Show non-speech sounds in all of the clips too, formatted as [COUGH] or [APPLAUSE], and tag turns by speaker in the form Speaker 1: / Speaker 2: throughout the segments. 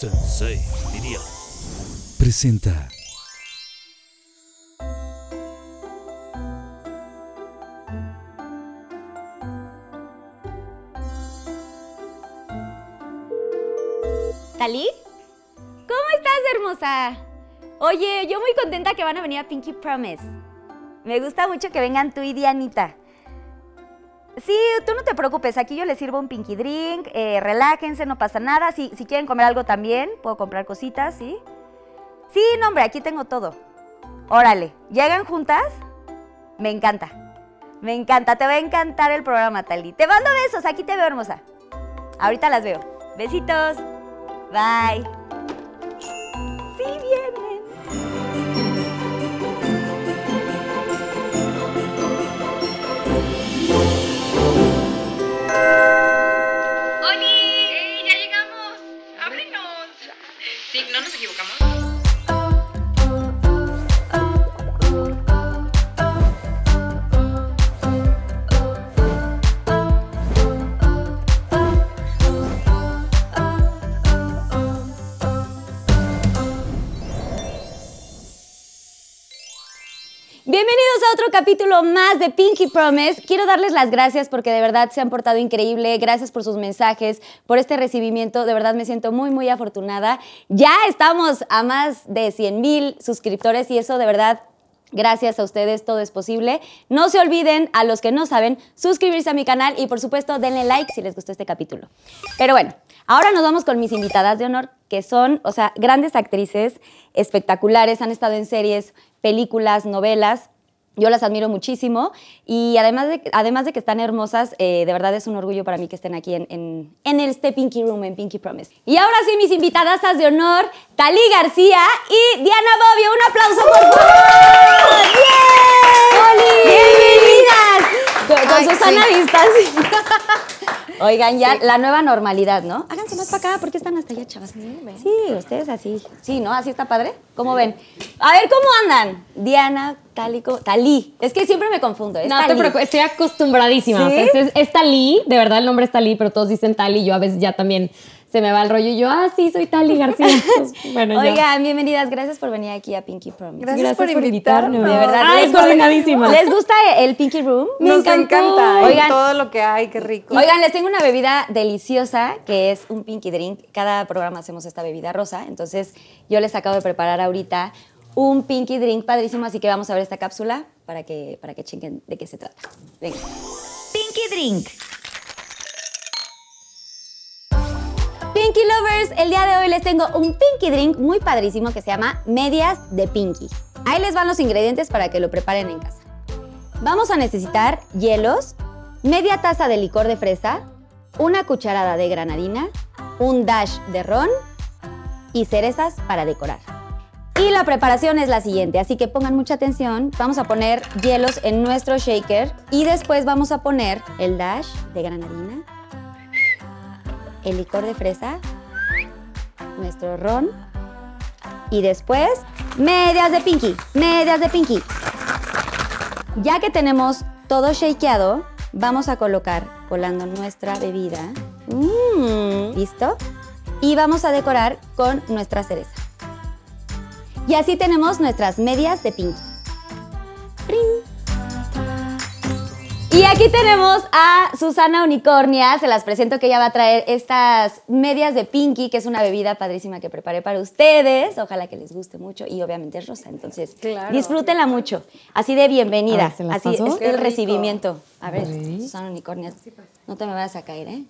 Speaker 1: Sensei, diría.
Speaker 2: Presenta.
Speaker 3: ¿Talí? ¿Cómo estás, hermosa? Oye, yo muy contenta que van a venir a Pinky Promise. Me gusta mucho que vengan tú y Dianita. Sí, tú no te preocupes, aquí yo les sirvo un Pinky Drink, eh, relájense, no pasa nada. Si, si quieren comer algo también, puedo comprar cositas, ¿sí? Sí, no, hombre, aquí tengo todo. Órale, ¿llegan juntas? Me encanta. Me encanta, te va a encantar el programa, Tali. Te mando besos, aquí te veo, hermosa. Ahorita las veo. Besitos. Bye. Capítulo más de Pinky Promise. Quiero darles las gracias porque de verdad se han portado increíble. Gracias por sus mensajes, por este recibimiento. De verdad me siento muy, muy afortunada. Ya estamos a más de 100 mil suscriptores y eso de verdad Gracias a ustedes, todo es posible. No se olviden, a los que no saben, suscribirse a mi canal y por supuesto denle like si les gustó este capítulo. Pero bueno, ahora nos vamos con mis invitadas de honor, que son, o sea, grandes actrices, espectaculares, han estado en series, películas, novelas. Yo las admiro muchísimo y además de, además de que están hermosas, eh, de verdad es un orgullo para mí que estén aquí en, en, en este Pinky Room, en Pinky Promise. Y ahora sí, mis invitadas de honor, Talí García y Diana Bobbio. Un aplauso, por favor. ¡Bien! ¡Bienvenidas! Con,
Speaker 4: Ay,
Speaker 3: Susana
Speaker 4: sí. [LAUGHS]
Speaker 3: Oigan, ya la nueva normalidad, ¿no? Háganse más para acá, ¿por qué están hasta allá, chavas? Sí, ustedes así. Sí, ¿no? ¿Así está padre? ¿Cómo ven? A ver, ¿cómo andan? Diana, Tali, ¿cómo- Talí. Es que siempre me confundo. es
Speaker 4: No te
Speaker 3: Talí.
Speaker 4: preocupes, estoy acostumbradísima.
Speaker 3: ¿Sí?
Speaker 4: O sea, es, es Talí, de verdad el nombre es Talí, pero todos dicen Talí. Yo a veces ya también se me va el rollo y yo, ah, sí, soy Talí García. [LAUGHS] Pues, bueno, ya.
Speaker 3: Oigan, bienvenidas. Gracias por venir aquí a Pinky Promise.
Speaker 4: Gracias
Speaker 5: Gracias, por,
Speaker 4: por
Speaker 5: invitarnos.
Speaker 3: De verdad.
Speaker 4: Ay,
Speaker 3: ¿les gusta-
Speaker 4: coordinadísimas.
Speaker 3: ¿Les gusta el Pinky Room?
Speaker 4: Me
Speaker 5: Nos
Speaker 4: encantó.
Speaker 5: encanta. y
Speaker 3: Oigan.
Speaker 5: todo lo que hay, qué rico.
Speaker 3: Oigan, les tengo una bebida deliciosa que es un pinky drink. Cada programa hacemos esta bebida rosa. Entonces, yo les acabo de preparar ahorita un pinky drink padrísimo. Así que vamos a ver esta cápsula para que, para que chequen de qué se trata. Venga. Pinky drink. Pinky Lovers, el día de hoy les tengo un Pinky Drink muy padrísimo que se llama Medias de Pinky. Ahí les van los ingredientes para que lo preparen en casa. Vamos a necesitar hielos, media taza de licor de fresa, una cucharada de granadina, un dash de ron y cerezas para decorar. Y la preparación es la siguiente, así que pongan mucha atención. Vamos a poner hielos en nuestro shaker y después vamos a poner el dash de granadina, el licor de fresa, nuestro ron y después medias de pinky, medias de pinky. Ya que tenemos todo shakeado, vamos a colocar colando nuestra bebida. Mm, ¿Listo? Y vamos a decorar con nuestra cereza. Y así tenemos nuestras medias de pinky. Y aquí tenemos a Susana Unicornia. Se las presento que ella va a traer estas medias de Pinky, que es una bebida padrísima que preparé para ustedes. Ojalá que les guste mucho y obviamente es rosa. Entonces,
Speaker 5: Claro.
Speaker 3: disfrútenla mucho. Así de bienvenida.
Speaker 4: A ver, ¿se las
Speaker 3: Así es
Speaker 5: Qué
Speaker 3: el
Speaker 5: rico.
Speaker 3: recibimiento. A ver. Susana Unicornia, no te me vayas a caer, ¿eh?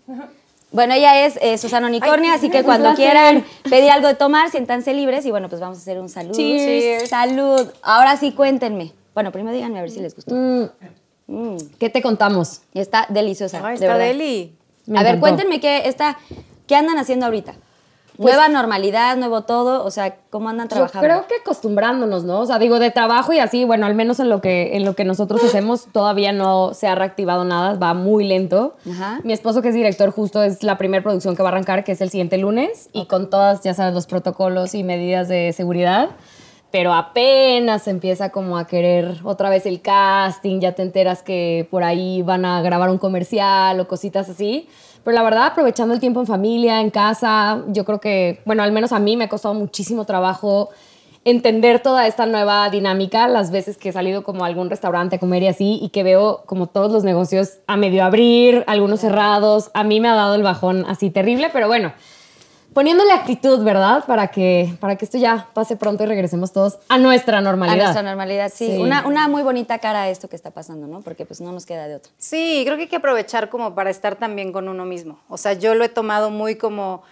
Speaker 3: Bueno, ella es eh, Susana Unicornia, así que cuando
Speaker 4: placer.
Speaker 3: quieran pedir algo de tomar, siéntanse libres y bueno, pues vamos a hacer un salud.
Speaker 5: Cheers.
Speaker 3: Salud. Ahora sí, cuéntenme. Bueno, primero díganme a ver si les gustó.
Speaker 4: Mm,
Speaker 3: Mm,
Speaker 4: ¿Qué te contamos?
Speaker 3: está deliciosa.
Speaker 5: Ay,
Speaker 3: de
Speaker 5: está
Speaker 3: verdad.
Speaker 5: deli.
Speaker 4: Me
Speaker 3: a ver,
Speaker 4: encantó.
Speaker 3: cuéntenme qué, está, qué andan haciendo ahorita.
Speaker 4: Pues-
Speaker 3: Nueva normalidad, nuevo todo, o sea, ¿cómo andan trabajando?
Speaker 4: Yo creo que acostumbrándonos, ¿no? O sea, digo, de trabajo y así, bueno, al menos en lo que, en lo que nosotros hacemos todavía no se ha reactivado nada, va muy lento.
Speaker 3: Ajá.
Speaker 4: Mi esposo, que es director, justo es la primera producción que va a arrancar, que es el siguiente lunes, y con todas, ya sabes, los protocolos y medidas de seguridad. Pero apenas empieza como a querer otra vez el casting, ya te enteras que por ahí van a grabar un comercial o cositas así. Pero la verdad, aprovechando el tiempo en familia, en casa, yo creo que, bueno, al menos a mí me ha costado muchísimo trabajo entender toda esta nueva dinámica las veces que he salido como a algún restaurante a comer y así y que veo como todos los negocios a medio abrir, algunos cerrados. A mí me ha dado el bajón así terrible, pero bueno, poniéndole actitud, ¿verdad? Para que, para que esto ya pase pronto y regresemos todos a nuestra
Speaker 3: A
Speaker 4: normalidad.
Speaker 3: nuestra normalidad, sí.
Speaker 4: Sí.
Speaker 3: Una, una muy bonita cara a esto que está pasando, ¿no? Porque pues no nos queda de otra.
Speaker 1: Sí, creo que hay que aprovechar como para estar también con uno mismo. O sea, yo lo he tomado muy como,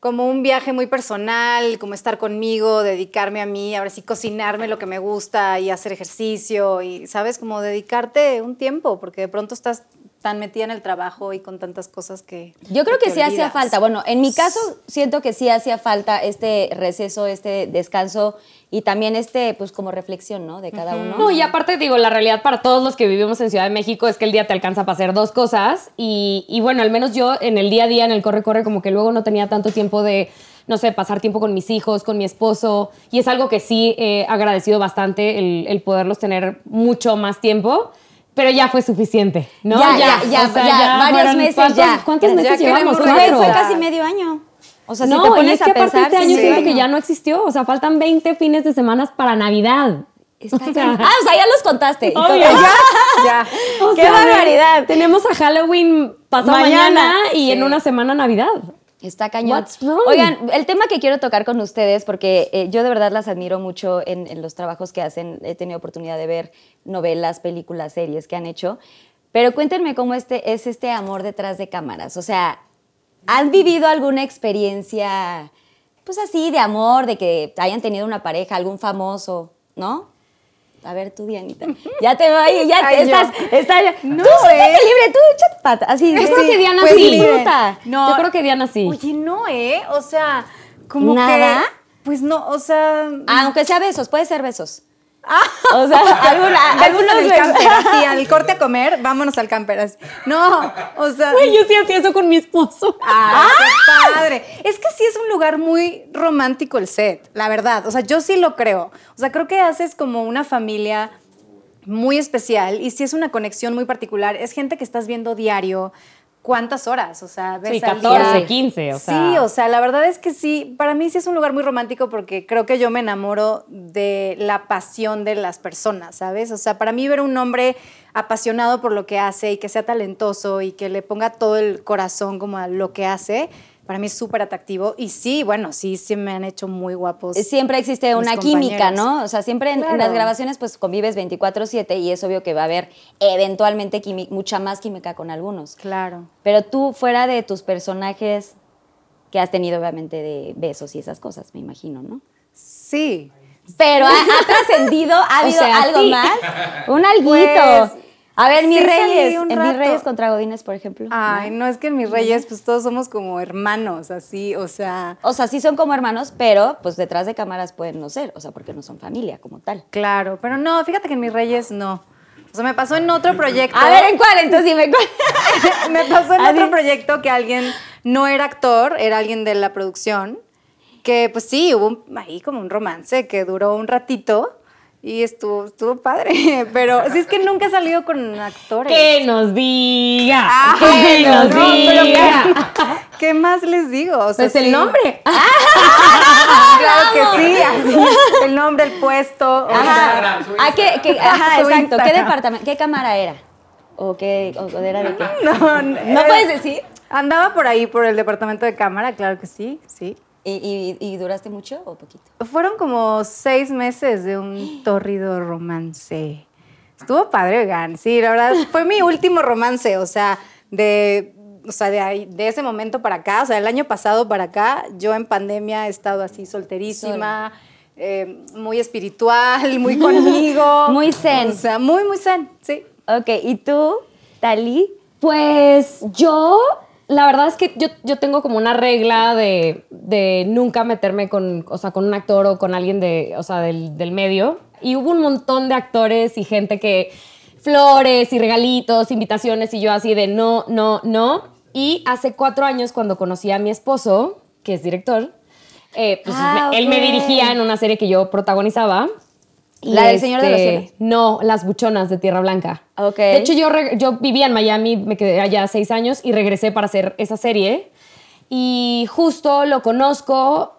Speaker 1: como un viaje muy personal, como estar conmigo, dedicarme a mí, ahora sí cocinarme lo que me gusta y hacer ejercicio y, ¿sabes? Como dedicarte un tiempo, porque de pronto estás tan metida en el trabajo y con tantas cosas que...
Speaker 3: Yo creo que
Speaker 1: te
Speaker 3: sí hacía
Speaker 1: olvidas.
Speaker 3: falta. Bueno, en mi caso siento que sí hacía falta este receso, este descanso y también este, pues como reflexión, ¿no? De cada uno.
Speaker 4: No, y aparte digo, la realidad para todos los que vivimos en Ciudad de México es que el día te alcanza para hacer dos cosas y, y bueno, al menos yo en el día a día, en el corre-corre, como que luego no tenía tanto tiempo de, no sé, pasar tiempo con mis hijos, con mi esposo y es algo que sí he agradecido bastante el, el poderlos tener mucho más tiempo. Pero ya fue suficiente, ¿no?
Speaker 3: Ya, ya, ya,
Speaker 4: o sea,
Speaker 3: ya, varios
Speaker 4: fueron-
Speaker 3: meses
Speaker 4: ¿cuántos,
Speaker 3: ya.
Speaker 4: ¿Cuántos
Speaker 1: Ya
Speaker 4: meses llevamos? Cuatro.
Speaker 3: fue casi medio año. O sea, si
Speaker 4: no,
Speaker 3: te
Speaker 4: y
Speaker 3: pones
Speaker 4: es
Speaker 3: a
Speaker 4: que aparte
Speaker 3: pensar,
Speaker 4: este año
Speaker 3: sí.
Speaker 4: siento que ya no existió. O sea, faltan 20 fines de semana para Navidad.
Speaker 3: Está cañón. ah, o sea, ya los contaste.
Speaker 4: Obvio. [LAUGHS]
Speaker 1: Ya.
Speaker 4: O
Speaker 3: ¡Qué
Speaker 4: sea,
Speaker 3: barbaridad!
Speaker 4: Tenemos a Halloween pasado
Speaker 3: Mañana.
Speaker 4: mañana, y
Speaker 1: Sí.
Speaker 4: en una semana Navidad.
Speaker 3: Está cañón.
Speaker 4: What's wrong?
Speaker 3: Oigan, el tema que quiero tocar con ustedes, porque eh, yo de verdad las admiro mucho en, en los trabajos que hacen. He tenido oportunidad de ver novelas, películas, series que han hecho. Pero cuéntenme cómo este, es este amor detrás de cámaras. O sea, ¿han vivido alguna experiencia, pues así, de amor, de que hayan tenido una pareja, algún famoso, ¿no? A ver, tú, Dianita. Ya te veo ahí, ya [LAUGHS]
Speaker 1: Ay,
Speaker 3: te
Speaker 1: yo.
Speaker 3: estás. estás
Speaker 1: No,
Speaker 3: tú
Speaker 1: ¿eh?
Speaker 3: libre, tú échate pata. Así,
Speaker 4: Yo
Speaker 3: sí.
Speaker 4: creo que Diana
Speaker 3: Pues
Speaker 4: sí.
Speaker 3: disfruta.
Speaker 1: No.
Speaker 4: Yo creo que Diana sí.
Speaker 1: Oye, no, ¿eh? O sea, como
Speaker 3: ¿Nada?
Speaker 1: que... Pues no, o sea...
Speaker 3: Ah, Aunque sea besos, puede ser besos. O sea, [LAUGHS] alguna, algunos besos.
Speaker 1: camper, [LAUGHS] así, al corte a comer, vámonos al camper. así. No, o sea...
Speaker 4: Güey, yo sí hacía eso con mi esposo.
Speaker 1: ¡Ah, qué [LAUGHS] padre! Es que sí es un lugar muy romántico el set, la verdad. O sea, yo sí lo creo. O sea, creo que haces como una familia muy especial y sí es una conexión muy particular. Es gente que estás viendo diario. ¿Cuántas horas? O sea, ves
Speaker 4: Sí,
Speaker 1: al
Speaker 4: 14,
Speaker 1: día.
Speaker 4: 15, o sea.
Speaker 1: Sí, o sea, la verdad es que sí, para mí sí es un lugar muy romántico porque creo que yo me enamoro de la pasión de las personas, ¿sabes? O sea, para mí ver un hombre apasionado por lo que hace y que sea talentoso y que le ponga todo el corazón como a lo que hace, para mí es súper atractivo. Y sí, bueno, sí, sí me han hecho muy guapos.
Speaker 3: Siempre existe una química. ¿no? O sea, siempre en, las grabaciones pues convives 24/7 y es obvio que va a haber eventualmente mucha más química con algunos.
Speaker 1: Claro.
Speaker 3: Pero tú, fuera de tus personajes que has tenido obviamente de besos y esas cosas, me imagino, ¿no?
Speaker 1: Sí.
Speaker 3: Pero ha, ha [LAUGHS] trascendido, ha habido
Speaker 4: sea,
Speaker 3: algo
Speaker 4: sí.
Speaker 3: más. Un alguito.
Speaker 1: Pues,
Speaker 3: a ver, mis
Speaker 1: sí
Speaker 3: reyes. En mis reyes contra Godines, por ejemplo.
Speaker 1: Ay,
Speaker 3: ¿no?
Speaker 1: no, es que en mis reyes, pues todos somos como hermanos, así, o sea.
Speaker 3: O sea, sí son como hermanos, pero pues detrás de cámaras pueden no ser, o sea, porque no son familia como tal.
Speaker 1: Claro, pero no, fíjate que en mis reyes no. O sea, me pasó en otro proyecto.
Speaker 3: A ver, ¿en cuál? Entonces dime cuál. [LAUGHS]
Speaker 1: me pasó en otro proyecto que alguien no era actor, era alguien de la producción, que pues sí, hubo un- ahí como un romance que duró un ratito y estuvo, estuvo padre, [LAUGHS] pero sí es que nunca he salido con actores.
Speaker 4: Que nos diga.
Speaker 1: Ah,
Speaker 4: que
Speaker 1: bueno,
Speaker 4: nos
Speaker 1: no,
Speaker 4: diga.
Speaker 1: ¿qué, qué más les digo? O sea,
Speaker 4: Pues el
Speaker 1: sí.
Speaker 4: nombre. [LAUGHS]
Speaker 1: Claro que sí, [LAUGHS] así, el nombre, el puesto.
Speaker 3: Ajá. Ah, ¿qué, qué- ajá, exacto. ¿Qué departamento? ¿Qué cámara era? ¿O qué? ¿O era de qué?
Speaker 1: no,
Speaker 3: ¿No
Speaker 1: eh,
Speaker 3: puedes decir?
Speaker 1: Andaba por ahí, por el departamento de cámara, claro que sí, sí.
Speaker 3: ¿Y, y- y duraste mucho o poquito?
Speaker 1: Fueron como seis meses de un [GASPS] tórrido romance. Estuvo padre, oigan. Sí, la verdad, fue mi [LAUGHS] último romance, o sea, de, o sea, de, ahí- de ese momento para acá, o sea, el año pasado para acá, yo en pandemia he estado así solterísima, eh, muy espiritual, muy conmigo. [LAUGHS]
Speaker 3: Muy zen.
Speaker 1: O sea, muy, muy zen, sí.
Speaker 3: Ok, ¿y tú, Tali?
Speaker 4: Pues yo, la verdad es que yo, yo tengo como una regla de, de nunca meterme con, o sea, con un actor o con alguien de, o sea, del, del medio. Y hubo un montón de actores y gente que flores y regalitos, invitaciones y yo así de no, no, no. Y hace cuatro años cuando conocí a mi esposo, que es director, eh, pues
Speaker 3: Ah,
Speaker 4: me- él me dirigía en una serie que yo protagonizaba.
Speaker 3: La del Señor de los Cielos.
Speaker 4: No, Las Buchonas de Tierra Blanca. De hecho, yo, yo vivía en Miami, me quedé allá seis años y regresé para hacer esa serie. Y justo lo conozco,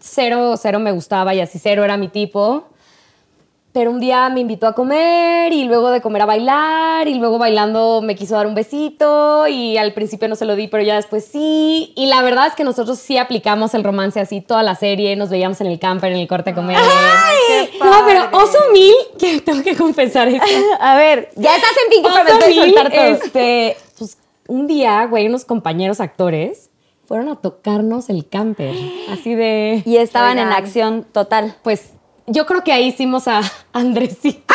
Speaker 4: cero, cero me gustaba y así cero era mi tipo. Pero un día me invitó a comer y luego de comer a bailar y luego bailando me quiso dar un besito y al principio no se lo di, pero ya después sí. Y la verdad es que nosotros sí aplicamos el romance así toda la serie, nos veíamos en el camper, en el corte a comer. No, pero oso mil, [LAUGHS] que tengo que confesar esto. [LAUGHS]
Speaker 3: A ver, ya estás en Pinky soltar todo.
Speaker 4: este, pues, un día, güey, unos compañeros actores fueron a tocarnos el camper, así de...
Speaker 3: Y estaban en acción total.
Speaker 4: Pues yo creo que ahí hicimos a [LAUGHS] Andresito. [LAUGHS]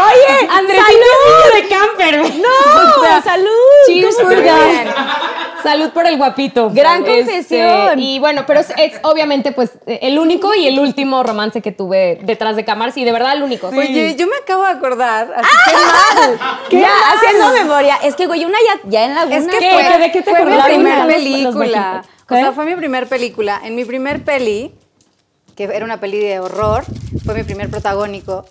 Speaker 3: Oye,
Speaker 4: Andresito es niño de camper.
Speaker 3: ¡No! [LAUGHS] ¡Salud!
Speaker 4: Cheers for that. Salud por el guapito.
Speaker 3: Gran
Speaker 4: Este,
Speaker 3: confesión.
Speaker 4: y bueno, pero es, es obviamente pues el único y el último romance que tuve detrás de cámaras y de verdad el único.
Speaker 1: Oye, yo me acabo de acordar, así que mal.
Speaker 3: ya, haciendo memoria. Es que, güey, una ya, ya en Laguna.
Speaker 1: Es que
Speaker 4: ¿Qué?
Speaker 1: fue,
Speaker 4: ¿De qué te
Speaker 1: fue mi
Speaker 4: acordaste?
Speaker 1: primer
Speaker 4: Los- los
Speaker 1: película.
Speaker 4: mexicanos.
Speaker 1: O sea,
Speaker 4: ¿Qué?
Speaker 1: fue mi primer película. En mi primer peli, que era una peli de horror, fue mi primer protagónico.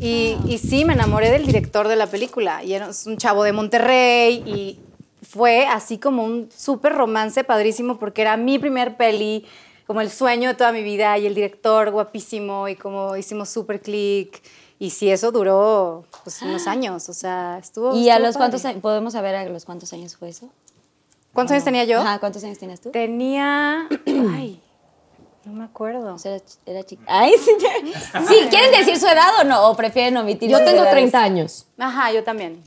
Speaker 1: Y, y sí, me enamoré del director de la película. Y era un chavo de Monterrey y fue así como un súper romance padrísimo porque era mi primer peli, como el sueño de toda mi vida y el director guapísimo y como hicimos súper click. Y sí, eso duró pues, unos años, o sea, estuvo...
Speaker 3: ¿Y a
Speaker 1: estuvo
Speaker 3: los cuántos
Speaker 1: padre.
Speaker 3: años? ¿Podemos saber a los cuántos años fue eso?
Speaker 1: ¿Cuántos años tenía yo?
Speaker 3: Ajá, ¿cuántos años tenías tú?
Speaker 1: Tenía. [CLEARS THROAT] Ay, no me acuerdo.
Speaker 3: O sea, era, ch- era chica. Ay, sí. [LAUGHS] Sí, ¿quieren decir su edad o no? ¿O prefieren omitir
Speaker 4: Yo tengo
Speaker 3: edades?
Speaker 4: 30 años.
Speaker 1: Ajá, yo también.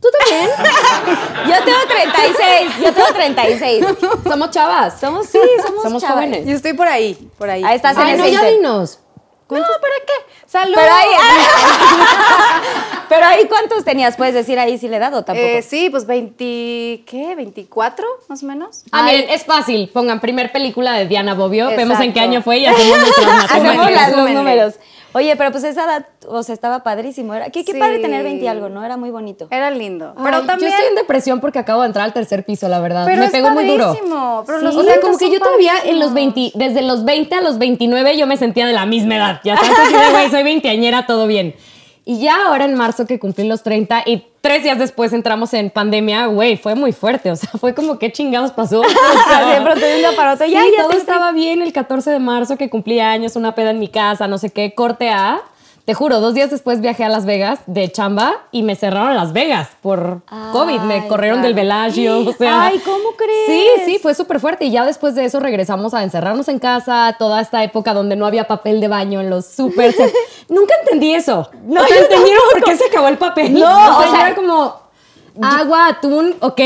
Speaker 4: ¿Tú también? [LAUGHS]
Speaker 3: Yo tengo 36. Yo tengo 36.
Speaker 4: Somos chavas.
Speaker 3: Somos, sí, [LAUGHS] somos,
Speaker 4: Somos
Speaker 3: chavas.
Speaker 4: jóvenes.
Speaker 1: Yo estoy por ahí, por ahí.
Speaker 3: Ahí estás en
Speaker 4: Ay,
Speaker 3: el
Speaker 4: no, ya dinos.
Speaker 1: No, ¿para qué? ¡Salud!
Speaker 3: Pero ahí, [LAUGHS] pero ahí, ¿cuántos tenías? ¿Puedes decir ahí si le he dado tampoco?
Speaker 1: Eh, sí, pues 20, ¿qué? ¿24 más o menos?
Speaker 4: Ah, miren, es fácil. Pongan primer película de Diana Bobbio, vemos en qué año fue y hacemos nuestras
Speaker 3: Hacemos los números. Oye, pero pues esa edad, o sea, estaba padrísimo. Era, qué, qué
Speaker 1: Sí.
Speaker 3: padre tener 20 y algo, ¿no? Era muy bonito.
Speaker 1: Era lindo.
Speaker 4: Ay,
Speaker 1: Pero también.
Speaker 4: Yo estoy en depresión porque acabo de entrar al tercer piso, la verdad.
Speaker 1: Pero
Speaker 4: Me
Speaker 1: es
Speaker 4: pegó muy duro.
Speaker 1: padrísimo, pero los
Speaker 4: o sea,
Speaker 1: 30
Speaker 4: como que yo todavía en los
Speaker 1: padrísimos.
Speaker 4: 20, desde los 20 a los 29 yo me sentía de la misma edad. Ya sabes, güey, soy veinteañera, todo bien. Y ya ahora en marzo que cumplí los 30 y tres días después entramos en pandemia, güey, fue muy fuerte. O sea, fue como, ¿qué chingados pasó? [LAUGHS] O sea,
Speaker 3: de para otro,
Speaker 4: Sí,
Speaker 3: ya, ya
Speaker 4: todo estaba bien el 14 de marzo que cumplí años, una peda en mi casa, no sé qué, corte A. Te juro, dos días después viajé a Las Vegas de chamba y me cerraron Las Vegas por COVID. Me corrieron del Bellagio, o sea.
Speaker 3: Ay, ¿cómo crees?
Speaker 4: Sí, sí, fue súper fuerte. Y ya después de eso regresamos a encerrarnos en casa, toda esta época donde no había papel de baño en los súper. [LAUGHS] Nunca entendí eso.
Speaker 3: No,
Speaker 4: o sea,
Speaker 3: yo
Speaker 4: ¿entendieron por qué se acabó el papel?
Speaker 3: No,
Speaker 4: o sea,
Speaker 3: o sea,
Speaker 4: era como agua, atún, ok.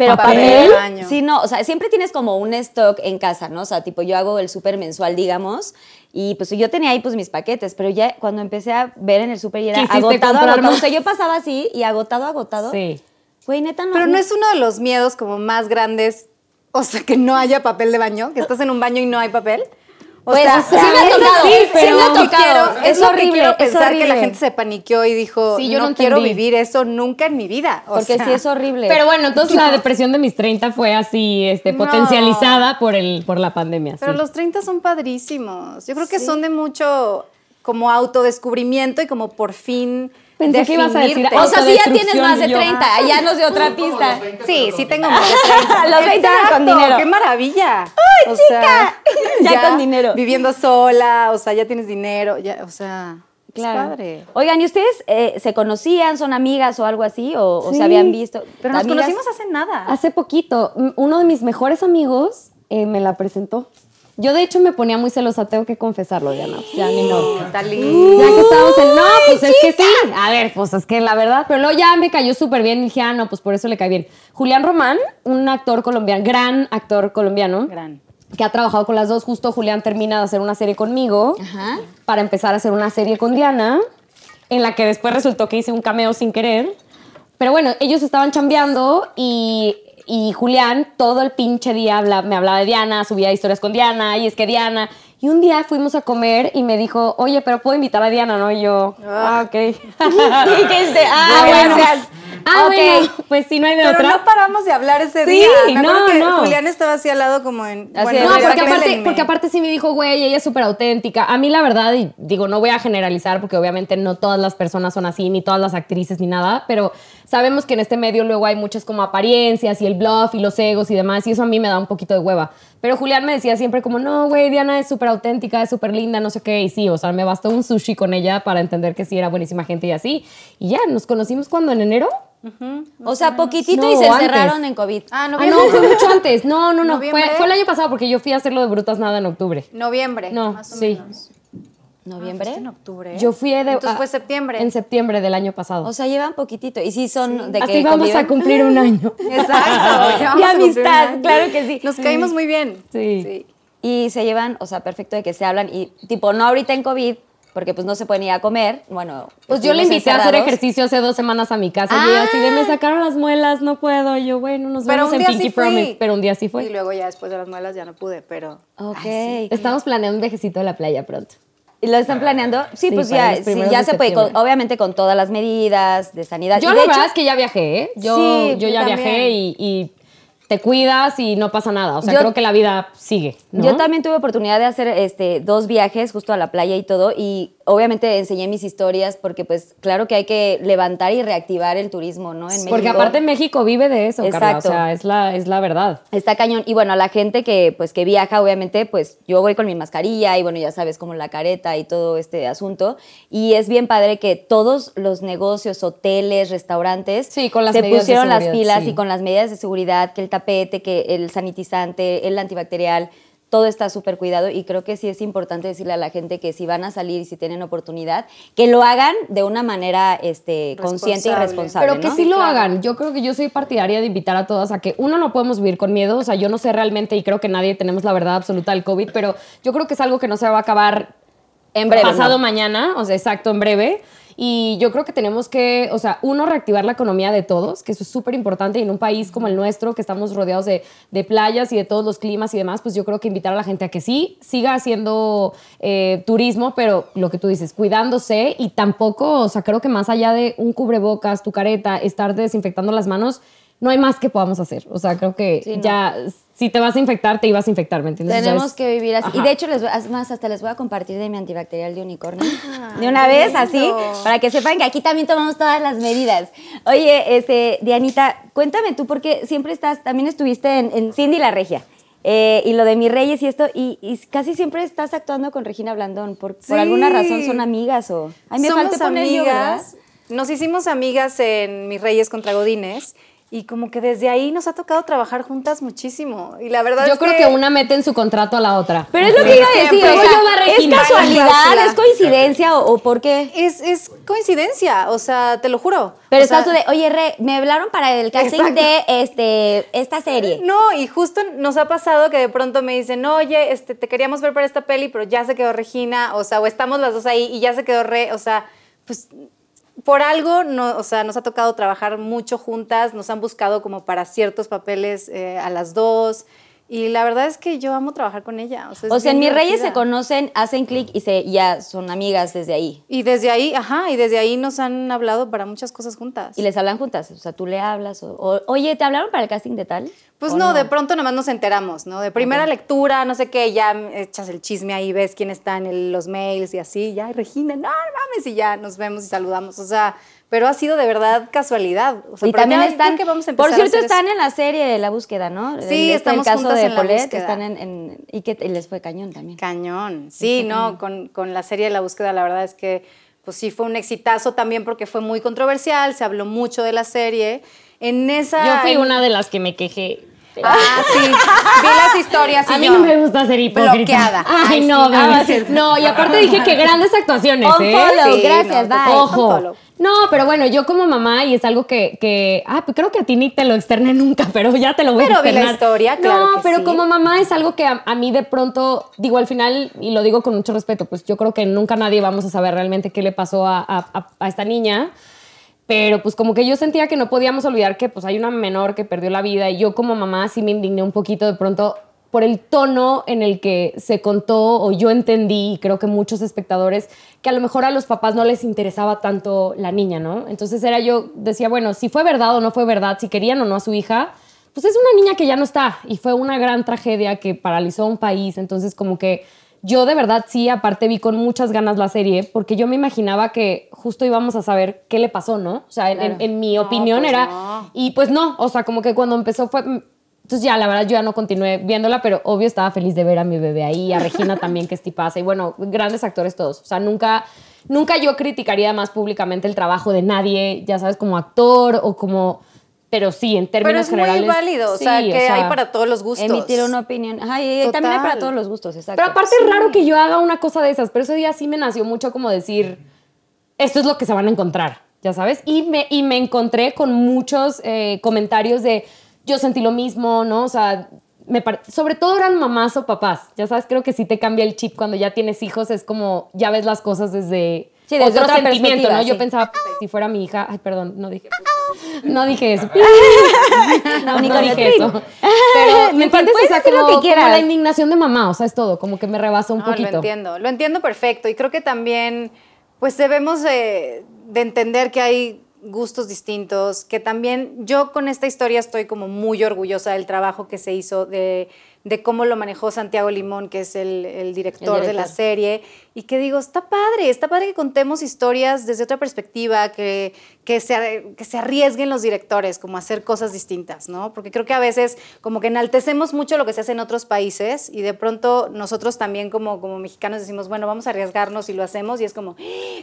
Speaker 3: Pero
Speaker 1: Papel
Speaker 3: papel,
Speaker 1: de baño.
Speaker 3: sí, no, o sea, siempre tienes como un stock en casa, ¿no? O sea, tipo, yo hago el súper mensual, digamos, y pues yo tenía ahí pues mis paquetes, pero ya cuando empecé a ver en el súper y era agotado, agotado. O sea, yo pasaba así y agotado, agotado.
Speaker 4: Sí.
Speaker 3: Güey, neta, no.
Speaker 1: Pero no es uno de los miedos como más grandes, o sea, que no haya papel de baño, que estás en un baño y no hay papel. O
Speaker 3: Pues,
Speaker 1: sea,
Speaker 3: sí me ha tocado,
Speaker 1: sí,
Speaker 3: sí
Speaker 1: pero
Speaker 3: me ha tocado.
Speaker 1: quiero-
Speaker 3: Es horrible,
Speaker 1: quiero
Speaker 3: es
Speaker 1: pensar que la gente se paniqueó y dijo,
Speaker 4: Sí, yo
Speaker 1: no,
Speaker 4: no
Speaker 1: quiero vivir eso nunca en mi vida. O
Speaker 3: Porque
Speaker 1: sea,
Speaker 3: sí es horrible.
Speaker 4: Pero bueno, entonces la depresión de mis 30 fue así, este,
Speaker 1: No.
Speaker 4: potencializada por el, por la pandemia.
Speaker 1: Pero
Speaker 4: sí.
Speaker 1: los 30 son padrísimos. Yo creo que son de mucho como autodescubrimiento y como por fin
Speaker 4: Pensé que ibas a decir
Speaker 3: o sea, sí ya tienes más de
Speaker 4: y yo-
Speaker 3: 30, ya nos dio otra pista.
Speaker 1: Sí, sí tengo más de 30. [LAUGHS]
Speaker 3: Los 20 ya con dinero.
Speaker 1: ¡Qué maravilla! ¡Ay,
Speaker 3: chica! [LAUGHS] Ya con dinero.
Speaker 1: Viviendo sola, o sea, ya tienes dinero, ya, o sea,
Speaker 3: Claro.
Speaker 1: es padre.
Speaker 3: Oigan, ¿y ustedes eh, se conocían, son amigas o algo así? ¿O, se habían visto?
Speaker 1: Pero nos
Speaker 3: ¿Amigas?
Speaker 1: conocimos hace nada.
Speaker 4: Hace poquito, uno de mis mejores amigos eh, me la presentó. Yo de hecho me ponía muy celosa, tengo que confesarlo, Diana. pues, Ya ni modo.
Speaker 1: Está lindo.
Speaker 4: Ya que estábamos en. No, pues es que sí. A ver, pues es que la verdad. Pero luego ya me cayó súper bien. y Dije, ah, no, pues por eso le cae bien. Julián Román, un actor colombiano, gran actor colombiano,
Speaker 1: Gran.
Speaker 4: que ha trabajado con las dos. Justo Julián termina de hacer una serie conmigo
Speaker 3: Ajá.
Speaker 4: para empezar a hacer una serie con Diana, en la que después resultó que hice un cameo sin querer. Pero bueno, ellos estaban chambeando y, y Julián todo el pinche día habla- me hablaba de Diana, subía historias con Diana, y es que Diana. Y un día fuimos a comer y me dijo, oye, pero puedo invitar a Diana, ¿no? Y yo, ah, ok. [LAUGHS] [LAUGHS]
Speaker 3: Y que este, ah,
Speaker 4: bueno,
Speaker 3: gracias.
Speaker 4: Ah,
Speaker 3: Ok.
Speaker 4: bueno, pues sí, no hay de
Speaker 1: Pero
Speaker 4: otra.
Speaker 1: no paramos de hablar ese
Speaker 4: Sí,
Speaker 1: día. Me
Speaker 4: no,
Speaker 1: que
Speaker 4: no.
Speaker 1: Julián estaba así al lado como en...
Speaker 3: Así
Speaker 1: bueno,
Speaker 4: No, porque aparte, porque aparte sí me dijo, güey, ella es súper auténtica. A mí la verdad, y digo, no voy a generalizar porque obviamente no todas las personas son así, ni todas las actrices, ni nada, pero sabemos que en este medio luego hay muchas como apariencias y el bluff y los egos y demás, y eso a mí me da un poquito de hueva. Pero Julián me decía siempre como, no, güey, Diana es súper auténtica, es súper linda, no sé qué, y sí, o sea, me bastó un sushi con ella para entender que sí era buenísima gente y así. Y ya, nos conocimos cuando en enero.
Speaker 3: O sea, poquitito
Speaker 4: No,
Speaker 3: y se
Speaker 4: antes.
Speaker 3: encerraron en COVID.
Speaker 1: Ah,
Speaker 4: Ah,
Speaker 1: noviembre.
Speaker 4: no, fue mucho antes. No, no, no. Fue el año pasado porque yo fui a hacerlo de brutas nada en octubre.
Speaker 1: Noviembre,
Speaker 4: No,
Speaker 1: más o
Speaker 4: sí.
Speaker 1: menos.
Speaker 3: ¿Noviembre?
Speaker 1: Ah, en octubre.
Speaker 4: Yo fui de.
Speaker 1: Entonces
Speaker 4: ah,
Speaker 1: fue septiembre.
Speaker 4: En septiembre del año pasado.
Speaker 3: O sea, llevan poquitito. Y sí son de que
Speaker 4: Así vamos
Speaker 3: conviven. [LAUGHS] [LAUGHS]
Speaker 4: a cumplir un año.
Speaker 1: Exacto.
Speaker 3: De amistad, claro que sí.
Speaker 1: Nos caímos muy bien.
Speaker 4: Sí.
Speaker 3: Y se llevan, o sea, perfecto de que se hablan. Y tipo, no ahorita en COVID, porque pues no se pueden ir a comer. Bueno,
Speaker 4: Pues yo le invité a hacer ejercicio hace dos semanas a mi casa y así de me sacaron las muelas, no puedo. Y yo, bueno, nos
Speaker 1: Pero
Speaker 4: vemos en Pinky
Speaker 1: sí.
Speaker 4: Promise. Pero un día sí
Speaker 1: Y
Speaker 4: fue.
Speaker 1: luego ya después de las muelas ya no pude, pero...
Speaker 3: Ok.
Speaker 4: Estamos planeando un viajecito a la playa pronto.
Speaker 3: ¿Y lo están planeando? Sí,
Speaker 4: Sí,
Speaker 3: pues ya, sí, ya se puede, con- obviamente con todas las medidas de sanidad.
Speaker 4: Yo
Speaker 3: Y
Speaker 4: la
Speaker 3: de
Speaker 4: verdad
Speaker 3: hecho,
Speaker 4: es que ya viajé, ¿eh? Yo,
Speaker 3: Sí,
Speaker 4: yo
Speaker 3: yo
Speaker 4: ya
Speaker 1: también.
Speaker 4: viajé y, y te cuidas y no pasa nada. O sea,
Speaker 3: Yo-
Speaker 4: creo que la vida sigue. ¿no?
Speaker 3: Yo también tuve oportunidad de hacer este, dos viajes justo a la playa y todo, y obviamente enseñé mis historias porque pues claro que hay que levantar y reactivar el turismo, ¿no? En
Speaker 4: Porque
Speaker 3: México.
Speaker 4: aparte México vive de eso, Carla. O sea, es la, es la verdad.
Speaker 3: Está cañón. Y bueno, a la gente que pues que viaja, obviamente, pues yo voy con mi mascarilla y bueno, ya sabes, como la careta y todo este asunto. Y es bien padre que todos los negocios, hoteles, restaurantes
Speaker 4: Sí, con las
Speaker 3: se
Speaker 4: medidas de
Speaker 3: pusieron las pilas
Speaker 4: sí.
Speaker 3: y con las medidas de seguridad, que el tapete, que el sanitizante, el antibacterial, todo está súper cuidado y creo que sí es importante decirle a la gente que si van a salir y si tienen oportunidad, que lo hagan de una manera este, consciente y
Speaker 1: Responsable.
Speaker 4: Pero que
Speaker 3: ¿no?
Speaker 4: sí lo
Speaker 1: claro.
Speaker 4: hagan. Yo creo que yo soy partidaria de invitar a todas a que uno no podemos vivir con miedo. O sea, yo no sé realmente y creo que nadie tenemos la verdad absoluta del COVID, pero yo creo que es algo que no se va a acabar
Speaker 3: En breve,
Speaker 4: pasado
Speaker 3: ¿no?
Speaker 4: mañana, o sea, exacto, en breve. Y yo creo que tenemos que, o sea, uno, reactivar la economía de todos, que eso es súper importante. Y en un país como el nuestro, que estamos rodeados de, de playas y de todos los climas y demás, pues yo creo que invitar a la gente a que sí siga haciendo eh, turismo, pero lo que tú dices, cuidándose y tampoco, o sea, creo que más allá de un cubrebocas, tu careta, estar desinfectando las manos, no hay más que podamos hacer. O sea, creo que
Speaker 3: Sí, no.
Speaker 4: Si te vas a infectar, te ibas a infectar, ¿me entiendes?
Speaker 3: Tenemos que vivir así. Y de hecho, les voy, es más, hasta les voy a compartir de mi antibacterial de unicornio. de una vez, así, para que sepan que aquí también tomamos todas las medidas. Oye, este, Dianita, cuéntame tú, porque siempre estás, también estuviste en, en Cindy la Regia. eh, y lo de mis reyes y esto, y, y casi siempre estás actuando con Regina Blandón. ¿Por, por alguna razón son amigas o...? Ay, me
Speaker 1: Somos
Speaker 3: falta poner yo,
Speaker 1: amigas. Nos hicimos amigas en Mis Reyes contra Godines y como que desde ahí nos ha tocado trabajar juntas muchísimo. Y la verdad
Speaker 4: Yo
Speaker 1: es
Speaker 4: creo que una mete en su contrato a la otra.
Speaker 3: Pero es lo que
Speaker 1: Sí,
Speaker 3: iba a decir, o sea, ¿es casualidad, es coincidencia o, o por qué?
Speaker 1: Es, es coincidencia, o sea, te lo juro.
Speaker 3: Pero
Speaker 1: O sea,
Speaker 3: estás tú de, oye, Re, me hablaron para el casting
Speaker 1: Exacto.
Speaker 3: de este, esta serie.
Speaker 1: No, y justo nos ha pasado que de pronto me dicen, oye, este, te queríamos ver para esta peli, pero ya se quedó Regina, o sea, o estamos las dos ahí y ya se quedó Re, o sea, pues por algo, no, o sea, nos ha tocado trabajar mucho juntas, nos han buscado como para ciertos papeles eh, a las dos, y la verdad es que yo amo trabajar con ella. O sea, es
Speaker 3: O sea, en Mis Reyes se conocen, hacen clic y se, ya son amigas desde ahí.
Speaker 1: Y desde ahí, ajá, y desde ahí nos han hablado para muchas cosas juntas.
Speaker 3: Y les hablan juntas. O sea, tú le hablas. O, o, oye, ¿te hablaron para el casting de tal?
Speaker 1: Pues
Speaker 3: ¿O
Speaker 1: no, de pronto nomás nos enteramos, ¿no? De primera lectura, no sé qué, ya echas el chisme ahí, ves quién está en el- los mails y así, ya, y Regina, no, no mames, y ya nos vemos y saludamos. O sea, pero ha sido de verdad casualidad. O sea,
Speaker 3: Y también están.
Speaker 1: que vamos a
Speaker 3: por
Speaker 1: empezar a
Speaker 3: cierto,
Speaker 1: hacer
Speaker 3: están
Speaker 1: eso.
Speaker 3: en la serie de La Búsqueda, ¿no?
Speaker 1: Sí,
Speaker 3: este,
Speaker 1: estamos
Speaker 3: el caso
Speaker 1: juntas
Speaker 3: de
Speaker 1: en La
Speaker 3: Paulette, que
Speaker 1: Búsqueda.
Speaker 3: están en, en- y que les fue cañón también.
Speaker 1: Cañón. Sí, no, con, con la serie de La Búsqueda, la verdad es que, pues sí, fue un exitazo también porque fue muy controversial, se habló mucho de la serie. En esa...
Speaker 4: Yo fui
Speaker 1: en-
Speaker 4: una de las que me quejé.
Speaker 1: Ah, [LAUGHS] sí, vi las historias y
Speaker 4: A mí
Speaker 1: yo
Speaker 4: no me gusta ser hipócrita.
Speaker 1: Bloqueada.
Speaker 4: Ay,
Speaker 1: Ay,
Speaker 4: no,
Speaker 1: sí,
Speaker 4: bebé.
Speaker 1: ah, sí.
Speaker 4: No, y aparte dije que grandes actuaciones, ¿eh?
Speaker 3: Unfollow,
Speaker 1: Sí,
Speaker 3: gracias,
Speaker 1: no,
Speaker 3: bye.
Speaker 4: Ojo. No, pero bueno, yo como mamá, y es algo que, que ah, pues creo que a ti ni te lo externé nunca, [LAUGHS] pero ya te lo voy
Speaker 1: Pero
Speaker 4: a
Speaker 1: vi la
Speaker 4: externar.
Speaker 1: historia, claro
Speaker 4: No,
Speaker 1: que
Speaker 4: pero
Speaker 1: sí.
Speaker 4: como mamá es algo que a, a mí de pronto, digo al final, y lo digo con mucho respeto, pues yo creo que nunca nadie vamos a saber realmente qué le pasó a, a- a- a esta niña. Pero pues como que yo sentía que no podíamos olvidar que pues hay una menor que perdió la vida y yo como mamá sí me indigné un poquito de pronto por el tono en el que se contó o yo entendí, y creo que muchos espectadores, que a lo mejor a los papás no les interesaba tanto la niña, ¿no? Entonces era yo, decía, bueno, si fue verdad o no fue verdad, si querían o no a su hija, pues es una niña que ya no está y fue una gran tragedia que paralizó un país, entonces como que yo de verdad sí, aparte vi con muchas ganas la serie, porque yo me imaginaba que justo íbamos a saber qué le pasó, ¿no? O sea, en, en- en mi opinión
Speaker 1: pues
Speaker 4: era...
Speaker 1: no.
Speaker 4: Y pues no, o sea, como que cuando empezó fue... Entonces ya, la verdad, yo ya no continué viéndola, pero obvio estaba feliz de ver a mi bebé ahí, a Regina también, que es tipaza, y bueno, grandes actores todos. O sea, nunca, nunca yo criticaría más públicamente el trabajo de nadie, ya sabes, como actor o como... Pero sí, en
Speaker 1: Pero
Speaker 4: términos
Speaker 1: es muy
Speaker 4: generales...
Speaker 1: válido, o sea,
Speaker 4: sí,
Speaker 1: que hay para todos los gustos.
Speaker 3: Emitir una opinión. Ajá, y también hay para todos los gustos, exacto.
Speaker 4: Pero aparte es raro que yo haga una cosa de esas, pero ese día sí me nació mucho como decir, esto es lo que se van a encontrar, ya sabes. Y me, y me encontré con muchos eh, comentarios de, yo sentí lo mismo, ¿no? O sea, me pare- sobre todo eran mamás o papás, ya sabes, creo que sí te cambia el chip cuando ya tienes hijos, es como, ya ves las cosas desde...
Speaker 3: Sí, desde
Speaker 4: otro
Speaker 3: otra
Speaker 4: sentimiento, ¿no? Yo pensaba, si fuera mi hija, ay, perdón, no dije, no dije eso. [LAUGHS]
Speaker 3: No, ni
Speaker 4: No
Speaker 3: con
Speaker 4: dije eso. Pero, ¿me entiendes? O sea,
Speaker 3: decir lo
Speaker 4: como,
Speaker 3: que
Speaker 4: como la indignación de mamá, o sea, es todo, como que me rebasa un
Speaker 1: No,
Speaker 4: poquito.
Speaker 1: Lo entiendo, lo entiendo perfecto. Y creo que también, pues debemos de, de entender que hay gustos distintos, que también yo con esta historia estoy como muy orgullosa del trabajo que se hizo, de, de cómo lo manejó Santiago Limón, que es el, el director,
Speaker 3: El
Speaker 1: de la
Speaker 3: director.
Speaker 1: serie, y que digo, está padre, está padre que contemos historias desde otra perspectiva, que, que, se, que se arriesguen los directores como a hacer cosas distintas, ¿no? Porque creo que a veces como que enaltecemos mucho lo que se hace en otros países y de pronto nosotros también como, como mexicanos decimos, bueno, vamos a arriesgarnos y lo hacemos y es como,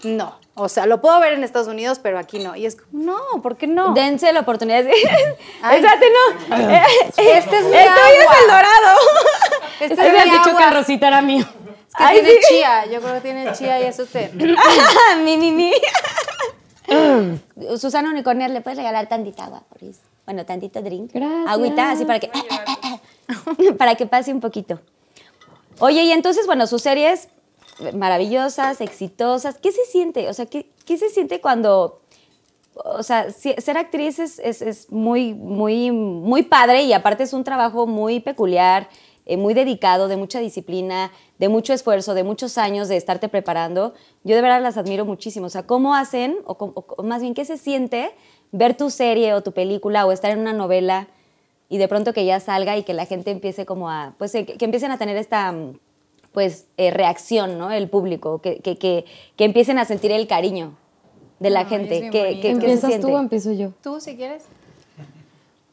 Speaker 1: no, o sea, lo puedo ver en Estados Unidos, pero aquí no. Y es como, no, ¿por qué no?
Speaker 3: Dense la oportunidad. [LAUGHS] Espérate, no. [LAUGHS]
Speaker 1: Este es mi agua.
Speaker 3: es el dorado. [LAUGHS]
Speaker 1: Este es
Speaker 4: Habías
Speaker 1: mi
Speaker 4: dicho que
Speaker 1: agua.
Speaker 4: el Rosita era mío.
Speaker 1: Es que
Speaker 3: Ay,
Speaker 1: tiene
Speaker 3: sí.
Speaker 1: chía, yo creo que tiene chía y eso te... [LAUGHS]
Speaker 3: mi, mi, mi. [LAUGHS] Susana Unicornia, ¿le puedes regalar tantita agua? por eso? Bueno, tantito drink.
Speaker 4: Gracias.
Speaker 3: Agüita, así para que... para que pase un poquito. Oye, y entonces, bueno, sus series maravillosas, exitosas. ¿Qué se siente? O sea, ¿qué, qué se siente cuando... O sea, ser actriz es, es- es muy, muy, muy padre y aparte es un trabajo muy peculiar, eh, muy dedicado, de mucha disciplina, de mucho esfuerzo, de muchos años de estarte preparando. Yo de verdad las admiro muchísimo. O sea, ¿cómo hacen, o, más bien, qué se siente ver tu serie o tu película o estar en una novela y de pronto que ya salga y que la gente empiece como a, pues, eh, que, que empiecen a tener esta, mm, pues, eh, reacción, ¿no? El público, que, que, que empiecen a sentir el cariño de la gente. que, que- que se
Speaker 4: ¿Empiezas
Speaker 3: siente.
Speaker 4: tú o empiezo yo?
Speaker 1: ¿Tú si quieres?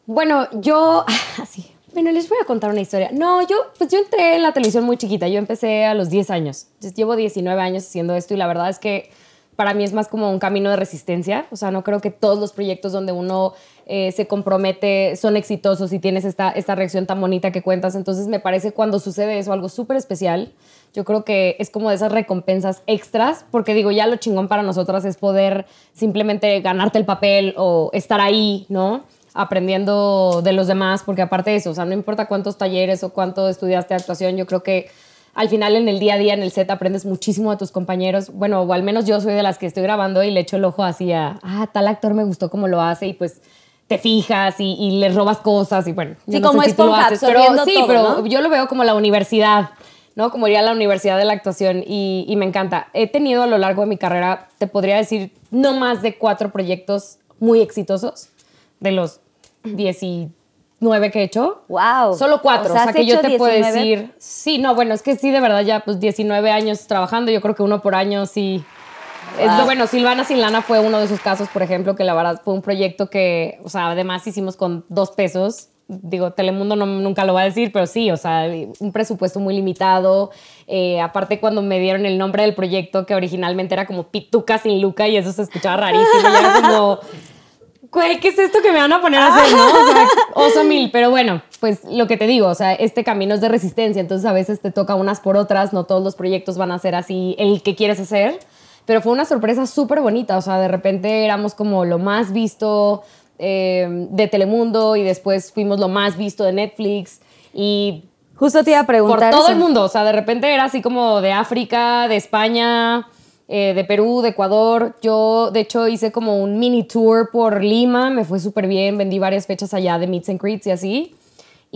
Speaker 4: Bueno, yo, [LAUGHS] así, bueno, les voy a contar una historia. No, yo, pues yo entré en la televisión muy chiquita, yo empecé a los 10 años, llevo 19 años haciendo esto y la verdad es que para mí es más como un camino de resistencia, o sea, no creo que todos los proyectos donde uno eh, se compromete son exitosos y tienes esta, esta reacción tan bonita que cuentas, entonces me parece cuando sucede eso algo súper especial. Yo creo que es como de esas recompensas extras, porque digo, ya lo chingón para nosotras es poder simplemente ganarte el papel o estar ahí, ¿no? aprendiendo de los demás, porque aparte de eso, o sea, no importa cuántos talleres o cuánto estudiaste actuación, yo creo que al final en el día a día, en el set, aprendes muchísimo de tus compañeros. Bueno, o al menos yo soy de las que estoy grabando y le echo el ojo así a, ah, tal actor me gustó cómo lo hace y pues te fijas y, y le robas cosas y bueno.
Speaker 3: Sí,
Speaker 4: no
Speaker 3: como
Speaker 4: sé si tú lo
Speaker 3: esponja,
Speaker 4: haces, pero sí,
Speaker 3: todo,
Speaker 4: pero
Speaker 3: ¿no?
Speaker 4: yo lo veo como la universidad, ¿no? Como iría a la universidad de la actuación y, y me encanta. He tenido a lo largo de mi carrera, te podría decir, no más de cuatro proyectos muy exitosos de los 19 que he hecho.
Speaker 3: Wow.
Speaker 4: Solo cuatro. O sea,
Speaker 3: ¿has
Speaker 4: que yo te puedo
Speaker 3: 19?
Speaker 4: decir. Sí, no, bueno, es que sí, de verdad, ya pues 19 años trabajando. Yo creo que uno por año sí. Es lo bueno, Silvana Sin Lana fue uno de esos casos, por ejemplo, que la verdad fue un proyecto que, o sea, además hicimos con dos pesos. Digo, Telemundo no, nunca lo va a decir, pero sí, o sea, un presupuesto muy limitado. Eh, aparte, cuando me dieron el nombre del proyecto, que originalmente era como Pituca sin Luca, y eso se escuchaba rarísimo. y era como, [LAUGHS] güey, ¿qué es esto que me van a poner a hacer, no? O sea, oso mil. Pero bueno, pues lo que te digo, o sea, este camino es de resistencia, entonces a veces te toca unas por otras, no todos los proyectos van a ser así el que quieres hacer. Pero fue una sorpresa súper bonita, o sea, de repente éramos como lo más visto eh, de Telemundo y después fuimos lo más visto de Netflix y
Speaker 3: Justo te iba a
Speaker 4: por
Speaker 3: preguntar.
Speaker 4: todo
Speaker 3: eso.
Speaker 4: el mundo. O sea, de repente era así como de África, de España, eh, de Perú, de Ecuador. Yo, de hecho, hice como un mini tour por Lima. Me fue súper bien. Vendí varias fechas allá de Meets and Greets y así.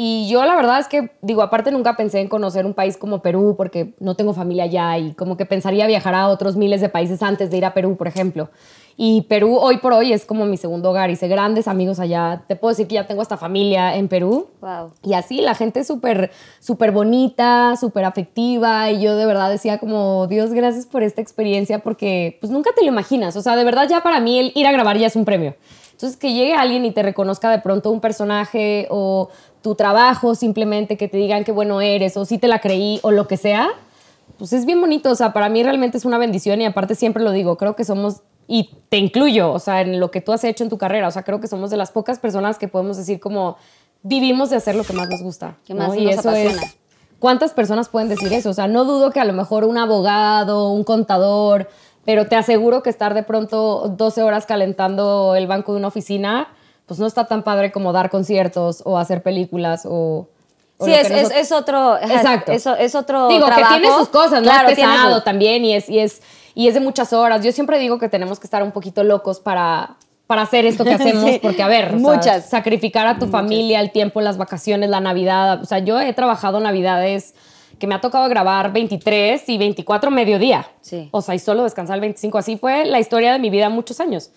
Speaker 4: Y yo la verdad es que, digo, aparte nunca pensé en conocer un país como Perú porque no tengo familia allá y como que pensaría viajar a otros miles de países antes de ir a Perú, por ejemplo. Y Perú hoy por hoy es como mi segundo hogar. Hice grandes amigos allá. Te puedo decir que ya tengo hasta familia en Perú.
Speaker 3: Wow.
Speaker 4: Y así, la gente es súper, súper bonita, súper afectiva. Y yo de verdad decía como, Dios, gracias por esta experiencia porque pues nunca te lo imaginas. O sea, de verdad ya para mí el ir a grabar ya es un premio. Entonces, que llegue alguien y te reconozca de pronto un personaje o tu trabajo simplemente, que te digan qué bueno eres o si te la creí o lo que sea, pues es bien bonito. O sea, para mí realmente es una bendición y aparte siempre lo digo, creo que somos, y te incluyo, o sea, en lo que tú has hecho en tu carrera, o sea, creo que somos de las pocas personas que podemos decir como vivimos de hacer lo que más nos gusta.
Speaker 3: Que más
Speaker 4: ¿no?
Speaker 3: nos
Speaker 4: y eso
Speaker 3: apasiona.
Speaker 4: es... ¿Cuántas personas pueden decir eso? O sea, no dudo que a lo mejor un abogado, un contador, pero te aseguro que estar de pronto 12 horas calentando el banco de una oficina, pues no está tan padre como dar conciertos o hacer películas o... o
Speaker 3: Sí, es, es, otro.
Speaker 4: Exacto.
Speaker 3: Es, es otro.
Speaker 4: Digo,
Speaker 3: trabajo.
Speaker 4: que tiene sus cosas, ¿no?
Speaker 3: Claro,
Speaker 4: es pesado también y es, y, es, y es de muchas horas. Yo siempre digo que tenemos que estar un poquito locos para, para hacer esto que [LAUGHS] hacemos,
Speaker 3: Sí.
Speaker 4: porque, a ver, sea,
Speaker 3: Muchas.
Speaker 4: sacrificar a tu familia, el tiempo, las vacaciones, la Navidad. O sea, yo he trabajado Navidades que me ha tocado grabar 23 y 24 mediodía.
Speaker 3: Sí.
Speaker 4: O sea, y solo descansar el 25. Así fue la historia de mi vida muchos años.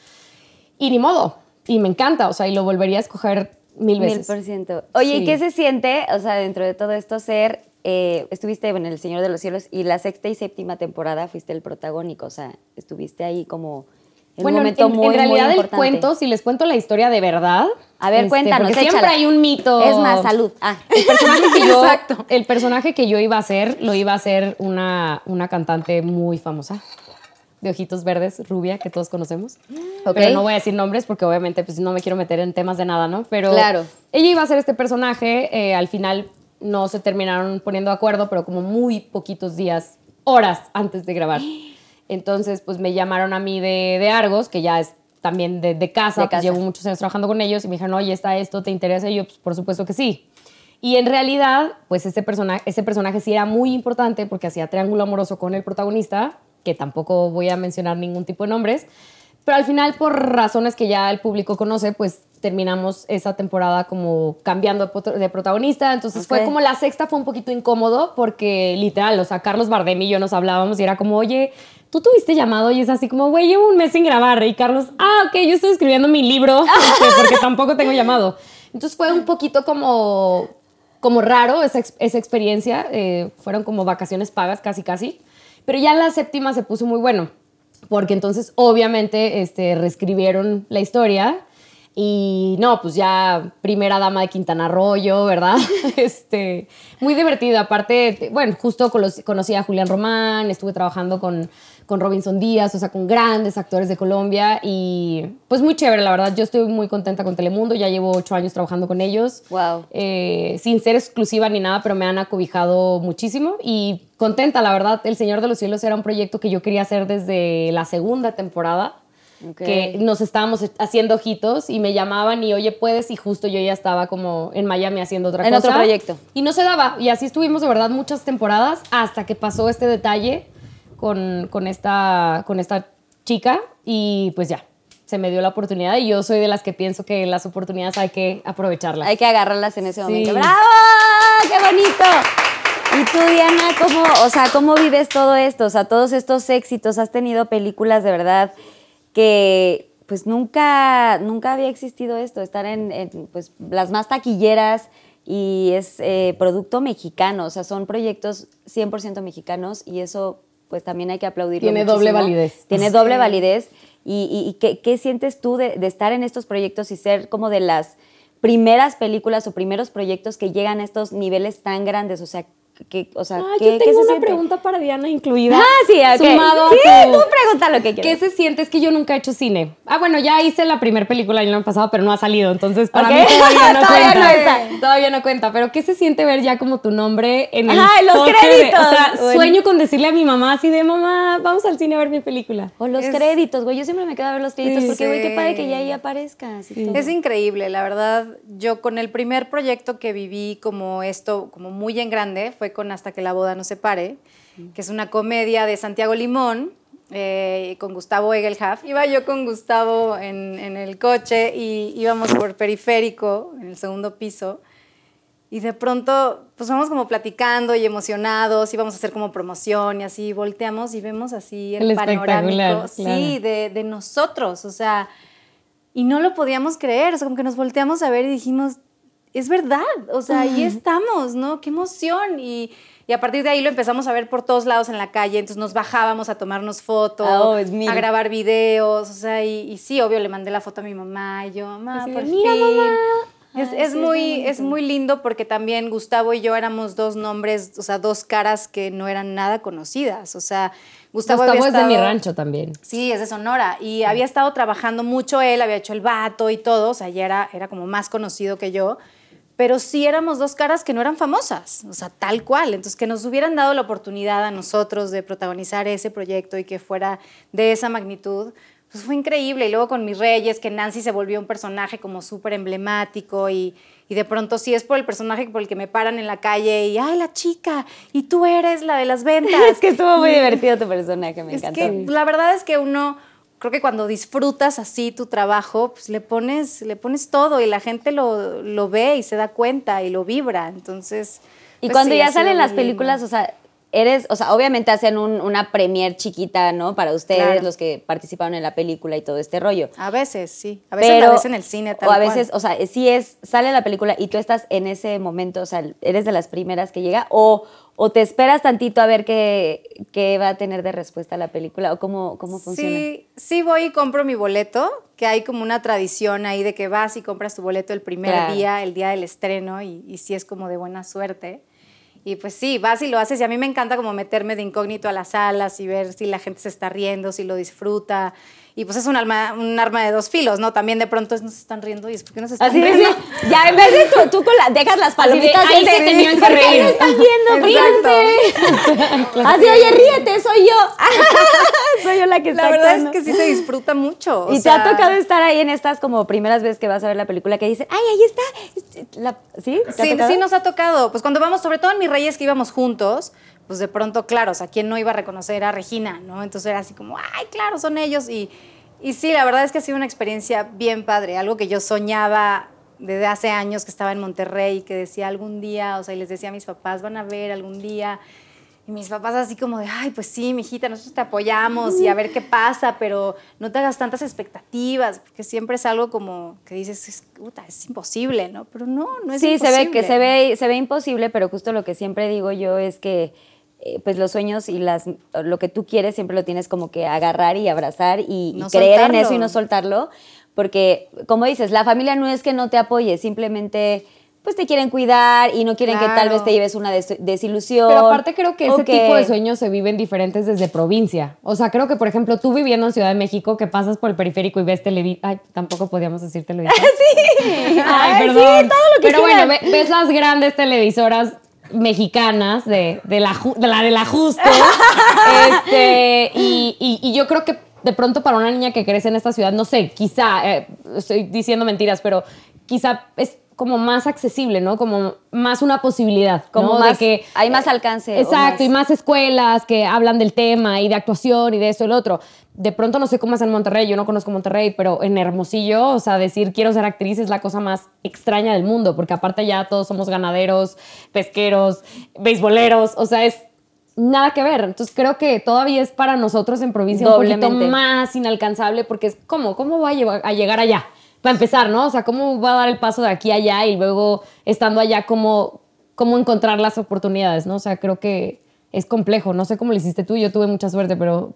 Speaker 4: Y ni modo. Y me encanta, o sea, y lo volvería a escoger mil
Speaker 3: Mil
Speaker 4: veces.
Speaker 3: por ciento. Oye, ¿y qué se siente, o sea, dentro de todo esto, ser. eh, estuviste en El Señor de los Cielos y la sexta y séptima temporada fuiste el protagónico, o sea, estuviste ahí como en
Speaker 4: bueno,
Speaker 3: un momento
Speaker 4: en,
Speaker 3: muy,
Speaker 4: en realidad
Speaker 3: muy
Speaker 4: el cuento, si les cuento la historia de verdad.
Speaker 3: A ver,
Speaker 4: este,
Speaker 3: cuéntanos,
Speaker 4: Porque siempre
Speaker 3: échala.
Speaker 4: hay un mito.
Speaker 3: Es más, salud. Ah.
Speaker 4: El personaje que [LAUGHS] yo,
Speaker 1: Exacto.
Speaker 4: el personaje que yo iba a hacer, lo iba a hacer una, una cantante muy famosa. De ojitos verdes, rubia, que todos conocemos.
Speaker 3: Ok.
Speaker 4: Pero no voy a decir nombres porque obviamente pues, no me quiero meter en temas de nada, ¿no? Pero
Speaker 3: Claro.
Speaker 4: ella iba a hacer este personaje. eh, al final no se terminaron poniendo de acuerdo, pero como muy poquitos días, horas antes de grabar. [GASPS] Entonces, pues me llamaron a mí de, de Argos, que ya es también de, de casa,
Speaker 3: De
Speaker 4: pues,
Speaker 3: casa.
Speaker 4: llevo muchos años trabajando con ellos y me dijeron, oye, está esto, ¿te interesa? Y yo, pues por supuesto que sí. Y en realidad, pues ese personaje, ese personaje sí era muy importante porque hacía triángulo amoroso con el protagonista, que tampoco voy a mencionar ningún tipo de nombres, pero al final, por razones que ya el público conoce, pues terminamos esa temporada como cambiando de protagonista. Entonces fue como la sexta fue un poquito incómodo porque literal, o sea, Carlos Bardem y yo nos hablábamos y era como, oye, tú tuviste llamado y es así como, güey, llevo un mes sin grabar. Y Carlos, ah, ok, yo estoy escribiendo mi libro [LAUGHS] este, porque tampoco tengo llamado. Entonces fue un poquito como, como raro esa, esa experiencia. eh, fueron como vacaciones pagas casi, casi. Pero ya la séptima se puso muy bueno porque entonces obviamente este, reescribieron la historia y no, pues ya primera dama de Quintana Roo, yo, ¿verdad? [LAUGHS] este, muy divertido. Aparte, te- bueno, justo conocí a Julián Román, estuve trabajando con, con Robinson Díaz, o sea, con grandes actores de Colombia y pues muy chévere, la verdad. Yo estoy muy contenta con Telemundo, ya llevo ocho años trabajando con ellos.
Speaker 3: Wow.
Speaker 4: Eh, sin ser exclusiva ni nada, pero me han acobijado muchísimo y contenta, la verdad. El Señor de los Cielos era un proyecto que yo quería hacer desde la segunda temporada. Que nos estábamos haciendo ojitos y me llamaban y oye, puedes, y justo yo ya estaba como en Miami haciendo otra
Speaker 3: En
Speaker 4: cosa.
Speaker 3: otro proyecto.
Speaker 4: Y no se daba. Y así estuvimos de verdad muchas temporadas hasta que pasó este detalle con, con, esta, con esta chica y pues ya, se me dio la oportunidad y yo soy de las que pienso que las oportunidades hay que aprovecharlas.
Speaker 3: Hay que agarrarlas en ese
Speaker 4: Sí.
Speaker 3: momento. ¡Bravo! ¡Qué bonito! Y tú, Diana, ¿cómo, o sea, ¿cómo vives todo esto? O sea, todos estos éxitos, has tenido películas de verdad que pues nunca, nunca había existido esto, estar en, en, pues, las más taquilleras y es eh, producto mexicano, o sea, son proyectos 100% mexicanos y eso pues también hay que aplaudirlo
Speaker 4: Tiene doble validez.
Speaker 3: Tiene
Speaker 4: Sí.
Speaker 3: doble validez. ¿Y, y- y qué, qué sientes tú de, de estar en estos proyectos y ser como de las primeras películas o primeros proyectos que llegan a estos niveles tan grandes? O sea, que, o sea,
Speaker 4: Ah,
Speaker 3: ¿qué,
Speaker 4: yo
Speaker 3: qué
Speaker 4: tengo
Speaker 3: se
Speaker 4: una
Speaker 3: siente?
Speaker 4: pregunta para Diana incluida.
Speaker 3: Ah, sí, ok.
Speaker 4: Sumado a
Speaker 3: sí,
Speaker 4: tu-
Speaker 3: tú pregunta lo que
Speaker 4: ¿Qué
Speaker 3: quieras.
Speaker 4: se siente? Es que yo nunca he hecho cine. Ah, bueno, ya hice la primera película el año pasado, pero no ha salido. Entonces, para mí todavía no [LAUGHS]
Speaker 3: Todavía
Speaker 4: cuenta.
Speaker 3: no está.
Speaker 4: Todavía no cuenta. Pero ¿qué se siente ver ya como tu nombre en el
Speaker 3: Ay, los
Speaker 4: de-
Speaker 3: créditos.
Speaker 4: o sea,
Speaker 3: Bueno.
Speaker 4: sueño con decirle a mi mamá así de, mamá, vamos al cine a ver mi película.
Speaker 3: O los
Speaker 1: Es-
Speaker 3: créditos, güey. Yo siempre me quedo a ver los créditos
Speaker 4: Sí,
Speaker 3: porque, güey, qué padre que ya ahí aparezcas. todo.
Speaker 1: Es increíble, la verdad. Yo con el primer proyecto que viví como esto, como muy en grande, fue con Hasta que la boda no se pare, que es una comedia de Santiago Limón, eh, con Gustavo Egelhaf. Iba yo con Gustavo en, en el coche y íbamos por periférico, en el segundo piso. Y de pronto, pues vamos como platicando y emocionados, íbamos a hacer como promoción y así, volteamos y vemos así el,
Speaker 4: El
Speaker 1: panorámico,
Speaker 4: espectacular,
Speaker 1: sí,
Speaker 4: claro.
Speaker 1: de, de nosotros, o sea, y no lo podíamos creer, o sea, como que nos volteamos a ver y dijimos, es verdad, o sea, ahí estamos, ¿no? Qué emoción. Y, y a partir de ahí lo empezamos a ver por todos lados en la calle, entonces nos bajábamos a tomarnos fotos,
Speaker 3: oh,
Speaker 1: a grabar videos, o sea, y, y sí, obvio, le mandé la foto a mi mamá y yo, mamá, por
Speaker 4: "Mira,
Speaker 1: fin".
Speaker 4: mamá.
Speaker 1: Es,
Speaker 3: Ay,
Speaker 1: es
Speaker 3: sí, es
Speaker 1: muy, es muy lindo porque también Gustavo y yo éramos dos nombres, o sea, dos caras que no eran nada conocidas. O sea, Gustavo,
Speaker 4: Gustavo,
Speaker 1: había
Speaker 4: es de mi rancho también.
Speaker 1: Sí, es de Sonora. Y había estado trabajando mucho él, había hecho el vato y todo, o sea, ya era, era como más conocido que yo. Pero sí éramos dos caras que no eran famosas, o sea, tal cual. Entonces, que nos hubieran dado la oportunidad a nosotros de protagonizar ese proyecto y que fuera de esa magnitud, pues fue increíble. Y luego con Mis Reyes, que Nancy se volvió un personaje como súper emblemático y, y de pronto sí es por el personaje por el que me paran en la calle y, ay, la chica, y tú eres la de las ventas. [LAUGHS]
Speaker 3: Es que estuvo muy divertido tu personaje, me
Speaker 1: Es
Speaker 3: encantó.
Speaker 1: que la verdad es que uno, creo que cuando disfrutas así tu trabajo, pues le pones, le pones todo y la gente lo, lo ve y se da cuenta y lo vibra. Entonces.
Speaker 3: Y
Speaker 1: pues
Speaker 3: cuando
Speaker 1: sí,
Speaker 3: ya salen las
Speaker 1: lindo.
Speaker 3: películas, o sea, eres, o sea, obviamente hacen un- una premier chiquita, ¿no? Para ustedes,
Speaker 1: Claro.
Speaker 3: los que participaron en la película y todo este rollo.
Speaker 1: A veces, sí. A veces
Speaker 3: Pero,
Speaker 1: la ves en el cine tal
Speaker 3: O a
Speaker 1: cual.
Speaker 3: veces, o sea, sí es, sale la película y tú estás en ese momento, o sea, eres de las primeras que llega, o, o te esperas tantito a ver qué, qué va a tener de respuesta la película, o cómo, cómo funciona.
Speaker 1: Sí, sí voy y compro mi boleto, que hay como una tradición ahí de que vas y compras tu boleto el primer
Speaker 3: Claro.
Speaker 1: día, el día del estreno, y, y sí es como de buena suerte. Y pues sí, vas y lo haces, y a mí me encanta como meterme de incógnito a las salas y ver si la gente se está riendo, si lo disfruta. Y pues es un, alma, un arma de dos filos, ¿no? También de pronto es, no se están riendo y es porque no se están
Speaker 3: Así
Speaker 1: riendo.
Speaker 3: ya en vez de tú, tú con la, dejas las
Speaker 4: Así de,
Speaker 3: palomitas
Speaker 4: ahí se tenían que
Speaker 3: ¿por qué
Speaker 4: reír.
Speaker 3: están viendo? Ríense. Así, oye, ríete, soy yo. [LAUGHS] soy yo la que está
Speaker 1: La verdad es
Speaker 3: actuando.
Speaker 1: que sí se disfruta mucho. [LAUGHS] o
Speaker 3: Y te
Speaker 1: sea,
Speaker 3: ha tocado estar ahí en estas como primeras veces que vas a ver la película que dicen, ay, ahí está. La- ¿Sí? ¿Te ha
Speaker 1: Sí, sí nos ha tocado. Pues cuando vamos, sobre todo en Mis Reyes que íbamos juntos, pues de pronto, claro, o sea, ¿quién no iba a reconocer a Regina, no? Entonces era así como, ay, claro, son ellos. Y, y sí, la verdad es que ha sido una experiencia bien padre, algo que yo soñaba desde hace años que estaba en Monterrey y que decía algún día, o sea, y les decía a mis papás, van a ver algún día. Y mis papás así como de, ay, pues sí, mijita, nosotros te apoyamos y a ver qué pasa, pero no te hagas tantas expectativas, porque siempre es algo como que dices, es, puta, es imposible, ¿no? Pero no, no es
Speaker 3: sí,
Speaker 1: imposible.
Speaker 3: se ve que se ve, se ve imposible, pero justo lo que siempre digo yo es que eh, pues los sueños y las lo que tú quieres siempre lo tienes como que agarrar y abrazar y, creer en eso y no soltarlo, porque como dices, la familia no es que no te apoye, simplemente pues te quieren cuidar y no quieren que tal vez te lleves una des- desilusión.
Speaker 4: Pero aparte creo que ese tipo de sueños se viven diferentes desde provincia. O sea, creo que, por ejemplo, tú viviendo en Ciudad de México, que pasas por el periférico y ves televisión. Ay, tampoco podíamos decir televisión. [LAUGHS] sí. Ay,
Speaker 3: Ay, sí,
Speaker 4: perdón.
Speaker 3: todo lo que
Speaker 4: Pero bueno,
Speaker 3: quieran.
Speaker 4: ves las grandes televisoras mexicanas de, de la, de la del ajuste. [LAUGHS] este, y, y- y yo creo que de pronto para una niña que crece en esta ciudad, no sé, quizá, eh, estoy diciendo mentiras, pero quizá es como más accesible, ¿no? Como más una posibilidad.
Speaker 3: Como
Speaker 4: ¿no?
Speaker 3: más-
Speaker 4: de que
Speaker 3: hay más alcance o
Speaker 4: Exacto,
Speaker 3: más-
Speaker 4: y más escuelas que hablan del tema y de actuación y de esto y lo otro. De pronto no sé cómo es en Monterrey, yo no conozco Monterrey, pero en Hermosillo, o sea, decir quiero ser actriz es la cosa más extraña del mundo, porque aparte ya todos somos ganaderos, pesqueros, beisboleros, o sea, es nada que ver. Entonces creo que todavía es para nosotros en provincia un
Speaker 3: Doblemente.
Speaker 4: poquito más inalcanzable, porque es como, ¿cómo voy a, llevar- a llegar allá? Para empezar, ¿no? O sea, ¿cómo voy a dar el paso de aquí a allá y luego estando allá, cómo, cómo encontrar las oportunidades, ¿no? O sea, creo que es complejo. No sé cómo lo hiciste tú, yo tuve mucha suerte, pero,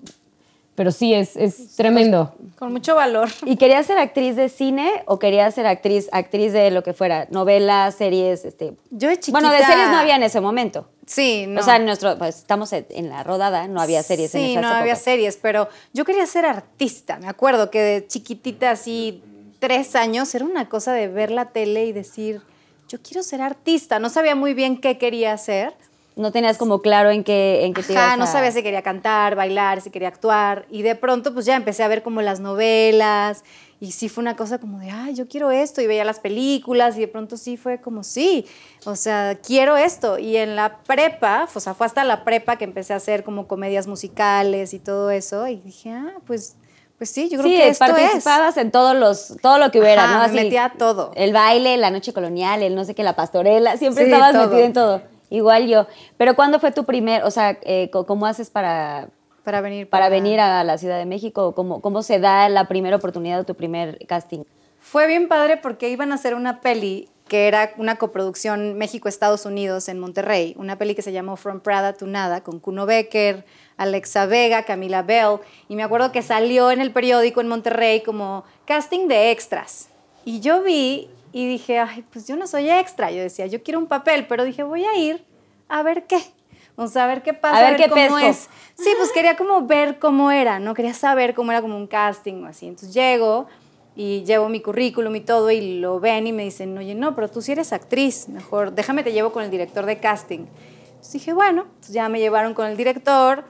Speaker 4: pero sí, es, es tremendo.
Speaker 1: Con mucho valor.
Speaker 3: ¿Y querías ser actriz de cine o querías ser actriz, actriz de lo que fuera? Novelas, series, este.
Speaker 1: Yo de chiquita...
Speaker 3: Bueno, de series no había en ese momento.
Speaker 1: Sí, no.
Speaker 3: O sea, en nuestro, pues, estamos en- la rodada, no había series
Speaker 1: sí,
Speaker 3: en esas
Speaker 1: no había
Speaker 3: épocas.
Speaker 1: series, pero yo quería ser artista. Me acuerdo que de chiquitita, así, tres años, era una cosa de ver la tele y decir, yo quiero ser artista. No sabía muy bien qué quería hacer.
Speaker 3: No tenías como claro en qué, en qué te
Speaker 1: Ajá,
Speaker 3: ibas
Speaker 1: no sabía si quería cantar, bailar, si quería actuar. Y de pronto, pues ya empecé a ver como las novelas. Y sí fue una cosa como de, ay, yo quiero esto. Y veía las películas. Y de pronto sí fue como, sí, o sea, quiero esto. Y en la prepa, o sea, fue hasta la prepa que empecé a hacer como comedias musicales y todo eso. Y dije, ah, pues, Pues sí, yo creo
Speaker 3: Sí,
Speaker 1: que esto es.
Speaker 3: participabas en todos los, todo lo que hubiera,
Speaker 1: Ajá,
Speaker 3: ¿no?
Speaker 1: me metía todo.
Speaker 3: El baile, la noche colonial, el no sé qué, la pastorela, siempre
Speaker 1: Sí,
Speaker 3: estabas
Speaker 1: todo.
Speaker 3: metida en todo. Igual yo. Pero ¿cuándo fue tu primer, o sea, eh, cómo haces para,
Speaker 1: Para venir.
Speaker 3: para venir a la Ciudad de México? ¿Cómo, ¿Cómo se da la primera oportunidad de tu primer casting?
Speaker 1: Fue bien padre porque iban a hacer una peli que era una coproducción México-Estados Unidos en Monterrey, una peli que se llamó From Prada to Nada, con Kuno Becker, Alexa Vega, Camila Bell, y me acuerdo que salió en el periódico en Monterrey como casting de extras. Y yo vi y dije, ay, pues yo no soy extra, yo decía, yo quiero un papel, pero dije, voy a ir a ver qué. Sea, a ver qué pasa,
Speaker 3: A ver qué
Speaker 1: cómo
Speaker 3: pesco.
Speaker 1: es. Sí, pues quería como ver cómo era, ¿no? Quería saber cómo era como un casting o así. Entonces llego y llevo mi currículum y todo y lo ven y me dicen, oye, no, pero tú sí eres actriz, mejor déjame te llevo con el director de casting. Entonces dije, bueno, ya me llevaron con el director,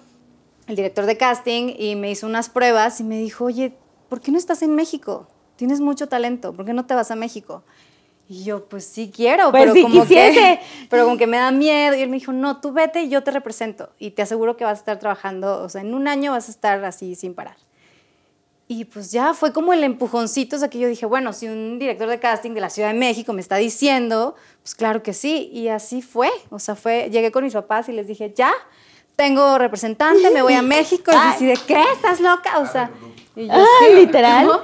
Speaker 1: el director de casting, y me hizo unas pruebas y me dijo, oye, ¿por qué no estás en México? Tienes mucho talento, ¿por qué no te vas a México? Y yo, pues sí quiero,
Speaker 3: Pues
Speaker 1: pero
Speaker 3: sí
Speaker 1: como
Speaker 3: quisiese.
Speaker 1: que, [LAUGHS] pero como que me da miedo. Y él me dijo, no, tú vete y yo te represento. Y te aseguro que vas a estar trabajando, o sea, en un año vas a estar así sin parar. Y pues ya fue como el empujoncito, o sea, que yo dije, bueno, si un director de casting de la Ciudad de México me está diciendo, pues claro que sí. Y así fue, o sea, fue, llegué con mis papás y les dije, ya, tengo representante, me voy a [LAUGHS] México. Y así de, ¿qué? ¿Estás loca? O sea, y yo,
Speaker 3: Ah,
Speaker 1: sí,
Speaker 3: literal.
Speaker 1: ¿cómo?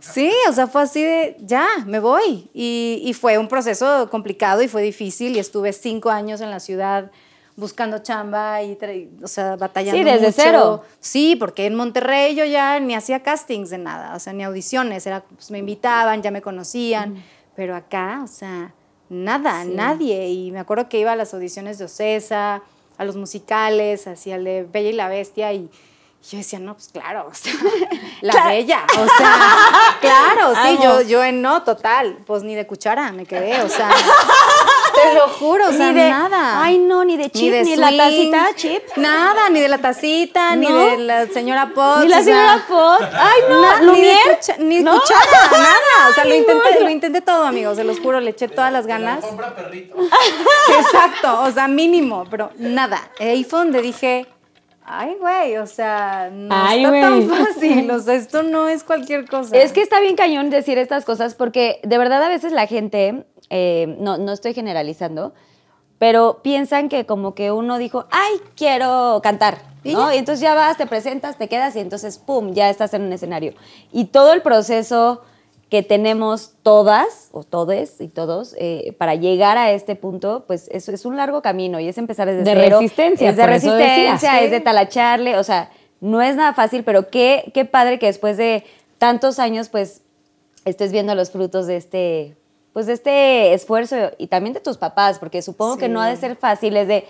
Speaker 1: Sí, o sea, fue así de, ya, me voy. Y, y fue un proceso complicado y fue difícil y estuve cinco años en la ciudad buscando chamba y, o sea, batallando
Speaker 3: Sí, desde
Speaker 1: mucho.
Speaker 3: cero.
Speaker 1: Sí, porque en Monterrey yo ya ni hacía castings de nada, o sea, ni audiciones, era, pues, me invitaban, ya me conocían, pero acá, o sea, nada, nadie. Y me acuerdo que iba a las audiciones de Ocesa, a los musicales, así al de Bella y la Bestia y yo decía, no, pues claro, o sea, [LAUGHS] la bella, o sea, [LAUGHS] claro, sí,
Speaker 3: Amo.
Speaker 1: yo, yo en no, total, pues ni de cuchara me quedé, o sea, [LAUGHS] te lo juro, o sea,
Speaker 3: Ni de-
Speaker 1: nada.
Speaker 3: Ay, no, ni de chip, ni la
Speaker 1: swing,
Speaker 3: tacita chip.
Speaker 1: Nada, ni de la tacita, ni de la señora Potts.
Speaker 3: Ni la
Speaker 1: o sea,
Speaker 3: señora Pot. Ay, no,
Speaker 1: na- ni de, cucha- ni
Speaker 3: ¿No?
Speaker 1: cuchara, nada. O sea, lo
Speaker 3: Ay,
Speaker 1: intenté,
Speaker 3: no.
Speaker 1: lo intenté todo, amigos, se los juro, le eché todas las ganas.
Speaker 5: Compra perrito.
Speaker 1: Exacto, o sea, mínimo, pero nada. Ahí fue donde dije, ay, güey, o sea, no
Speaker 4: Ay,
Speaker 1: está tan fácil, [LAUGHS] o sea, esto no es cualquier cosa.
Speaker 3: Es que está bien cañón decir estas cosas porque de verdad a veces la gente, eh, no, no estoy generalizando, pero piensan que como que uno dijo, ay, quiero cantar,
Speaker 1: ¿Y
Speaker 3: ¿no?
Speaker 1: ya?
Speaker 3: Y entonces ya vas, te presentas, te quedas y entonces, ¡pum!, ya estás en un escenario. Y todo el proceso que tenemos todas, o todes y todos, eh, para llegar a este punto, pues es, es un largo camino y es empezar desde
Speaker 4: De
Speaker 3: cero.
Speaker 4: resistencia,
Speaker 3: Es de
Speaker 4: eso decía.
Speaker 3: resistencia,
Speaker 4: Sí.
Speaker 3: es de talacharle, o sea, no es nada fácil, pero qué, qué padre que después de tantos años, pues, estés viendo los frutos de este, pues, de este esfuerzo y también de tus papás, porque supongo que
Speaker 1: Sí.
Speaker 3: no ha de ser fácil, es de,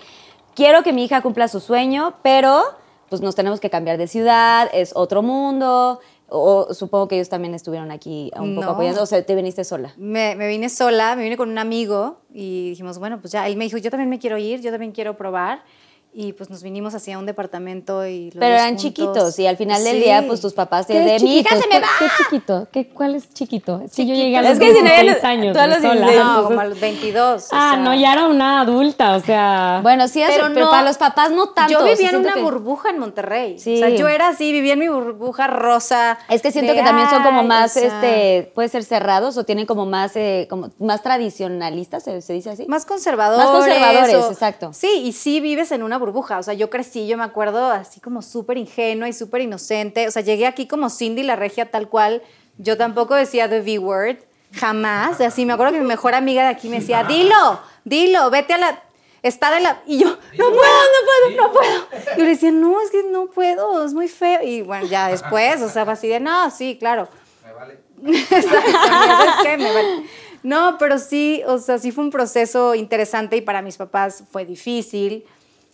Speaker 3: quiero que mi hija cumpla su sueño, pero, pues, nos tenemos que cambiar de ciudad, es otro mundo, o supongo que ellos también estuvieron aquí un poco
Speaker 1: No.
Speaker 3: apoyando, o sea, te viniste sola.
Speaker 1: Me, me vine sola, me vine con un amigo y dijimos, bueno, pues ya, él me dijo, yo también me quiero ir, yo también quiero probar. Y pues nos vinimos hacia un departamento y los
Speaker 3: Pero eran
Speaker 1: juntos.
Speaker 3: chiquitos y al final del
Speaker 1: Sí.
Speaker 3: día, pues tus papás te
Speaker 4: ¿Qué
Speaker 3: de
Speaker 4: es
Speaker 3: mi hija
Speaker 4: chiquito?
Speaker 3: se me
Speaker 4: ¿Qué-
Speaker 3: va.
Speaker 4: ¿Qué chiquito? ¿Qué, ¿Cuál es chiquito? Que yo llegué a los
Speaker 3: Es que si no, ya
Speaker 4: 16
Speaker 3: no-
Speaker 4: años
Speaker 3: a los
Speaker 4: sola.
Speaker 3: 16.
Speaker 1: No, como a los 22. o
Speaker 4: ah,
Speaker 1: sea.
Speaker 4: no, ya era una adulta, o sea...
Speaker 3: Bueno, sí, pero,
Speaker 1: Pero
Speaker 3: pero
Speaker 1: no,
Speaker 3: para los papás no tanto.
Speaker 1: Yo vivía en una
Speaker 3: que-
Speaker 1: burbuja en Monterrey.
Speaker 3: Sí.
Speaker 1: O sea, yo era así, vivía en mi burbuja rosa.
Speaker 3: Es que siento
Speaker 1: de,
Speaker 3: que también son como más,
Speaker 1: o sea,
Speaker 3: este, puede ser cerrados o tienen como más, eh, como más tradicionalistas, ¿se, se dice así?
Speaker 1: Más conservadores.
Speaker 3: Más conservadores,
Speaker 1: o-
Speaker 3: exacto.
Speaker 1: Sí, y sí vives en una burbuja. O sea, yo crecí, yo me acuerdo así como súper ingenua y súper inocente. O sea, llegué aquí como Cindy la regia tal cual. Yo tampoco decía the V-word, jamás. Así me acuerdo que mi mejor amiga de aquí me decía, dilo, dilo, vete a la... Está de la... Y yo, no puedo, no puedo, no puedo. Y yo le decía, no, es que no puedo, es muy feo. Y bueno, ya después, o sea, fue así de, no, sí, claro.
Speaker 5: Me vale. [LAUGHS]
Speaker 1: Me vale. No, pero sí, o sea, sí fue un proceso interesante y para mis papás fue difícil.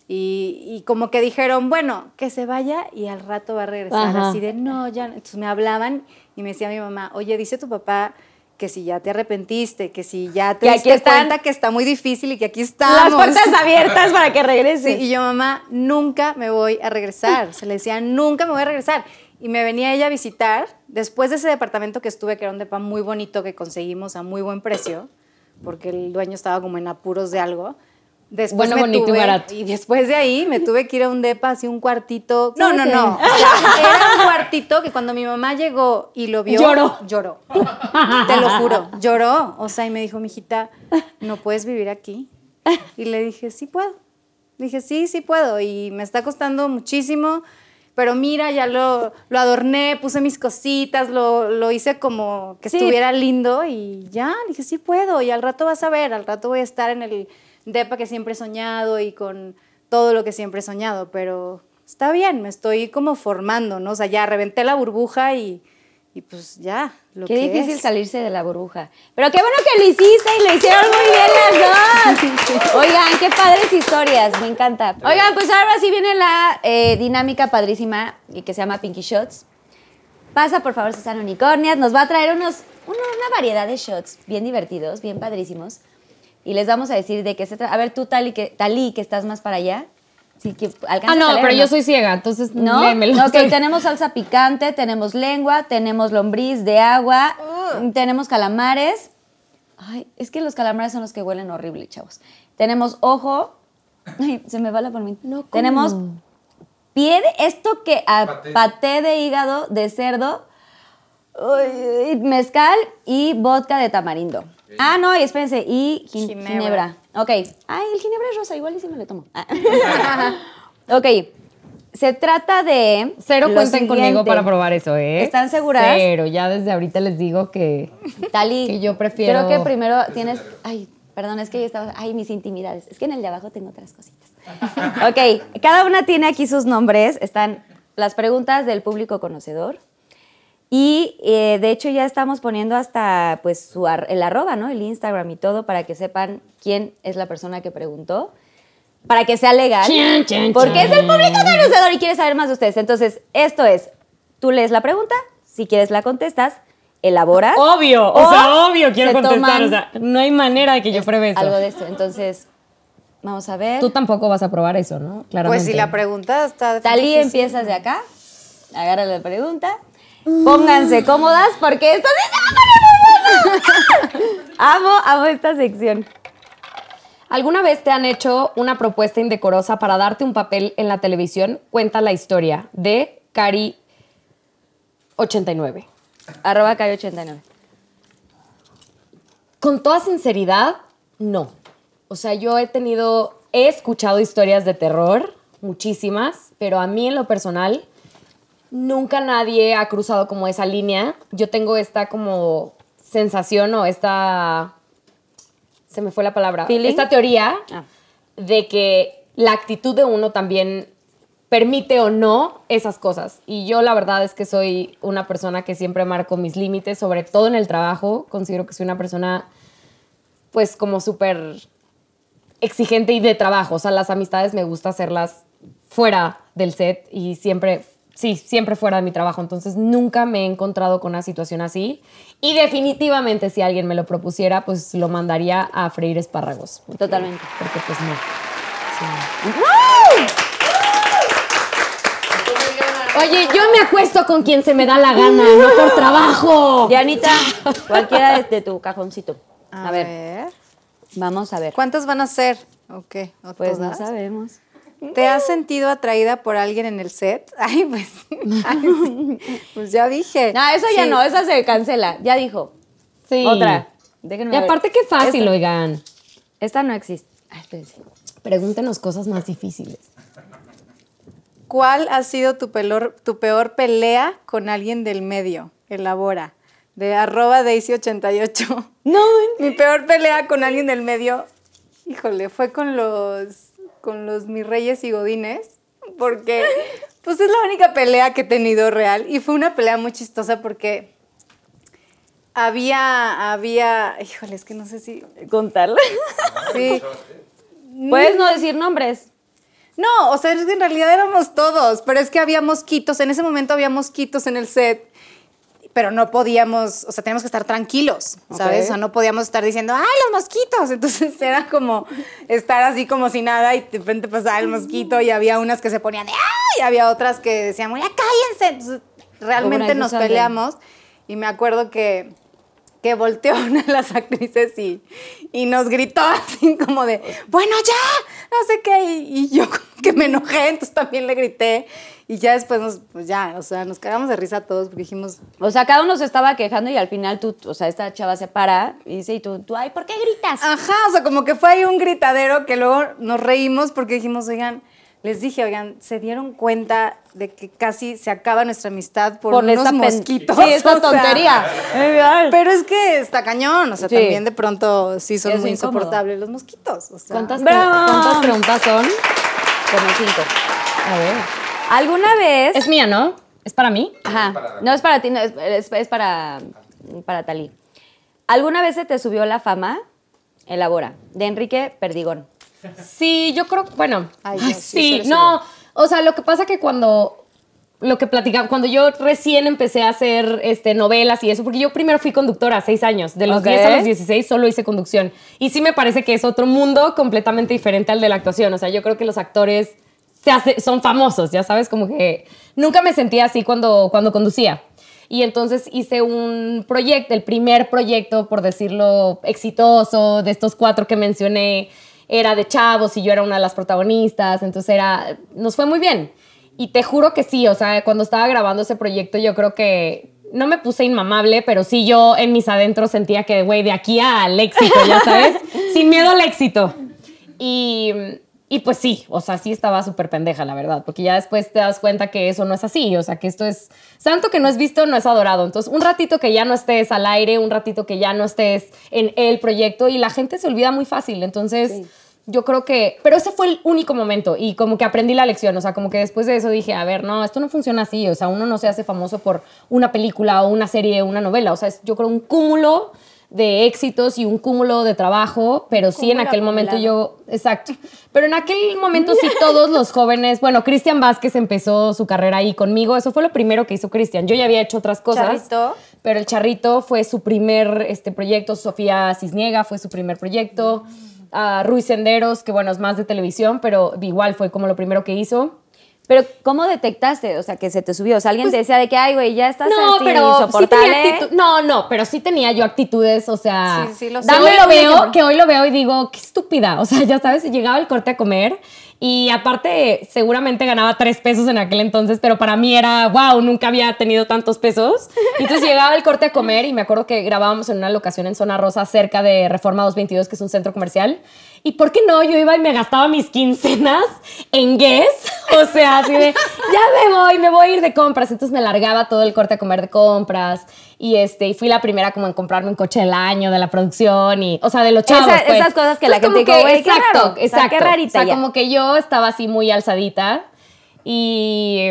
Speaker 1: Y, y como que dijeron, bueno, que se vaya y al rato va a regresar.
Speaker 4: Ajá.
Speaker 1: Así de, no, ya. no". Entonces me hablaban y me decía mi mamá, oye, dice tu papá que si ya te arrepentiste, que si ya te
Speaker 3: Que
Speaker 1: diste cuenta que está muy difícil y que aquí
Speaker 3: Las
Speaker 1: estamos.
Speaker 3: puertas abiertas para que [LAUGHS]
Speaker 1: Sí,
Speaker 3: regrese.
Speaker 1: y yo, mamá, nunca me voy a regresar. Se le decía, nunca me voy a regresar. Y me venía ella a visitar después de ese departamento que estuve, que era un depa muy bonito que conseguimos a muy buen precio, porque el dueño estaba como en apuros de algo. Después
Speaker 4: Bueno,
Speaker 1: me
Speaker 4: bonito y barato.
Speaker 1: Y después de ahí me tuve que ir a un depa, así un cuartito. No, no,
Speaker 3: ¿Sabes
Speaker 1: no.
Speaker 3: qué?
Speaker 1: O sea, era un cuartito que cuando mi mamá llegó y lo vio.
Speaker 4: Lloró.
Speaker 1: Lloró. Te lo juro. Lloró. O sea, y me dijo, mijita, no puedes vivir aquí. Y le dije, sí puedo. Dije, sí, sí puedo. Y me está costando muchísimo. Pero mira, ya lo, lo adorné, puse mis cositas, lo, lo hice como que
Speaker 3: Sí.
Speaker 1: estuviera lindo y ya, dije, sí puedo. Y al rato vas a ver, al rato voy a estar en el depa que siempre he soñado y con todo lo que siempre he soñado. Pero está bien, me estoy como formando, ¿no? O sea, ya reventé la burbuja y, y pues ya, lo
Speaker 3: Qué
Speaker 1: que
Speaker 3: difícil
Speaker 1: es.
Speaker 3: salirse de la burbuja. Pero qué bueno que lo hiciste y lo hicieron muy bien las dos. [LAUGHS] Oigan, qué padres historias, me encanta. Oigan, pues ahora sí viene la eh, dinámica padrísima y que se llama Pinky Shots. Pasa, por favor, Susana Unicornias. Nos va a traer unos, una, una variedad de shots bien divertidos, bien padrísimos. Y les vamos a decir de qué se trata. A ver, tú, Tali, que, Tali, que estás más para allá. Sí, que
Speaker 4: Ah,
Speaker 3: a
Speaker 4: no,
Speaker 3: leer,
Speaker 4: pero
Speaker 3: ¿o
Speaker 4: yo soy ciega, entonces
Speaker 3: ¿No?
Speaker 4: léemelo.
Speaker 3: Ok, [LAUGHS] tenemos salsa picante, tenemos lengua, tenemos lombriz de agua, tenemos calamares. Ay, es que los calamares son los que huelen horrible, chavos. Tenemos ojo. Ay, se me va la palmita.
Speaker 4: No, ¿cómo?
Speaker 3: tenemos pie de esto que a paté. de hígado de cerdo, uy, mezcal y vodka de tamarindo. Ah, no, y espérense, y gin-
Speaker 1: Ginebra.
Speaker 3: ginebra. Ok. Ay, el ginebra es rosa, igual y si me lo tomo. Ah. [LAUGHS] ok. Se trata de.
Speaker 4: Cero cuenten conmigo para probar eso, ¿eh?
Speaker 3: ¿Están seguras?
Speaker 4: Cero, ya desde ahorita les digo que...
Speaker 3: Tali.
Speaker 4: Que yo prefiero-
Speaker 3: Creo que primero tienes. Ay, perdón, es que yo estaba. Ay, mis intimidades. Es que en el de abajo tengo otras cositas. ok, cada una tiene aquí sus nombres. Están las preguntas del público conocedor. Y eh, de hecho ya estamos poniendo hasta pues su ar- el arroba, ¿no? El Instagram y todo para que sepan quién es la persona que preguntó. Para que sea legal.
Speaker 4: Chan, chan,
Speaker 3: porque es el público conocedor y quiere saber más de ustedes. Entonces, esto es, tú lees la pregunta, si quieres la contestas, elaboras.
Speaker 4: Obvio, o,
Speaker 3: o
Speaker 4: sea, obvio quiero contestar,
Speaker 3: toman
Speaker 4: o sea, no hay manera de que yo pruebe eso.
Speaker 3: Algo de esto. Entonces, vamos a ver.
Speaker 4: Tú tampoco vas a probar eso, ¿no? Claramente.
Speaker 1: Pues si la pregunta está
Speaker 3: Talí, empiezas de acá. Agarra la pregunta. Pónganse cómodas porque esto sí se va a [LAUGHS] amo, amo esta sección.
Speaker 4: ¿Alguna vez te han hecho una propuesta indecorosa para darte un papel en la televisión? Cuenta la historia de Cari89.
Speaker 3: Arroba Cari89.
Speaker 4: Con toda sinceridad, no. O sea, yo he tenido, he escuchado historias de terror, muchísimas, pero a mí en lo personal, nunca nadie ha cruzado como esa línea. Yo tengo esta como sensación o esta, se me fue la palabra,
Speaker 3: ¿Feeling?
Speaker 4: esta teoría
Speaker 3: Ah.
Speaker 4: de que la actitud de uno también permite o no esas cosas. Y yo la verdad es que soy una persona que siempre marco mis límites, sobre todo en el trabajo. Considero que soy una persona pues como súper exigente y de trabajo. O sea, las amistades me gusta hacerlas fuera del set y siempre, sí, siempre fuera de mi trabajo. Entonces nunca me he encontrado con una situación así. Y definitivamente si alguien me lo propusiera, pues lo mandaría a freír espárragos.
Speaker 3: Totalmente.
Speaker 4: Porque pues no. Oye, yo me acuesto con quien se me da la gana, no por trabajo.
Speaker 3: Dianita, cualquiera de, tu cajoncito.
Speaker 1: A,
Speaker 3: A, ver,
Speaker 1: ver.
Speaker 3: vamos a ver.
Speaker 1: ¿Cuántos van a ser? Ok. ¿O
Speaker 3: Pues no sabemos.
Speaker 1: ¿Te has sentido atraída por alguien en el set? [LAUGHS] Ay, pues. ay, sí. Pues ya dije.
Speaker 3: No, eso ya
Speaker 1: Sí.
Speaker 3: no, esa se cancela. Ya dijo.
Speaker 4: Sí.
Speaker 3: Otra. Déjenme
Speaker 4: Y
Speaker 3: ver.
Speaker 4: aparte qué fácil,
Speaker 3: Esta,
Speaker 4: oigan.
Speaker 3: esta no existe. Ay, espérense.
Speaker 4: Pregúntenos cosas más difíciles.
Speaker 1: ¿Cuál ha sido tu, pelor- tu peor pelea con alguien del medio? Elabora. De arroba Daisy88.
Speaker 3: No, [LAUGHS]
Speaker 1: Mi peor pelea con alguien del medio, híjole, fue con los, con los mis reyes y godines, porque pues es la única pelea que he tenido real y fue una pelea muy chistosa porque había, había, híjole, es que no sé si,
Speaker 3: contarla. [LAUGHS]
Speaker 1: sí.
Speaker 3: Puedes no decir nombres.
Speaker 1: No, o sea, es que en realidad éramos todos, pero es que había mosquitos, en ese momento había mosquitos en el set, pero no podíamos, o sea, teníamos que estar tranquilos, ¿sabes? O sea, no podíamos estar diciendo, ¡ay, los mosquitos! [LAUGHS] Entonces era como estar así como si nada y de repente pasaba el mosquito y había unas que se ponían de ¡ay! Y había otras que decían, ¡ya cállense! Entonces realmente nos peleamos y me acuerdo que que volteó [LAUGHS] una de las actrices y, y nos gritó así como de, bueno, ya, no sé qué, y, yo [LAUGHS] como que me enojé, entonces también le grité, y ya después nos, pues ya, o sea, nos cagamos de risa todos porque dijimos,
Speaker 3: O sea, cada uno se estaba quejando y al final tú, o sea, esta chava se para y dice, y tú, tú ay, ¿por qué gritas?
Speaker 1: ajá, o sea, como que fue ahí un gritadero que luego nos reímos porque dijimos, oigan, les dije, oigan, se dieron cuenta de que casi se acaba nuestra amistad por, unos
Speaker 3: esta pen-
Speaker 1: mosquitos.
Speaker 3: Sí, esta [LAUGHS]
Speaker 1: sea,
Speaker 3: tontería.
Speaker 1: Pero es que está cañón, o sea,
Speaker 3: Sí.
Speaker 1: también de pronto sí son
Speaker 3: Es
Speaker 1: muy
Speaker 3: incómodo.
Speaker 1: insoportables los mosquitos. O sea,
Speaker 4: ¿Cuántas,
Speaker 3: ¡Bravo!
Speaker 4: ¿Cuántas preguntas son?
Speaker 3: Como cinco.
Speaker 4: A ver.
Speaker 3: ¿Alguna vez?
Speaker 4: Es mía, ¿no? ¿Es para mí?
Speaker 3: Ajá. No es para ti, no, es, es- es para, para Talí. ¿Alguna vez se te subió la fama? Elabora. De Enrique Perdigón.
Speaker 4: Sí, yo creo, bueno,
Speaker 1: Ay, Dios, sí,
Speaker 4: no, o sea, lo que pasa que cuando lo que platicaba, cuando yo recién empecé a hacer este, novelas y eso, porque yo primero fui conductora seis años, de los
Speaker 3: Ok.
Speaker 4: 10 a los 16 solo hice conducción. Y sí me parece que es otro mundo completamente diferente al de la actuación. O sea, yo creo que los actores se hace- son famosos, ya sabes, como que nunca me sentía así cuando, cuando conducía. Y entonces hice un proyecto, el primer proyecto, por decirlo, exitoso, de estos cuatro que mencioné, era de chavos y yo era una de las protagonistas, entonces era, nos fue muy bien. Y te juro que sí, o sea, cuando estaba grabando ese proyecto yo creo que no me puse inmamable, pero sí yo en mis adentros sentía que, güey, de aquí al éxito, ya sabes, [LAUGHS] sin miedo al éxito. Y, y pues sí, o sea, sí estaba súper pendeja, la verdad, porque ya después te das cuenta que eso no es así, o sea, que esto es santo que no es visto, no es adorado. Entonces, un ratito que ya no estés al aire, un ratito que ya no estés en el proyecto y la gente se olvida muy fácil. Entonces, yo creo que, pero ese fue el único momento y como que aprendí la lección, o sea, como que después de eso dije, a ver, no, esto no funciona así, o sea, uno no se hace famoso por una película o una serie o una novela, o sea, es yo creo un cúmulo de éxitos y un cúmulo de trabajo, pero sí en aquel momento yo, exacto, pero en aquel momento sí [LAUGHS] todos los jóvenes, bueno, Cristian Vázquez empezó su carrera ahí conmigo, eso fue lo primero que hizo Cristian, yo ya había hecho otras cosas.
Speaker 1: Charrito.
Speaker 4: Pero el Charrito fue su primer este, proyecto, Sofía Cisniega fue su primer proyecto, a Ruiz Senderos, que bueno, es más de televisión, pero igual fue como lo primero que hizo.
Speaker 3: Pero, ¿cómo detectaste? O sea, que se te subió. O sea, alguien te decía de que, ay, güey, ya estás
Speaker 4: Pues No,
Speaker 3: así
Speaker 4: pero sí
Speaker 3: insoportable.
Speaker 4: tenía actitud- no, no, pero sí tenía yo actitudes, o sea,
Speaker 1: Sí, sí, lo sé.
Speaker 4: hoy lo veo,
Speaker 3: ejemplo.
Speaker 4: que hoy lo veo y digo, qué estúpida, o sea, ya sabes, llegaba el corte a comer y aparte seguramente ganaba tres pesos en aquel entonces, pero para mí era, wow, nunca había tenido tantos pesos. Entonces llegaba el corte a comer y me acuerdo que grabábamos en una locación en Zona Rosa cerca de Reforma 222, que es un centro comercial. ¿Y por qué no? Yo iba y me gastaba mis quincenas en Guess. O sea, así de, ya me voy, me voy a ir de compras. Entonces me largaba todo el corte a comer de compras. Y, este, y fui la primera como en comprarme un coche del año de la producción. Y, o sea, de los chavos.
Speaker 3: Esa-
Speaker 4: pues.
Speaker 3: esas cosas que la gente
Speaker 4: como
Speaker 3: dijo, "Güey, qué
Speaker 4: Exacto,
Speaker 3: raro". O sea,
Speaker 4: exacto.
Speaker 3: qué rarita
Speaker 4: O sea,
Speaker 3: ya.
Speaker 4: como que yo estaba así muy alzadita. Y...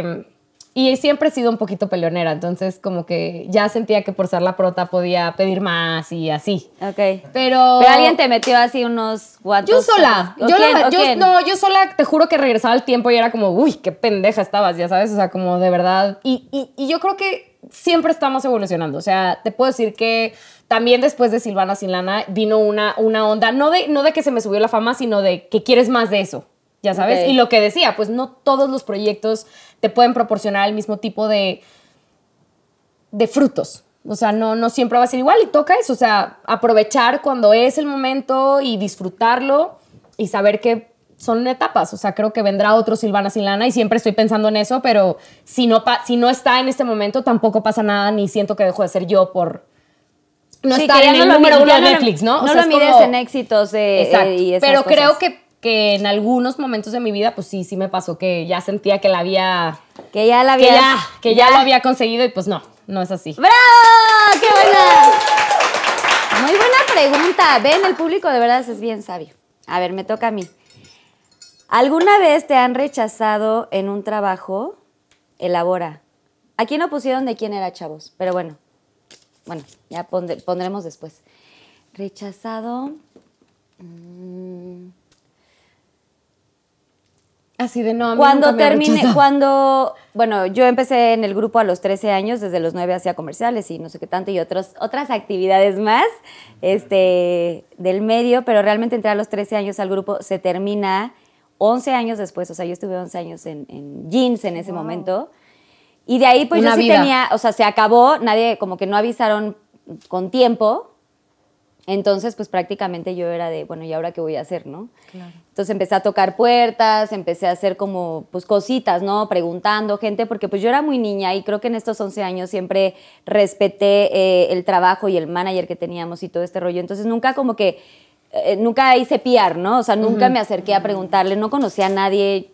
Speaker 4: Y siempre he sido un poquito peleonera, entonces como que ya sentía que por ser la prota podía pedir más y así.
Speaker 3: Ok.
Speaker 4: Pero...
Speaker 3: Pero alguien te metió así unos guantes.
Speaker 4: Yo sola.
Speaker 3: ¿O
Speaker 4: Yo,
Speaker 3: quién?
Speaker 4: la-
Speaker 3: ¿O
Speaker 4: yo- no, yo sola te juro que regresaba el tiempo y era como, uy, qué pendeja estabas, ya sabes. O sea, como de verdad. Y, y- y yo creo que siempre estamos evolucionando. O sea, te puedo decir que también después de Silvana Sin Lana vino una, una onda, no de, no de que se me subió la fama, sino de que quieres más de eso. Ya sabes.
Speaker 3: Ok.
Speaker 4: Y lo que decía, pues no todos los proyectos te pueden proporcionar el mismo tipo de, de frutos. O sea, no, no siempre va a ser igual y toca eso. O sea, aprovechar cuando es el momento y disfrutarlo y saber que son etapas. O sea, creo que vendrá otro Silvana sin lana y siempre estoy pensando en eso, pero si no, si no está en este momento, tampoco pasa nada ni siento que dejo de ser yo por no
Speaker 3: Sí,
Speaker 4: estar en
Speaker 3: no
Speaker 4: el número uno de
Speaker 3: no
Speaker 4: Netflix, ¿no?
Speaker 3: No
Speaker 4: O sea,
Speaker 3: lo
Speaker 4: es
Speaker 3: mides
Speaker 4: como-
Speaker 3: en éxitos eh,
Speaker 4: Exacto.
Speaker 3: eh, y esas
Speaker 4: Pero
Speaker 3: cosas.
Speaker 4: creo que, que en algunos momentos de mi vida, pues sí, sí me pasó que ya sentía que la había
Speaker 3: Que ya la
Speaker 4: que ya, que ya lo había conseguido y pues no, no es así.
Speaker 3: ¡Bravo! ¡Qué buena! Muy buena pregunta. Ven, el público de verdad es bien sabio. A ver, me toca a mí. ¿Alguna vez te han rechazado en un trabajo? Elabora. Aquí no pusieron de quién era, chavos, pero bueno. Bueno, ya pondremos después. Rechazado.
Speaker 4: Así de no, a mí
Speaker 3: Cuando
Speaker 4: nunca me
Speaker 3: terminé, cuando, bueno, yo empecé en el grupo a los 13 años, desde los 9 hacía comerciales y no sé qué tanto, y otros, otras actividades más este, del medio, pero realmente entré a los 13 años al grupo, se termina 11 años después, o sea, yo estuve 11 años en, en jeans en ese momento, y de ahí pues
Speaker 4: Una
Speaker 3: yo sí
Speaker 4: vida.
Speaker 3: tenía, o sea, se acabó, nadie, como que no avisaron con tiempo. Entonces, pues prácticamente yo era de, bueno, ¿y ahora qué voy a hacer, no? Entonces empecé a tocar puertas, empecé a hacer como, pues cositas, ¿no? Preguntando gente, porque pues yo era muy niña y creo que en estos 11 años siempre respeté eh, el trabajo y el manager que teníamos y todo este rollo. Entonces nunca como que, eh, nunca hice piar, ¿no? O sea, nunca me acerqué a preguntarle, no conocía a nadie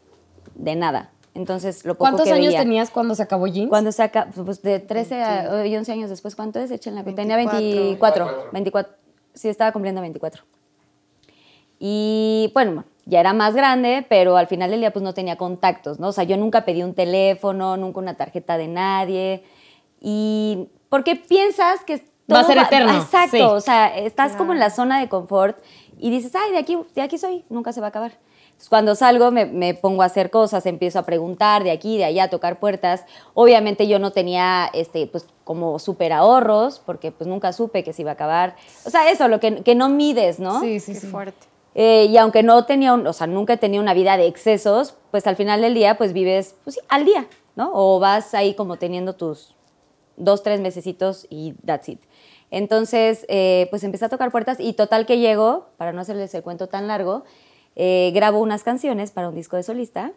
Speaker 3: de nada. Entonces, lo poco
Speaker 4: ¿Cuántos
Speaker 3: que
Speaker 4: años
Speaker 3: veía-
Speaker 4: tenías cuando se acabó Jeans?
Speaker 3: cuando saca, pues de 13 a y 11 años después, ¿cuánto es? Echen la cuenta. Tenía 24, 24. Sí, estaba cumpliendo 24. Y bueno, ya era más grande, pero al final del día pues no tenía contactos, ¿no? O sea, yo nunca pedí un teléfono, nunca una tarjeta de nadie. Y porque piensas que
Speaker 4: Va a
Speaker 3: todo
Speaker 4: ser eterno,
Speaker 3: Exacto,
Speaker 4: sí.
Speaker 3: o sea, estás como en la zona de confort y dices, ay, de aquí, de aquí soy, nunca se va a acabar. Entonces, cuando salgo me, me pongo a hacer cosas, empiezo a preguntar de aquí, de allá, a tocar puertas. Obviamente yo no tenía, este, pues, como súper ahorros, porque pues nunca supe que se iba a acabar. O sea, eso, lo que, que no mides, ¿no?
Speaker 4: Sí, sí,
Speaker 1: Qué
Speaker 4: sí.
Speaker 1: fuerte.
Speaker 3: Eh, y aunque no tenía, un- o sea, nunca tenido una vida de excesos, pues al final del día, pues vives, pues sí, al día, ¿no? O vas ahí como teniendo tus dos, tres mesecitos y that's it. Entonces, eh, pues empecé a tocar puertas y total que llego, para no hacerles el cuento tan largo, eh, grabo unas canciones para un disco de solista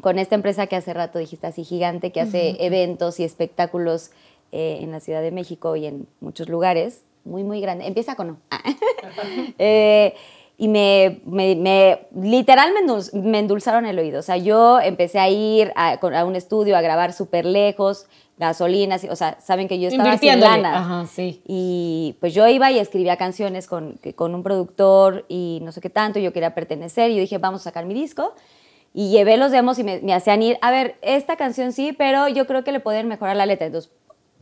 Speaker 3: con esta empresa que hace rato dijiste así gigante, que hace eventos y espectáculos eh, en la Ciudad de México y en muchos lugares, muy, muy grande. Empieza con no. [LAUGHS] Eh, y me, me, me- literal me, me endulzaron el oído. O sea, yo empecé a ir a, a un estudio a grabar súper lejos, gasolinas, o sea, saben que yo estaba sin lana.
Speaker 4: Ajá, sí.
Speaker 3: Y pues yo iba y escribía canciones con, que- con un productor y no sé qué tanto, yo quería pertenecer y yo dije, vamos a sacar mi disco. Y llevé los demos y me, me hacían ir, a ver, esta canción sí, pero yo creo que le pueden mejorar la letra. Entonces,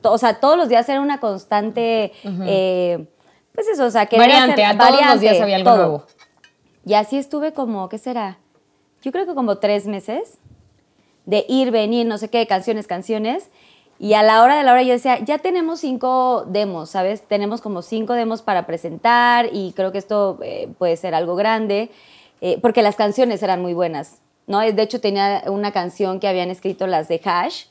Speaker 3: to- o sea, todos los días era una constante, eh, pues eso, o sea, querer
Speaker 4: Variante,
Speaker 3: hacer-
Speaker 4: a todos los
Speaker 3: variante,
Speaker 4: días había algo
Speaker 3: todo.
Speaker 4: nuevo.
Speaker 3: Y así estuve como, ¿qué será? Yo creo que como tres meses de ir, venir, no sé qué, canciones, canciones. Y a la hora de la hora yo decía, ya tenemos cinco demos, ¿sabes? Tenemos como cinco demos para presentar y creo que esto eh, puede ser algo grande, eh, porque las canciones eran muy buenas, ¿no? De hecho, tenía una canción que habían escrito las de Hash,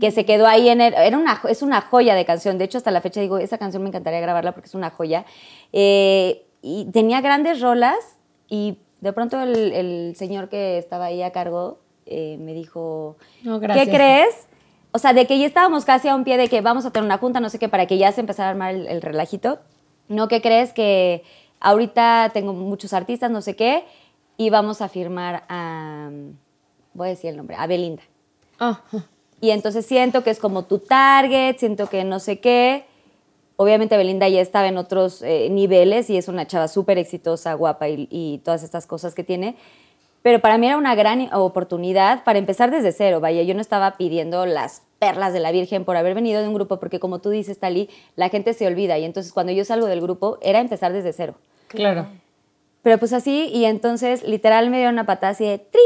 Speaker 3: que se quedó ahí en el, era una, es una joya de canción, de hecho hasta la fecha digo, esa canción me encantaría grabarla porque es una joya. Eh, y tenía grandes rolas y de pronto el, el señor que estaba ahí a cargo eh, me dijo,
Speaker 4: No.
Speaker 3: ¿qué crees? O sea, de que ya estábamos casi a un pie de que vamos a tener una junta, no sé qué, para que ya se empezara a armar el, el relajito. No, ¿qué crees? Que ahorita tengo muchos artistas, no sé qué, y vamos a firmar a, voy a decir el nombre, a Belinda.
Speaker 4: Ah,
Speaker 3: Y entonces siento que es como tu target, siento que no sé qué. Obviamente Belinda ya estaba en otros eh, niveles y es una chava súper exitosa, guapa y, y todas estas cosas que tiene. Pero para mí era una gran oportunidad para empezar desde cero. Vaya, yo no estaba pidiendo las perlas de la Virgen por haber venido de un grupo, porque como tú dices, Tali, la gente se olvida. Y entonces cuando yo salgo del grupo era empezar desde cero.
Speaker 4: claro.
Speaker 3: Pero pues así, y entonces literal me dio una patada así de ¡trin!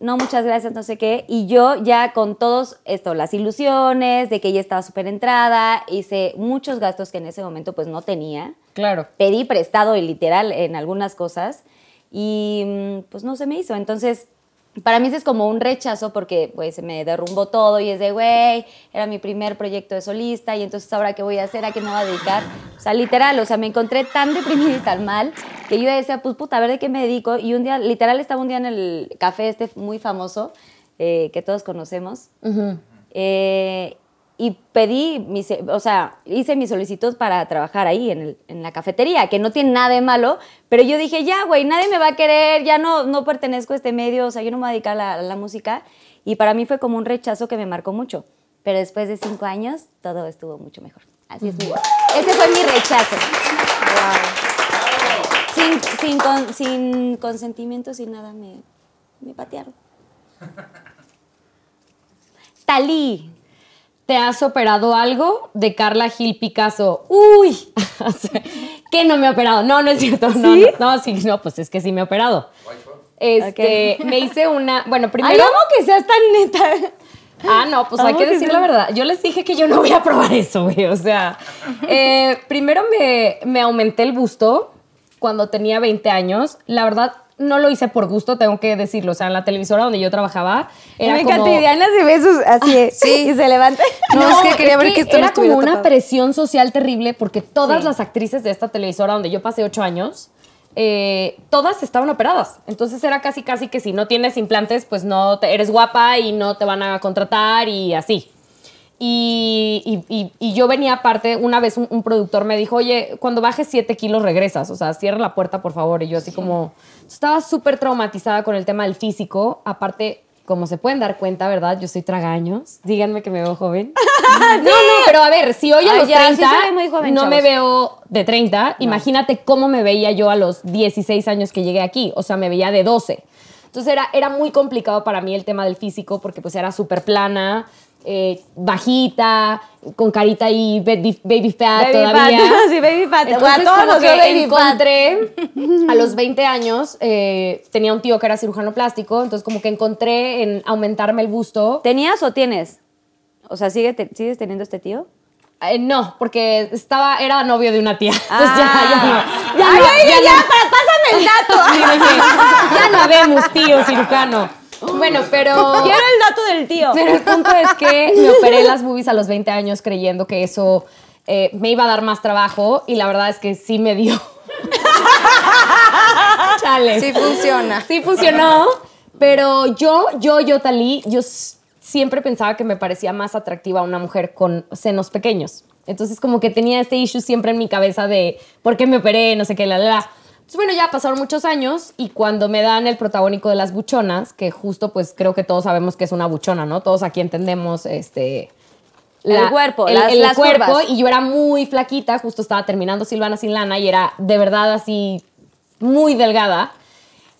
Speaker 3: No, muchas gracias, no sé qué. Y yo ya con todos esto, las ilusiones de que ya estaba súper entrada, hice muchos gastos que en ese momento pues no tenía.
Speaker 4: Claro.
Speaker 3: Pedí prestado y literal en algunas cosas y mm, pues no se me hizo. Entonces, para mí ese es como un rechazo porque pues se me derrumbó todo y es de, güey, era mi primer proyecto de solista y entonces ahora qué voy a hacer, a qué me voy a dedicar. O sea, literal, o sea, me encontré tan deprimida y tan mal que yo decía, pues puta, a ver de qué me dedico. Y un día, literal, estaba un día en el café este muy famoso eh, que todos conocemos. Eh, y pedí, mi, o sea, hice mi solicitud para trabajar ahí en, el- en la cafetería, que no tiene nada de malo, pero yo dije, ya, güey, nadie me va a querer, ya no, no pertenezco a este medio, o sea, yo no me voy a dedicar a la, a la música. Y para mí fue como un rechazo que me marcó mucho. Pero después de cinco años, todo estuvo mucho mejor. Así es Ese fue mi rechazo. Sin, sin, con- sin consentimiento, sin nada, me, me patearon. [LAUGHS] Talí.
Speaker 4: ¿Te has operado algo de Carla Gil Picasso? Uy, [LAUGHS] que no me he operado. No, no es cierto. No, no, no, sí, no, pues es que sí me he operado. Este, me hice una, bueno,
Speaker 3: Ay,
Speaker 4: primero.
Speaker 3: amo que seas tan neta.
Speaker 4: Ah, no, pues hay que decir la verdad. Yo les dije que yo no voy a probar eso, güey. O sea, eh, primero me, me aumenté el busto cuando tenía 20 años. La verdad, no lo hice por gusto, tengo que decirlo. O sea, en la televisora donde yo trabajaba, era
Speaker 3: me
Speaker 4: como...
Speaker 3: y sus así [LAUGHS]
Speaker 1: Sí.
Speaker 3: y se levanta. [LAUGHS]
Speaker 1: No, es que quería ver que esto no
Speaker 4: era como una
Speaker 1: tapado.
Speaker 4: presión social terrible porque todas
Speaker 3: Sí.
Speaker 4: las actrices de esta televisora donde yo pasé ocho años, eh, todas estaban operadas. Entonces era casi, casi que si no tienes implantes, pues no te- eres guapa y no te van a contratar y así. Y, y- y- yo venía aparte, una vez un, un productor me dijo, oye, cuando bajes 7 kilos regresas, o sea, cierra la puerta, por favor. Y yo así como, estaba súper traumatizada con el tema del físico. Aparte, como se pueden dar cuenta, ¿verdad? Yo soy tragaños. Díganme que me veo joven. [LAUGHS] No, no, pero a ver, si hoy a los
Speaker 3: ya, sí
Speaker 4: 30
Speaker 3: se ve muy joven,
Speaker 4: no me
Speaker 3: chavos.
Speaker 4: veo de 30, imagínate cómo me veía yo a los 16 años que llegué aquí. O sea, me veía de 12. Entonces era, era muy complicado para mí el tema del físico porque pues era súper plana, eh, bajita, con carita y baby, baby fat
Speaker 3: Baby
Speaker 4: todavía.
Speaker 3: fat. [LAUGHS] Sí, baby fat.
Speaker 4: Entonces,
Speaker 3: A todos baby fat.
Speaker 4: encontré [LAUGHS] a los 20 años, eh, tenía un tío que era cirujano plástico, entonces como que encontré en aumentarme el busto.
Speaker 3: ¿Tenías o tienes? O sea, ¿sigue te- ¿sigues teniendo este tío?
Speaker 4: Eh, no, porque estaba, era novio de una tía. Entonces
Speaker 3: Ah.
Speaker 4: ya, ya no. Ya,
Speaker 3: Ay,
Speaker 4: no, ya
Speaker 3: ya,
Speaker 4: no.
Speaker 3: para- pásame el dato. [LAUGHS]
Speaker 4: Sí, dije, ya no habemos tío cirujano. Bueno, pero. [LAUGHS]
Speaker 3: Quiero el dato del tío.
Speaker 4: Pero el punto es que me operé las boobies a los 20 años creyendo que eso eh, me iba a dar más trabajo y la verdad es que sí me dio. [LAUGHS] Chale.
Speaker 1: Sí funciona.
Speaker 4: Sí funcionó, pero yo, yo, yo, Talí, yo siempre pensaba que me parecía más atractiva una mujer con senos pequeños. Entonces como que tenía este issue siempre en mi cabeza de por qué me operé, no sé qué, la, la, la. Entonces, bueno, ya pasaron muchos años y cuando me dan el protagónico de las buchonas, que justo pues creo que todos sabemos que es una buchona, ¿no? Todos aquí entendemos este...
Speaker 3: El cuerpo,
Speaker 4: el,
Speaker 3: las-
Speaker 4: el
Speaker 3: las
Speaker 4: cuerpo
Speaker 3: curvas.
Speaker 4: y yo era muy flaquita, justo estaba terminando Silvana sin lana y era de verdad así muy delgada.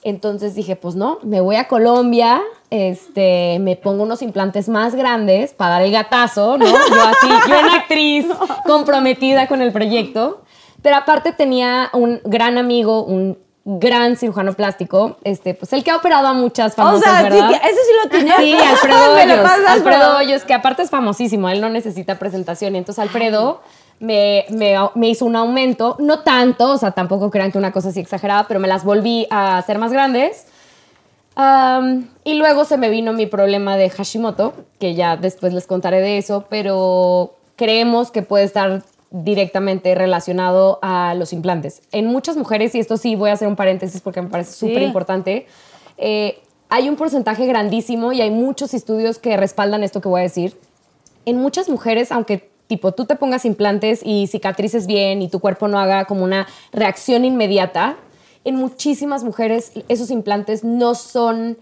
Speaker 4: Entonces dije, pues no, me voy a Colombia, este, me pongo unos implantes más grandes para dar el gatazo, ¿no? Yo así, yo una [LAUGHS] actriz comprometida con el proyecto. Pero aparte tenía un gran amigo, un gran cirujano plástico, este, pues el que ha operado a muchas famosas,
Speaker 3: sea, sí
Speaker 4: ¿verdad?
Speaker 3: que- ese sí lo tiene.
Speaker 4: Sí, Alfredo [LAUGHS]
Speaker 3: Me lo
Speaker 4: Hoyos. Alfredo Hoyos, que aparte es famosísimo, él no necesita presentación. Y entonces Alfredo me, me- me hizo un aumento, no tanto, o sea, tampoco crean que una cosa así exagerada, pero me las volví a hacer más grandes. Y luego se me vino mi problema de Hashimoto, que ya después les contaré de eso, pero creemos que puede estar directamente relacionado a los implantes. En muchas mujeres, y esto sí voy a hacer un paréntesis porque me parece súper importante, eh, hay un porcentaje grandísimo y hay muchos estudios que respaldan esto que voy a decir. En muchas mujeres, aunque tipo tú te pongas implantes y cicatrices bien y tu cuerpo no haga como una reacción inmediata, en muchísimas mujeres esos implantes no son,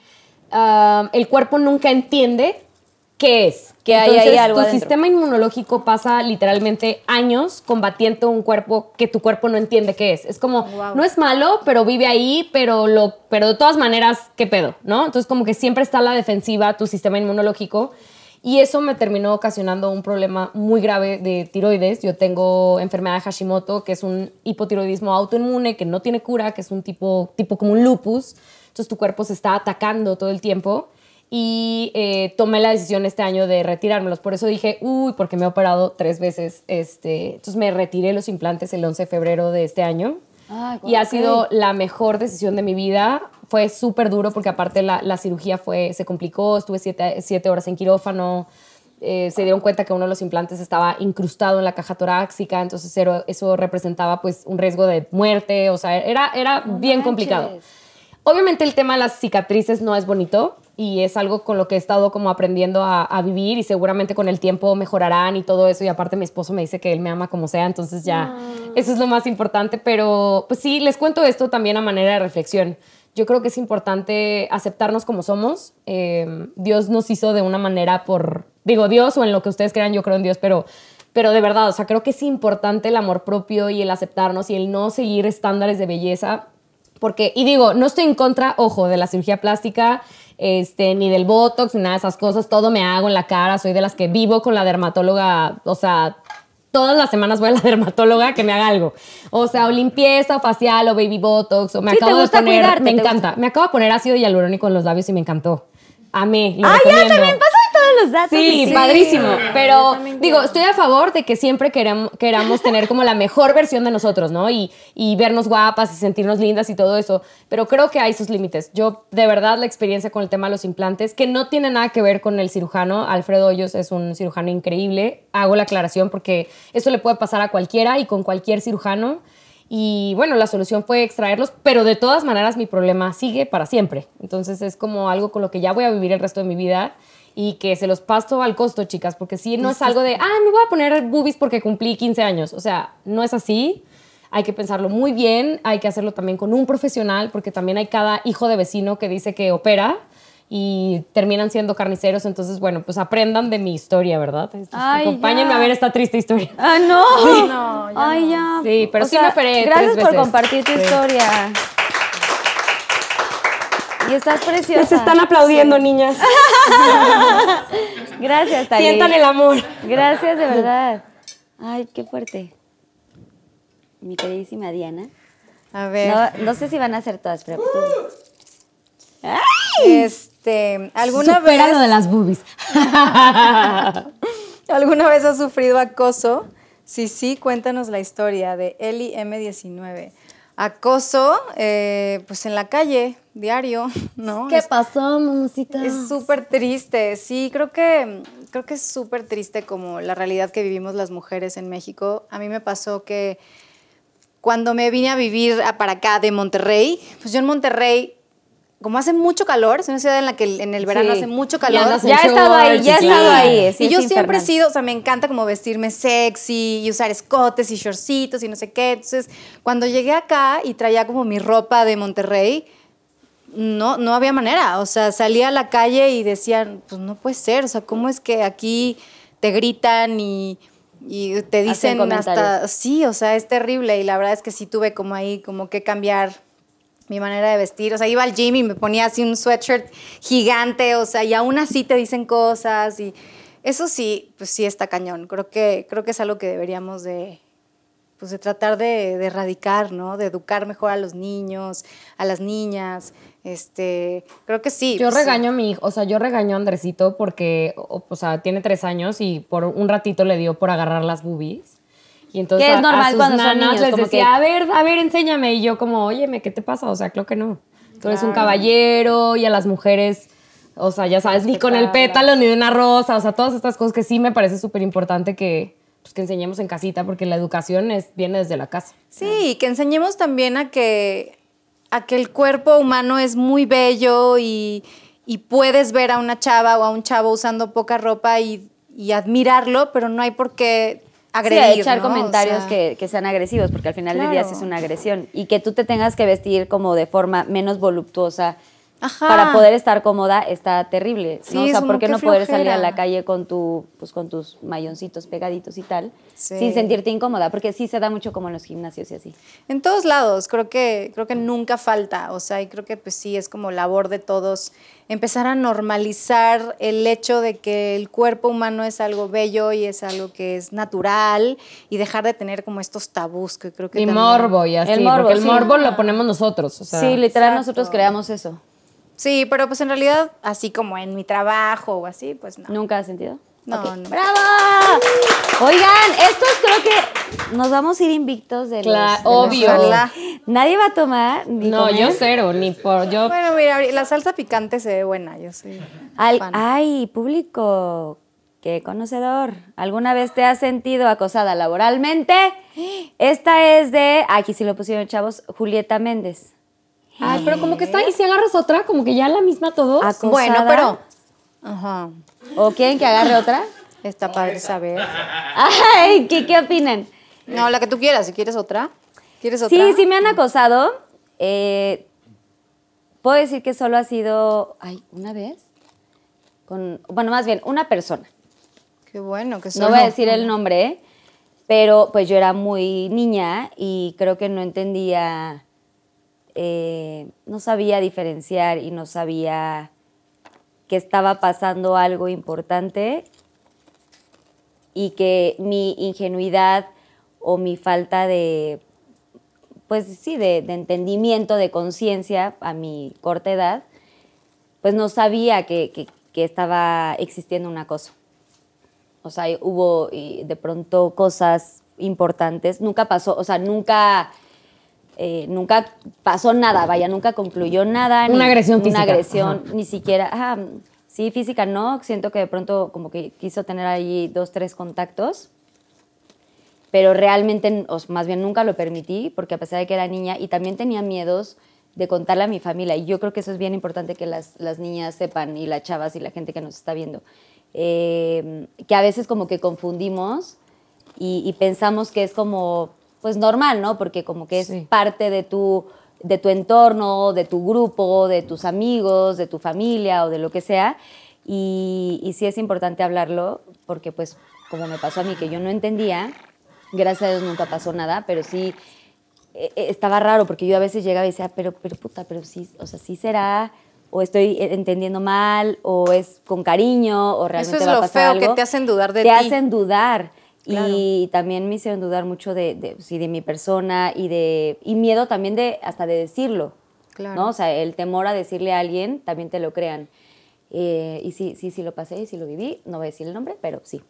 Speaker 4: ah, el cuerpo nunca entiende qué es.
Speaker 3: Que hay ahí algo
Speaker 4: tu
Speaker 3: adentro.
Speaker 4: sistema inmunológico pasa literalmente años combatiendo un cuerpo que tu cuerpo no entiende qué es. Es como,
Speaker 1: Wow.
Speaker 4: no es malo, pero vive ahí, pero, lo, pero de todas maneras, ¿qué pedo? ¿No? Entonces como que siempre está a la defensiva tu sistema inmunológico. Y eso me terminó ocasionando un problema muy grave de tiroides. Yo tengo enfermedad de Hashimoto, que es un hipotiroidismo autoinmune que no tiene cura, que es un tipo, tipo como un lupus. Entonces tu cuerpo se está atacando todo el tiempo. Y eh, tomé la decisión este año de retirármelos. Por eso dije, uy, porque me he operado tres veces. Este, entonces me retiré los implantes el 11 de febrero de este año.
Speaker 3: Ah,
Speaker 4: y ha sido la mejor decisión de mi vida. Fue súper duro porque aparte la, la cirugía fue, se complicó, estuve siete, siete horas en quirófano, eh, se dieron cuenta que uno de los implantes estaba incrustado en la caja torácica, entonces eso, eso representaba pues un riesgo de muerte, o sea, era, era bien complicado. Obviamente el tema de las cicatrices no es bonito y es algo con lo que he estado como aprendiendo a, a vivir y seguramente con el tiempo mejorarán y todo eso y aparte mi esposo me dice que él me ama como sea, entonces ya eso es lo más importante, pero pues sí, les cuento esto también a manera de reflexión. Yo creo que es importante aceptarnos como somos. Eh, Dios nos hizo de una manera por, digo Dios o en lo que ustedes crean, yo creo en Dios, pero pero de verdad, o sea, creo que es importante el amor propio y el aceptarnos y el no seguir estándares de belleza porque, y digo, no estoy en contra, ojo, de la cirugía plástica, este, ni del botox, ni nada de esas cosas. Todo me hago en la cara. Soy de las que vivo con la dermatóloga, o sea, todas las semanas voy a la [LAUGHS] dermatóloga que me haga algo. O sea, o limpieza, o facial, o baby botox, o me
Speaker 3: Sí, te
Speaker 4: acabo de poner.
Speaker 3: cuidarte,
Speaker 4: me encanta. Me acabo de poner ácido hialurónico en los labios y me encantó. Amé. Lo
Speaker 3: Ah, ya también pasa los datos.
Speaker 4: Sí,
Speaker 3: Sí.
Speaker 4: padrísimo. Pero digo, estoy a favor de que siempre queramos, queramos tener como la mejor versión de nosotros, ¿no? Y, y vernos guapas y sentirnos lindas y todo eso. Pero creo que hay sus límites. Yo, de verdad, la experiencia con el tema de los implantes, que no tiene nada que ver con el cirujano. Alfredo Hoyos es un cirujano increíble. Hago la aclaración porque eso le puede pasar a cualquiera y con cualquier cirujano. Y bueno, la solución fue extraerlos, pero de todas maneras mi problema sigue para siempre. Entonces es como algo con lo que ya voy a vivir el resto de mi vida y que se los paso al costo, chicas, porque sí no es algo de, ah, me voy a poner boobies porque cumplí 15 años. O sea, no es así. Hay que pensarlo muy bien, hay que hacerlo también con un profesional, porque también hay cada hijo de vecino que dice que opera y terminan siendo carniceros. Entonces, bueno, pues aprendan de mi historia, ¿verdad?
Speaker 3: Ay,
Speaker 4: Acompáñenme
Speaker 3: ya.
Speaker 4: a ver esta triste historia.
Speaker 3: Ah, no.
Speaker 1: No, ya
Speaker 3: Ay,
Speaker 1: no.
Speaker 3: ya.
Speaker 4: Sí, pero
Speaker 3: O
Speaker 4: sí me operé
Speaker 3: Gracias
Speaker 4: tres
Speaker 3: por
Speaker 4: veces.
Speaker 3: compartir tu
Speaker 4: Sí.
Speaker 3: historia. Y estás preciosa.
Speaker 4: Les están aplaudiendo, niñas. [LAUGHS]
Speaker 3: Gracias, Tali.
Speaker 4: Sientan el amor.
Speaker 3: Gracias, de verdad. [LAUGHS] Ay, qué fuerte. Mi queridísima Diana.
Speaker 1: A ver,
Speaker 3: No, no sé si van a ser todas, pero tú.
Speaker 1: este, ¿alguna
Speaker 4: Supera
Speaker 1: vez,
Speaker 4: lo de las boobies. [LAUGHS]
Speaker 1: ¿alguna vez has sufrido acoso? Sí, sí, cuéntanos la historia de Eli M19. Acoso, eh, pues en la calle, diario, [LAUGHS] ¿no?
Speaker 4: ¿Qué
Speaker 1: Es-
Speaker 4: pasó, mamacita?
Speaker 1: Es súper triste, sí, creo que, creo que es súper triste como la realidad que vivimos las mujeres en México. A mí me pasó que cuando me vine a vivir a- para acá de Monterrey, pues yo en Monterrey, como hace mucho calor, es una ciudad en la que en el verano
Speaker 3: Sí.
Speaker 1: hace mucho calor.
Speaker 3: Ya he estado ahí, ya he estado ahí. sí,
Speaker 1: y yo siempre he sido, o sea, me encanta como vestirme sexy y usar escotes y shortcitos y no sé qué. Entonces, cuando llegué acá y traía como mi ropa de Monterrey, no, no había manera. O sea, salía a la calle y decían, pues no puede ser. O sea, ¿cómo es que aquí te gritan y, y te dicen hasta... Sí, o sea, es terrible. Y la verdad es que sí tuve como ahí como que cambiar mi manera de vestir. O sea, iba al gym y me ponía así un sweatshirt gigante, o sea, y aún así te dicen cosas y eso sí, pues sí está cañón. Creo que, creo que es algo que deberíamos de, pues de tratar de, de erradicar, ¿no? De educar mejor a los niños, a las niñas. Este, creo que sí.
Speaker 4: Yo
Speaker 1: pues,
Speaker 4: regaño a mi hijo, o sea, yo regaño a Andresito porque, o, o sea, tiene tres años y por un ratito le dio por agarrar las boobies. Y entonces
Speaker 3: Que es
Speaker 4: a- a
Speaker 3: normal
Speaker 4: sus
Speaker 3: cuando son
Speaker 4: nanas
Speaker 3: niños,
Speaker 4: les
Speaker 3: como
Speaker 4: decía,
Speaker 3: que-
Speaker 4: a ver, a ver, enséñame. Y yo como, óyeme, ¿qué te pasa? O sea, creo que no. Tú eres un caballero y a las mujeres, o sea, ya sabes, ni con el pétalo ni de una rosa, o sea, todas estas cosas que sí me parece súper importante que, pues, que enseñemos en casita porque la educación es, viene desde la casa.
Speaker 1: Sí, que enseñemos también a que, a que el cuerpo humano es muy bello y, y puedes ver a una chava o a un chavo usando poca ropa y, y admirarlo, pero no hay por qué agredir.
Speaker 3: sí, echar
Speaker 1: ¿no? O
Speaker 3: comentarios
Speaker 1: sea,
Speaker 3: que, que sean agresivos, porque al final del día
Speaker 1: Claro.
Speaker 3: sí es una agresión. Y que tú te tengas que vestir como de forma menos voluptuosa
Speaker 1: Ajá.
Speaker 3: para poder estar cómoda está terrible. ¿no?
Speaker 1: Sí,
Speaker 3: o sea, ¿por qué no poder salir a
Speaker 1: flojera.
Speaker 3: la calle con, tu, pues, con tus mayoncitos pegaditos y tal,
Speaker 1: Sí.
Speaker 3: sin sentirte incómoda? Porque sí se da mucho como en los gimnasios y así.
Speaker 1: En todos lados, creo que, creo que nunca falta, o sea, y creo que pues sí, es como labor de todos empezar a normalizar el hecho de que el cuerpo humano es algo bello y es algo que es natural y dejar de tener como estos tabús que creo que
Speaker 4: Y
Speaker 1: también-
Speaker 4: morbo y así,
Speaker 3: El morbo,
Speaker 4: porque el
Speaker 3: sí.
Speaker 4: morbo lo ponemos nosotros, o sea.
Speaker 3: sí, literal,
Speaker 1: exacto.
Speaker 3: nosotros creamos eso.
Speaker 1: Sí, pero pues en realidad, así como en mi trabajo o así, pues no.
Speaker 3: ¿Nunca has sentido?
Speaker 1: No, no.
Speaker 3: ¡Bravo! Oigan, estos creo que nos vamos a ir invictos de
Speaker 4: Cla-
Speaker 3: los... de los
Speaker 4: obvio.
Speaker 3: Nadie va a tomar ni
Speaker 4: No,
Speaker 3: comer.
Speaker 4: yo cero, ni por. Yo
Speaker 1: Bueno, mira, la salsa picante se ve buena, yo soy
Speaker 3: Al-
Speaker 1: fan.
Speaker 3: ay, público, qué conocedor. ¿Alguna vez te has sentido acosada laboralmente? [GASPS] Esta es de, aquí sí lo pusieron chavos, Julieta Méndez.
Speaker 4: Ay, pero como que está, y si agarras otra, como que ya la misma todos.
Speaker 3: Acosada.
Speaker 1: Bueno, pero... Ajá,
Speaker 3: ¿O quieren que agarre otra?
Speaker 1: está padre saber. [LAUGHS]
Speaker 3: Ay, ¿qué, qué opinan?
Speaker 1: No, la que tú quieras, si quieres otra. ¿Quieres otra?
Speaker 3: Sí, sí me han acosado. Eh, Puedo decir que solo ha sido, ay, una vez. Con, bueno, más bien, una persona.
Speaker 1: Qué bueno que
Speaker 3: No
Speaker 1: solo-
Speaker 3: voy a decir el nombre, pero pues yo era muy niña y creo que no entendía, eh, no sabía diferenciar y no sabía que estaba pasando algo importante y que mi ingenuidad o mi falta de, pues sí, de, entendimiento, de conciencia a mi corta edad, pues no sabía que, que- que estaba existiendo un acoso. O sea, hubo de pronto cosas importantes. Nunca pasó, o sea, nunca, eh, nunca pasó nada, vaya, nunca concluyó nada.
Speaker 4: Una agresión física,
Speaker 3: Una agresión,
Speaker 4: ajá.
Speaker 3: ni siquiera, ajá, sí, física no. Siento que de pronto como que quiso tener ahí dos, tres contactos. Pero realmente, o más bien nunca lo permití, porque a pesar de que era niña y también tenía miedos de contarle a mi familia. Y yo creo que eso es bien importante que las, las niñas sepan y las chavas y la gente que nos está viendo. Eh, que a veces como que confundimos y, y pensamos que es como, pues normal, ¿no? Porque como que es
Speaker 4: Sí.
Speaker 3: parte de tu, de tu entorno, de tu grupo, de tus amigos, de tu familia o de lo que sea. Y, y sí es importante hablarlo porque pues como me pasó a mí que yo no entendía, gracias a Dios nunca pasó nada, pero sí eh, eh, estaba raro porque yo a veces llegaba y decía, pero, pero puta, pero sí, o sea, sí será, o estoy eh, entendiendo mal, o es con cariño, o realmente
Speaker 1: es
Speaker 3: va a
Speaker 1: lo feo, que te hacen dudar de
Speaker 3: te
Speaker 1: ti.
Speaker 3: hacen dudar.
Speaker 1: Claro.
Speaker 3: Y también me hicieron dudar mucho de, de, sí, de mi persona y de y miedo también de hasta de decirlo.
Speaker 1: Claro.
Speaker 3: ¿no? O sea, el temor a decirle a alguien también te lo crean. Eh, y sí, sí, sí lo pasé y sí lo viví. No voy a decir el nombre, pero sí.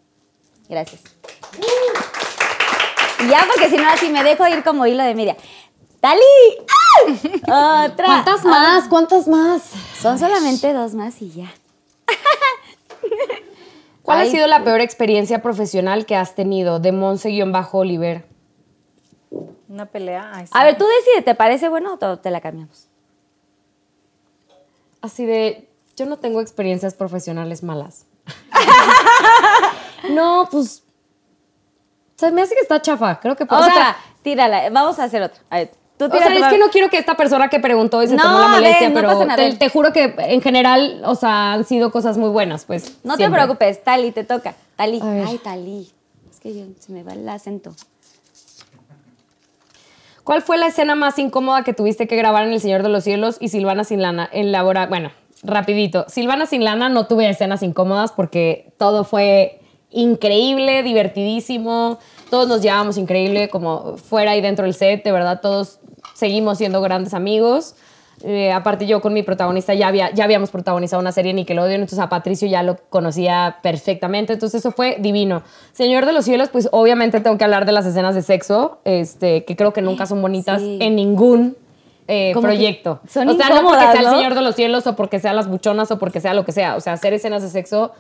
Speaker 3: Gracias. Y ya, porque si no, así me dejo ir como hilo de media. ¡Tali! ¡Ah! Otra.
Speaker 4: ¿Cuántas
Speaker 3: Ah,
Speaker 4: más? ¿Cuántas más?
Speaker 3: Son solamente dos más y ya. [LAUGHS]
Speaker 4: ¿Cuál
Speaker 3: Ay.
Speaker 4: ha sido la peor experiencia profesional que has tenido de Monse-Oliver?
Speaker 1: Una pelea. ay, sí.
Speaker 3: A ver, tú decides, ¿te parece bueno o te- la cambiamos?
Speaker 4: Así de, yo no tengo experiencias profesionales malas. [LAUGHS] no, pues, se me hace que está chafa. Creo que... o
Speaker 3: Otra,
Speaker 4: sea,
Speaker 3: tírala. Vamos a hacer otra. A ver, tú
Speaker 4: O sea, es que no quiero que esta persona que preguntó y se
Speaker 3: No,
Speaker 4: tomó la molestia,
Speaker 3: no
Speaker 4: pero
Speaker 3: pasa nada,
Speaker 4: te, juro que en general, o sea, han sido cosas muy buenas, pues.
Speaker 3: No te preocupes, Tali, te toca. Tali. Ay, Tali. Es que yo, se me va el acento.
Speaker 4: ¿Cuál fue la escena más incómoda que tuviste que grabar en El Señor de los Cielos y Silvana sin lana? Elabora, bueno, rapidito. Silvana sin lana no tuve escenas incómodas porque todo fue increíble, divertidísimo. Todos nos llevábamos increíble como fuera y dentro del set. De verdad, todos seguimos siendo grandes amigos. Eh, aparte yo con mi protagonista ya, había, ya habíamos protagonizado una serie en Nickelodeon, entonces a Patricio ya lo conocía perfectamente, entonces eso fue divino. Señor de los cielos, pues obviamente tengo que hablar de las escenas de sexo, este, que creo que nunca son bonitas
Speaker 3: Sí.
Speaker 4: en ningún eh, proyecto.
Speaker 3: son
Speaker 4: o sea, no porque sea el. Señor de los cielos o porque sea las buchonas o porque sea lo que sea, o sea, hacer escenas de sexo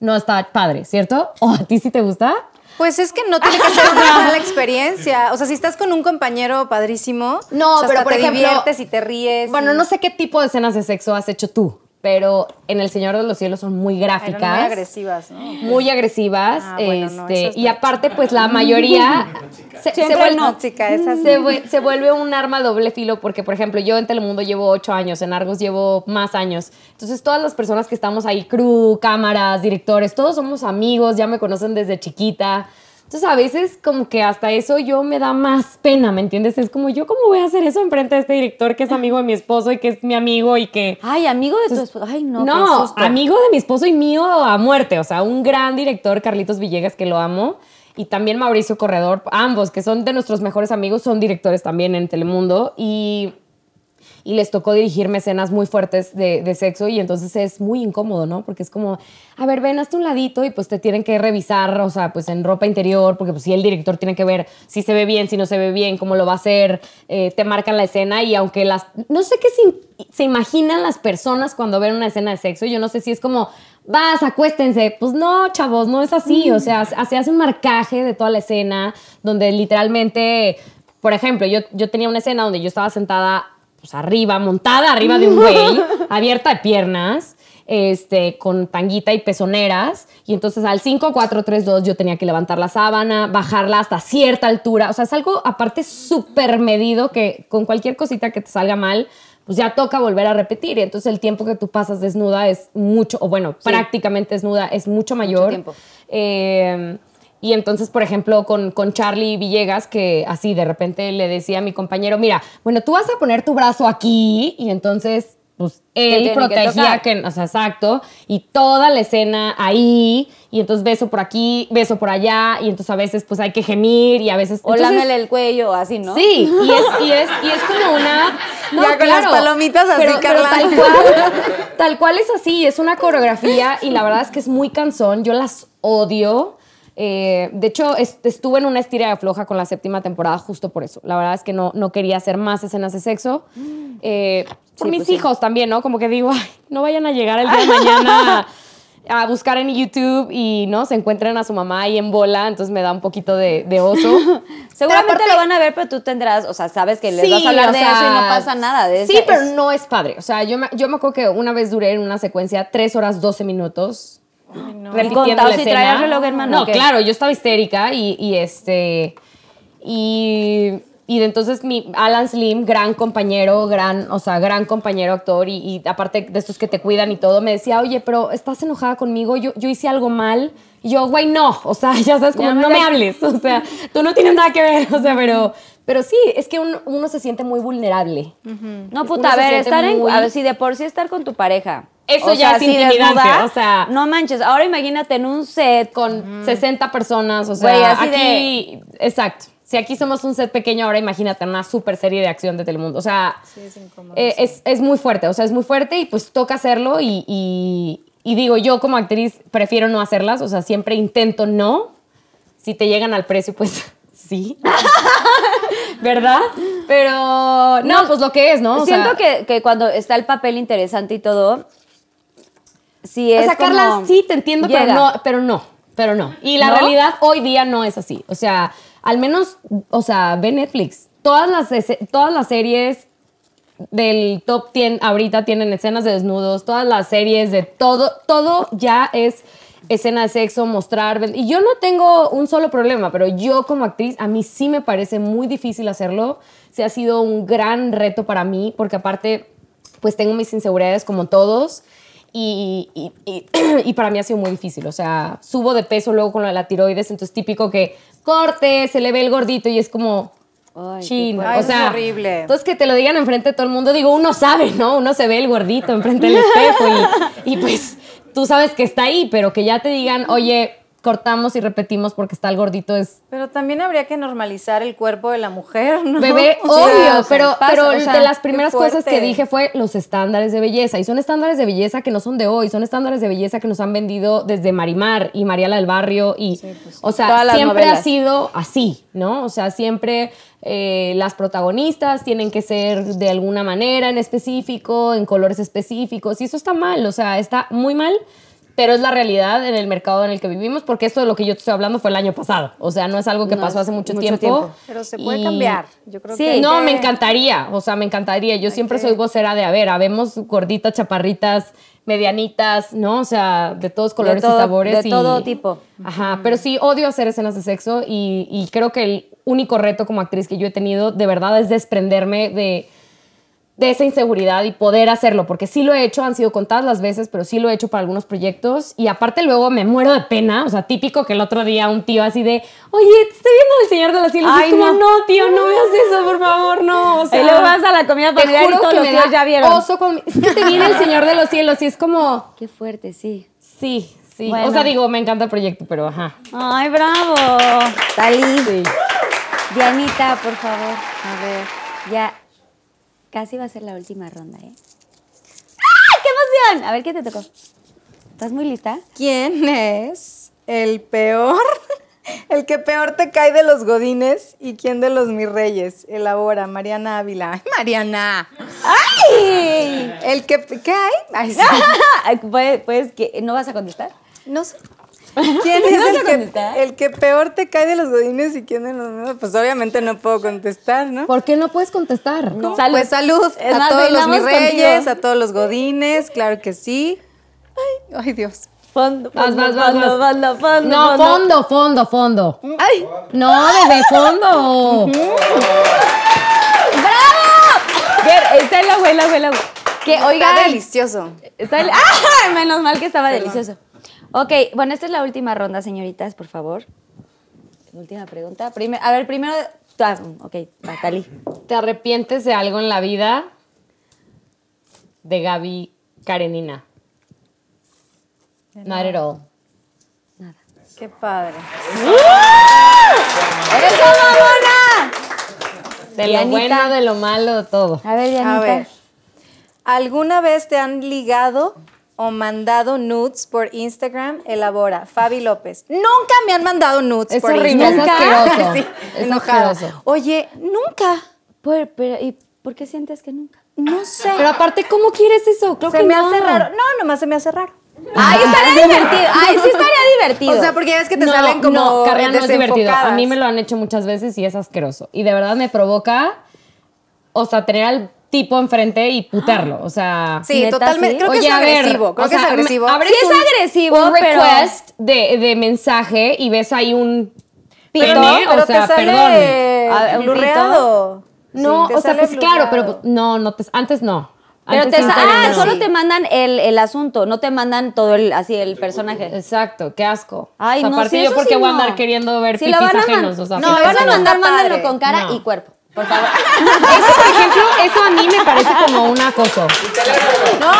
Speaker 4: no está padre, ¿cierto? ¿O a ti sí te gusta?
Speaker 1: Pues es que no tiene que ser una mala experiencia. O sea, si estás con un compañero padrísimo,
Speaker 4: No,
Speaker 1: o sea,
Speaker 4: pero
Speaker 1: hasta
Speaker 4: por
Speaker 1: te
Speaker 4: ejemplo-
Speaker 1: diviertes y te ríes.
Speaker 4: Bueno,
Speaker 1: y-
Speaker 4: no sé qué tipo de escenas de sexo has hecho tú, pero en El Señor de los Cielos son muy gráficas.
Speaker 1: Eran muy agresivas, ¿no?
Speaker 4: muy agresivas.
Speaker 1: Ah, bueno, no,
Speaker 4: este, y aparte, pues la mayoría [LAUGHS] se, vuelve,
Speaker 1: no, chica, esas
Speaker 4: se, vuelve un arma a doble filo porque, por ejemplo, yo en Telemundo llevo ocho años, en Argos llevo más años. Entonces, todas las personas que estamos ahí, crew, cámaras, directores, todos somos amigos, ya me conocen desde chiquita. Entonces, a veces como que hasta eso yo me da más pena, ¿me entiendes? Es como, ¿yo cómo voy a hacer eso enfrente de este director que es amigo de mi esposo y que es mi amigo y que...
Speaker 3: Ay, amigo de tu esposo. Ay, no.
Speaker 4: No, amigo de mi esposo y mío a muerte. O sea, un gran director, Carlitos Villegas, que lo amo. Y también Mauricio Corredor, ambos, que son de nuestros mejores amigos, son directores también en Telemundo. Y, y les tocó dirigirme escenas muy fuertes de, de sexo. Y entonces es muy incómodo, ¿no? Porque es como, a ver, ven hasta un ladito y pues te tienen que revisar, o sea, pues en ropa interior, porque pues si el director tiene que ver si se ve bien, si no se ve bien, cómo lo va a hacer, eh, te marcan la escena y aunque las... No sé qué se, se imaginan las personas cuando ven una escena de sexo, yo no sé si es como, vas, acuéstense. Pues no, chavos, no es así, o sea, se hace un marcaje de toda la escena donde literalmente, por ejemplo, yo, yo tenía una escena donde yo estaba sentada pues arriba, montada arriba de un [LAUGHS] güey, abierta de piernas, este, con tanguita y pezoneras. Y entonces al 5, 4, 3, 2 yo tenía que levantar la sábana, bajarla hasta cierta altura. O sea, es algo aparte súper medido que con cualquier cosita que te salga mal, pues ya toca volver a repetir. Y entonces el tiempo que tú pasas desnuda es mucho, o bueno, prácticamente desnuda es mucho mayor.
Speaker 3: tiempo.
Speaker 4: Eh, y entonces, por ejemplo, con, con Charlie Villegas, que así de repente le decía a mi compañero, mira, bueno, tú vas a poner tu brazo aquí y entonces, pues él protegía que, o sea, exacto, y toda la escena ahí, y entonces beso por aquí, beso por allá, y entonces a veces pues hay que gemir y a veces...
Speaker 3: O
Speaker 4: entonces-
Speaker 3: lámele el cuello, así, ¿no?
Speaker 4: Sí, y es, y es, y es como una. [LAUGHS]
Speaker 1: Ya con las palomitas así,
Speaker 4: pero, tal cual, tal cual es así, es una coreografía y la verdad es que es muy cansón. Yo las odio. Eh, de hecho, es- estuve en una estira de floja con la séptima temporada justo por eso. La verdad es que no, no quería hacer más escenas de sexo. Eh, por
Speaker 3: Sí,
Speaker 4: mis
Speaker 3: pues sí.
Speaker 4: hijos también, ¿no? Como que digo, "Ay, no vayan a llegar el día de mañana a, a buscar en YouTube y no se encuentren a su mamá ahí en bola. Entonces me da un poquito de, de oso. [LAUGHS] [LAUGHS]
Speaker 3: Seguramente
Speaker 4: aparte-
Speaker 3: lo van a ver, pero tú tendrás, o sea, sabes que les vas a hablar de
Speaker 4: sea,
Speaker 3: eso y no pasa nada. De
Speaker 4: sí,
Speaker 3: esa-
Speaker 4: pero
Speaker 3: es-
Speaker 4: no es padre. O sea, yo me, yo me acuerdo que una vez duré en una secuencia 3 horas 12 minutos. Repitiendo
Speaker 3: contado
Speaker 4: la
Speaker 3: si
Speaker 4: escena.
Speaker 3: reloj, hermano,
Speaker 4: No, claro, yo estaba histérica y, y este. Y, y de entonces mi Alan Slim, gran compañero, gran, o sea, gran compañero actor y, y aparte de estos que te cuidan y todo, me decía, oye, pero estás enojada conmigo, yo, yo hice algo mal. Y yo, güey, no, [LAUGHS] o sea, ya sabes, como
Speaker 3: Ya
Speaker 4: no me hables, o sea, tú no tienes nada que ver, [LAUGHS] o sea, pero, pero sí, es que uno, uno se siente muy vulnerable.
Speaker 3: No,
Speaker 4: Uno
Speaker 3: puta, a ver, estar en. A ver, si de por sí estar con tu pareja.
Speaker 4: Eso ya es
Speaker 3: así
Speaker 4: intimidante, o sea-
Speaker 3: No manches, ahora imagínate en un set.
Speaker 4: con 60 personas, o sea,
Speaker 3: así
Speaker 4: aquí, exacto. Si aquí somos un set pequeño, ahora imagínate una super serie de acción de Telemundo. O sea, eh, es, es muy fuerte, o sea, es muy fuerte y pues toca hacerlo y, y- y digo, yo como actriz prefiero no hacerlas, o sea, siempre intento no. Si te llegan al precio, pues [LAUGHS] sí. [LAUGHS] ¿Verdad? Pero no, pues lo que es, ¿no? O
Speaker 3: Siento
Speaker 4: sea,
Speaker 3: que, que cuando está el papel interesante y todo. Sí,
Speaker 4: O
Speaker 3: es
Speaker 4: sea, Carla,
Speaker 3: como-
Speaker 4: sí te entiendo, pero
Speaker 3: llega.
Speaker 4: no, pero no, pero no. Y la
Speaker 3: ¿No?
Speaker 4: realidad hoy día no es así. O sea, al menos, o sea, ve Netflix. Todas las, todas las series del top 10 ahorita tienen escenas de desnudos, todas las series de todo, todo ya es escena de sexo, mostrar. Y yo no tengo un solo problema, pero yo como actriz, a mí sí me parece muy difícil hacerlo. Sí ha sido un gran reto para mí, porque aparte, pues tengo mis inseguridades como todos. Y, y- y- [CLEARS THROAT] y para mí ha sido muy difícil. O sea, subo de peso luego con lo de la tiroides, entonces típico que corte, se le ve el gordito y es como...
Speaker 3: Ay,
Speaker 4: Chin.
Speaker 1: Ay,
Speaker 4: o
Speaker 1: eso es
Speaker 4: sea,
Speaker 1: horrible.
Speaker 4: Entonces que te lo digan enfrente de todo el mundo, digo, uno sabe, ¿no? Uno se ve el gordito enfrente del espejo y, y pues tú sabes que está ahí, pero que ya te digan, oye, cortamos y repetimos porque está el gordito es
Speaker 1: Pero también habría que normalizar el cuerpo de la mujer, ¿no?
Speaker 4: Bebé, [LAUGHS]
Speaker 1: O sea,
Speaker 4: obvio,
Speaker 1: o sea,
Speaker 4: pero,
Speaker 1: pasa,
Speaker 4: pero
Speaker 1: o sea,
Speaker 4: de las primeras cosas que dije fue los estándares de belleza. Y son estándares de belleza que no son de hoy, son estándares de belleza que nos han vendido desde Marimar y Mariala del Barrio. Y, o sea,
Speaker 3: Todas las
Speaker 4: siempre
Speaker 3: novelas.
Speaker 4: ha sido así, ¿no? O sea, siempre eh, las protagonistas tienen que ser de alguna manera en específico, en colores específicos. Y eso está mal, o sea, está muy mal. Pero es la realidad en el mercado en el que vivimos, porque esto de lo que yo te estoy hablando fue el año pasado. O sea, no es algo que
Speaker 3: No,
Speaker 4: pasó hace mucho,
Speaker 3: mucho
Speaker 4: tiempo.
Speaker 3: tiempo.
Speaker 1: Pero se puede
Speaker 4: Y-
Speaker 1: cambiar. Yo creo
Speaker 3: Sí.
Speaker 1: que.
Speaker 4: no,
Speaker 1: que-
Speaker 4: me encantaría, o sea, me encantaría. Yo siempre
Speaker 1: que-
Speaker 4: soy vocera de, a ver, habemos gorditas, chaparritas, medianitas, ¿no? O sea, de todos colores
Speaker 3: todo-
Speaker 4: y sabores.
Speaker 3: de
Speaker 4: y-
Speaker 3: todo tipo.
Speaker 4: Ajá, pero sí odio hacer escenas de sexo y, y creo que el único reto como actriz que yo he tenido de verdad es desprenderme de, de esa inseguridad y poder hacerlo, porque sí lo he hecho, han sido contadas las veces, pero sí lo he hecho para algunos proyectos y aparte luego me muero de pena, o sea, típico que el otro día un tío así de, oye, te estoy viendo el Señor de los Cielos, y
Speaker 3: Ay,
Speaker 4: es como,
Speaker 3: no.
Speaker 4: no. tío, no hagas eso, por favor, no, o sea,
Speaker 3: Y luego vas a la comida familiar y todos
Speaker 4: que
Speaker 3: los
Speaker 4: me
Speaker 3: tíos ya vieron.
Speaker 4: oso cuando- es que te viene el Señor de los Cielos y es como,
Speaker 3: Qué fuerte, sí.
Speaker 4: sí, sí,
Speaker 3: Bueno.
Speaker 4: o sea, digo, me encanta el proyecto, pero ajá.
Speaker 3: Ay, bravo. Talí.
Speaker 4: Sí.
Speaker 3: Dianita, por favor. A ver, ya casi va a ser la última ronda, ¿eh? ¡Ah! ¡Qué emoción! A ver, ¿qué te tocó? ¿Estás muy lista?
Speaker 1: ¿Quién es el peor? [LAUGHS] El que peor te cae de los godines y quién de los mis reyes. Elabora, Mariana Ávila. ¡Ay, Mariana!
Speaker 3: ¡Ay!
Speaker 1: El que. ¿Qué hay? Ay, sí. [LAUGHS]
Speaker 3: ¿Puedes, puedes que no vas a contestar?
Speaker 1: No sé. [LAUGHS] ¿Quién
Speaker 3: ¿No
Speaker 1: es el que, el que peor te cae de los godines y quién de los? Pues obviamente no puedo contestar, ¿no?
Speaker 4: ¿Por qué no puedes contestar?
Speaker 1: ¿Cómo?
Speaker 3: Salud.
Speaker 1: Pues salud
Speaker 3: Es
Speaker 1: a
Speaker 3: más,
Speaker 1: todos los mis reyes,
Speaker 3: contigo.
Speaker 1: a todos los godines, claro que sí. Ay, ay Dios.
Speaker 3: Fondo, fondo,
Speaker 4: vas, vas,
Speaker 3: fondo, fondo, fondo,
Speaker 4: No, fondo, fondo, fondo.
Speaker 3: ¡Ay!
Speaker 4: No, desde fondo.
Speaker 3: ¡Bravo! Ver, está el agua, el agua, el agua. Que,
Speaker 1: Está
Speaker 3: oigan,
Speaker 1: delicioso.
Speaker 3: Está el- ¡Ah! Menos mal que estaba delicioso. Ok, bueno, esta es la última ronda, señoritas, por favor. Última pregunta. Primer- a ver, primero. ah, ok, Natali.
Speaker 4: ¿Te arrepientes de algo en la vida? De Gaby Karenina. Not at all.
Speaker 1: Qué padre.
Speaker 3: ¡Eso, mamona!
Speaker 4: De lo
Speaker 3: Dianita.
Speaker 4: bueno, de lo malo, todo.
Speaker 3: A ver, Dianita.
Speaker 1: A ver. ¿Alguna vez te han ligado o mandado nudes por Instagram? Elabora. Fabi López. Nunca me han mandado nudes
Speaker 4: Es
Speaker 1: por
Speaker 4: horrible, es
Speaker 1: Instagram.
Speaker 4: asqueroso. [LAUGHS]
Speaker 1: Sí,
Speaker 4: Es asqueroso.
Speaker 1: Oye, nunca.
Speaker 3: Por- pero, ¿Y por qué sientes que nunca?
Speaker 1: No sé.
Speaker 4: Pero aparte, ¿cómo quieres eso? Creo
Speaker 1: se
Speaker 4: que
Speaker 1: me
Speaker 4: no.
Speaker 1: hace raro. No, nomás se me hace raro.
Speaker 3: Ay, estaría [LAUGHS] divertido. Ay, sí estaría divertido.
Speaker 1: O sea, porque ya ves que te
Speaker 4: no,
Speaker 1: salen como
Speaker 4: no, Carla, no es divertido. A mí me lo han hecho muchas veces y es asqueroso. Y de verdad me provoca, o sea, tener al tipo enfrente y putearlo. O sea,
Speaker 1: Sí,
Speaker 3: ¿Neta,
Speaker 1: totalmente.
Speaker 3: sí?
Speaker 1: Creo que
Speaker 4: oye,
Speaker 1: es agresivo. Creo
Speaker 4: o
Speaker 1: que
Speaker 4: sea,
Speaker 1: es agresivo.
Speaker 3: Sí es
Speaker 4: un-
Speaker 3: agresivo,
Speaker 4: un
Speaker 3: pero-
Speaker 4: request de, de mensaje y ves ahí un
Speaker 3: Pito,
Speaker 1: pero
Speaker 4: o sea,
Speaker 1: te sale
Speaker 4: perdón.
Speaker 1: Blurreado.
Speaker 4: No,
Speaker 1: Sí,
Speaker 4: o sea, pues claro, pero no, no te, antes no.
Speaker 3: Pero
Speaker 4: Antes
Speaker 3: te, ah,
Speaker 4: no.
Speaker 3: solo te mandan el, el asunto, no te mandan todo el, así el personaje.
Speaker 4: Exacto, qué asco.
Speaker 3: Ay,
Speaker 4: O sea,
Speaker 3: no,
Speaker 4: aparte
Speaker 3: sí,
Speaker 4: yo porque
Speaker 3: sí
Speaker 4: voy a
Speaker 3: no.
Speaker 4: andar queriendo ver
Speaker 3: Si lo
Speaker 4: pipis
Speaker 3: van a
Speaker 4: ajenos, o sea,
Speaker 3: si
Speaker 1: no,
Speaker 3: lo van a mandar, mándenlo con cara
Speaker 4: No.
Speaker 3: y cuerpo. Por favor. [LAUGHS]
Speaker 4: Eso, por ejemplo, eso a mí me parece como un acoso.
Speaker 1: No,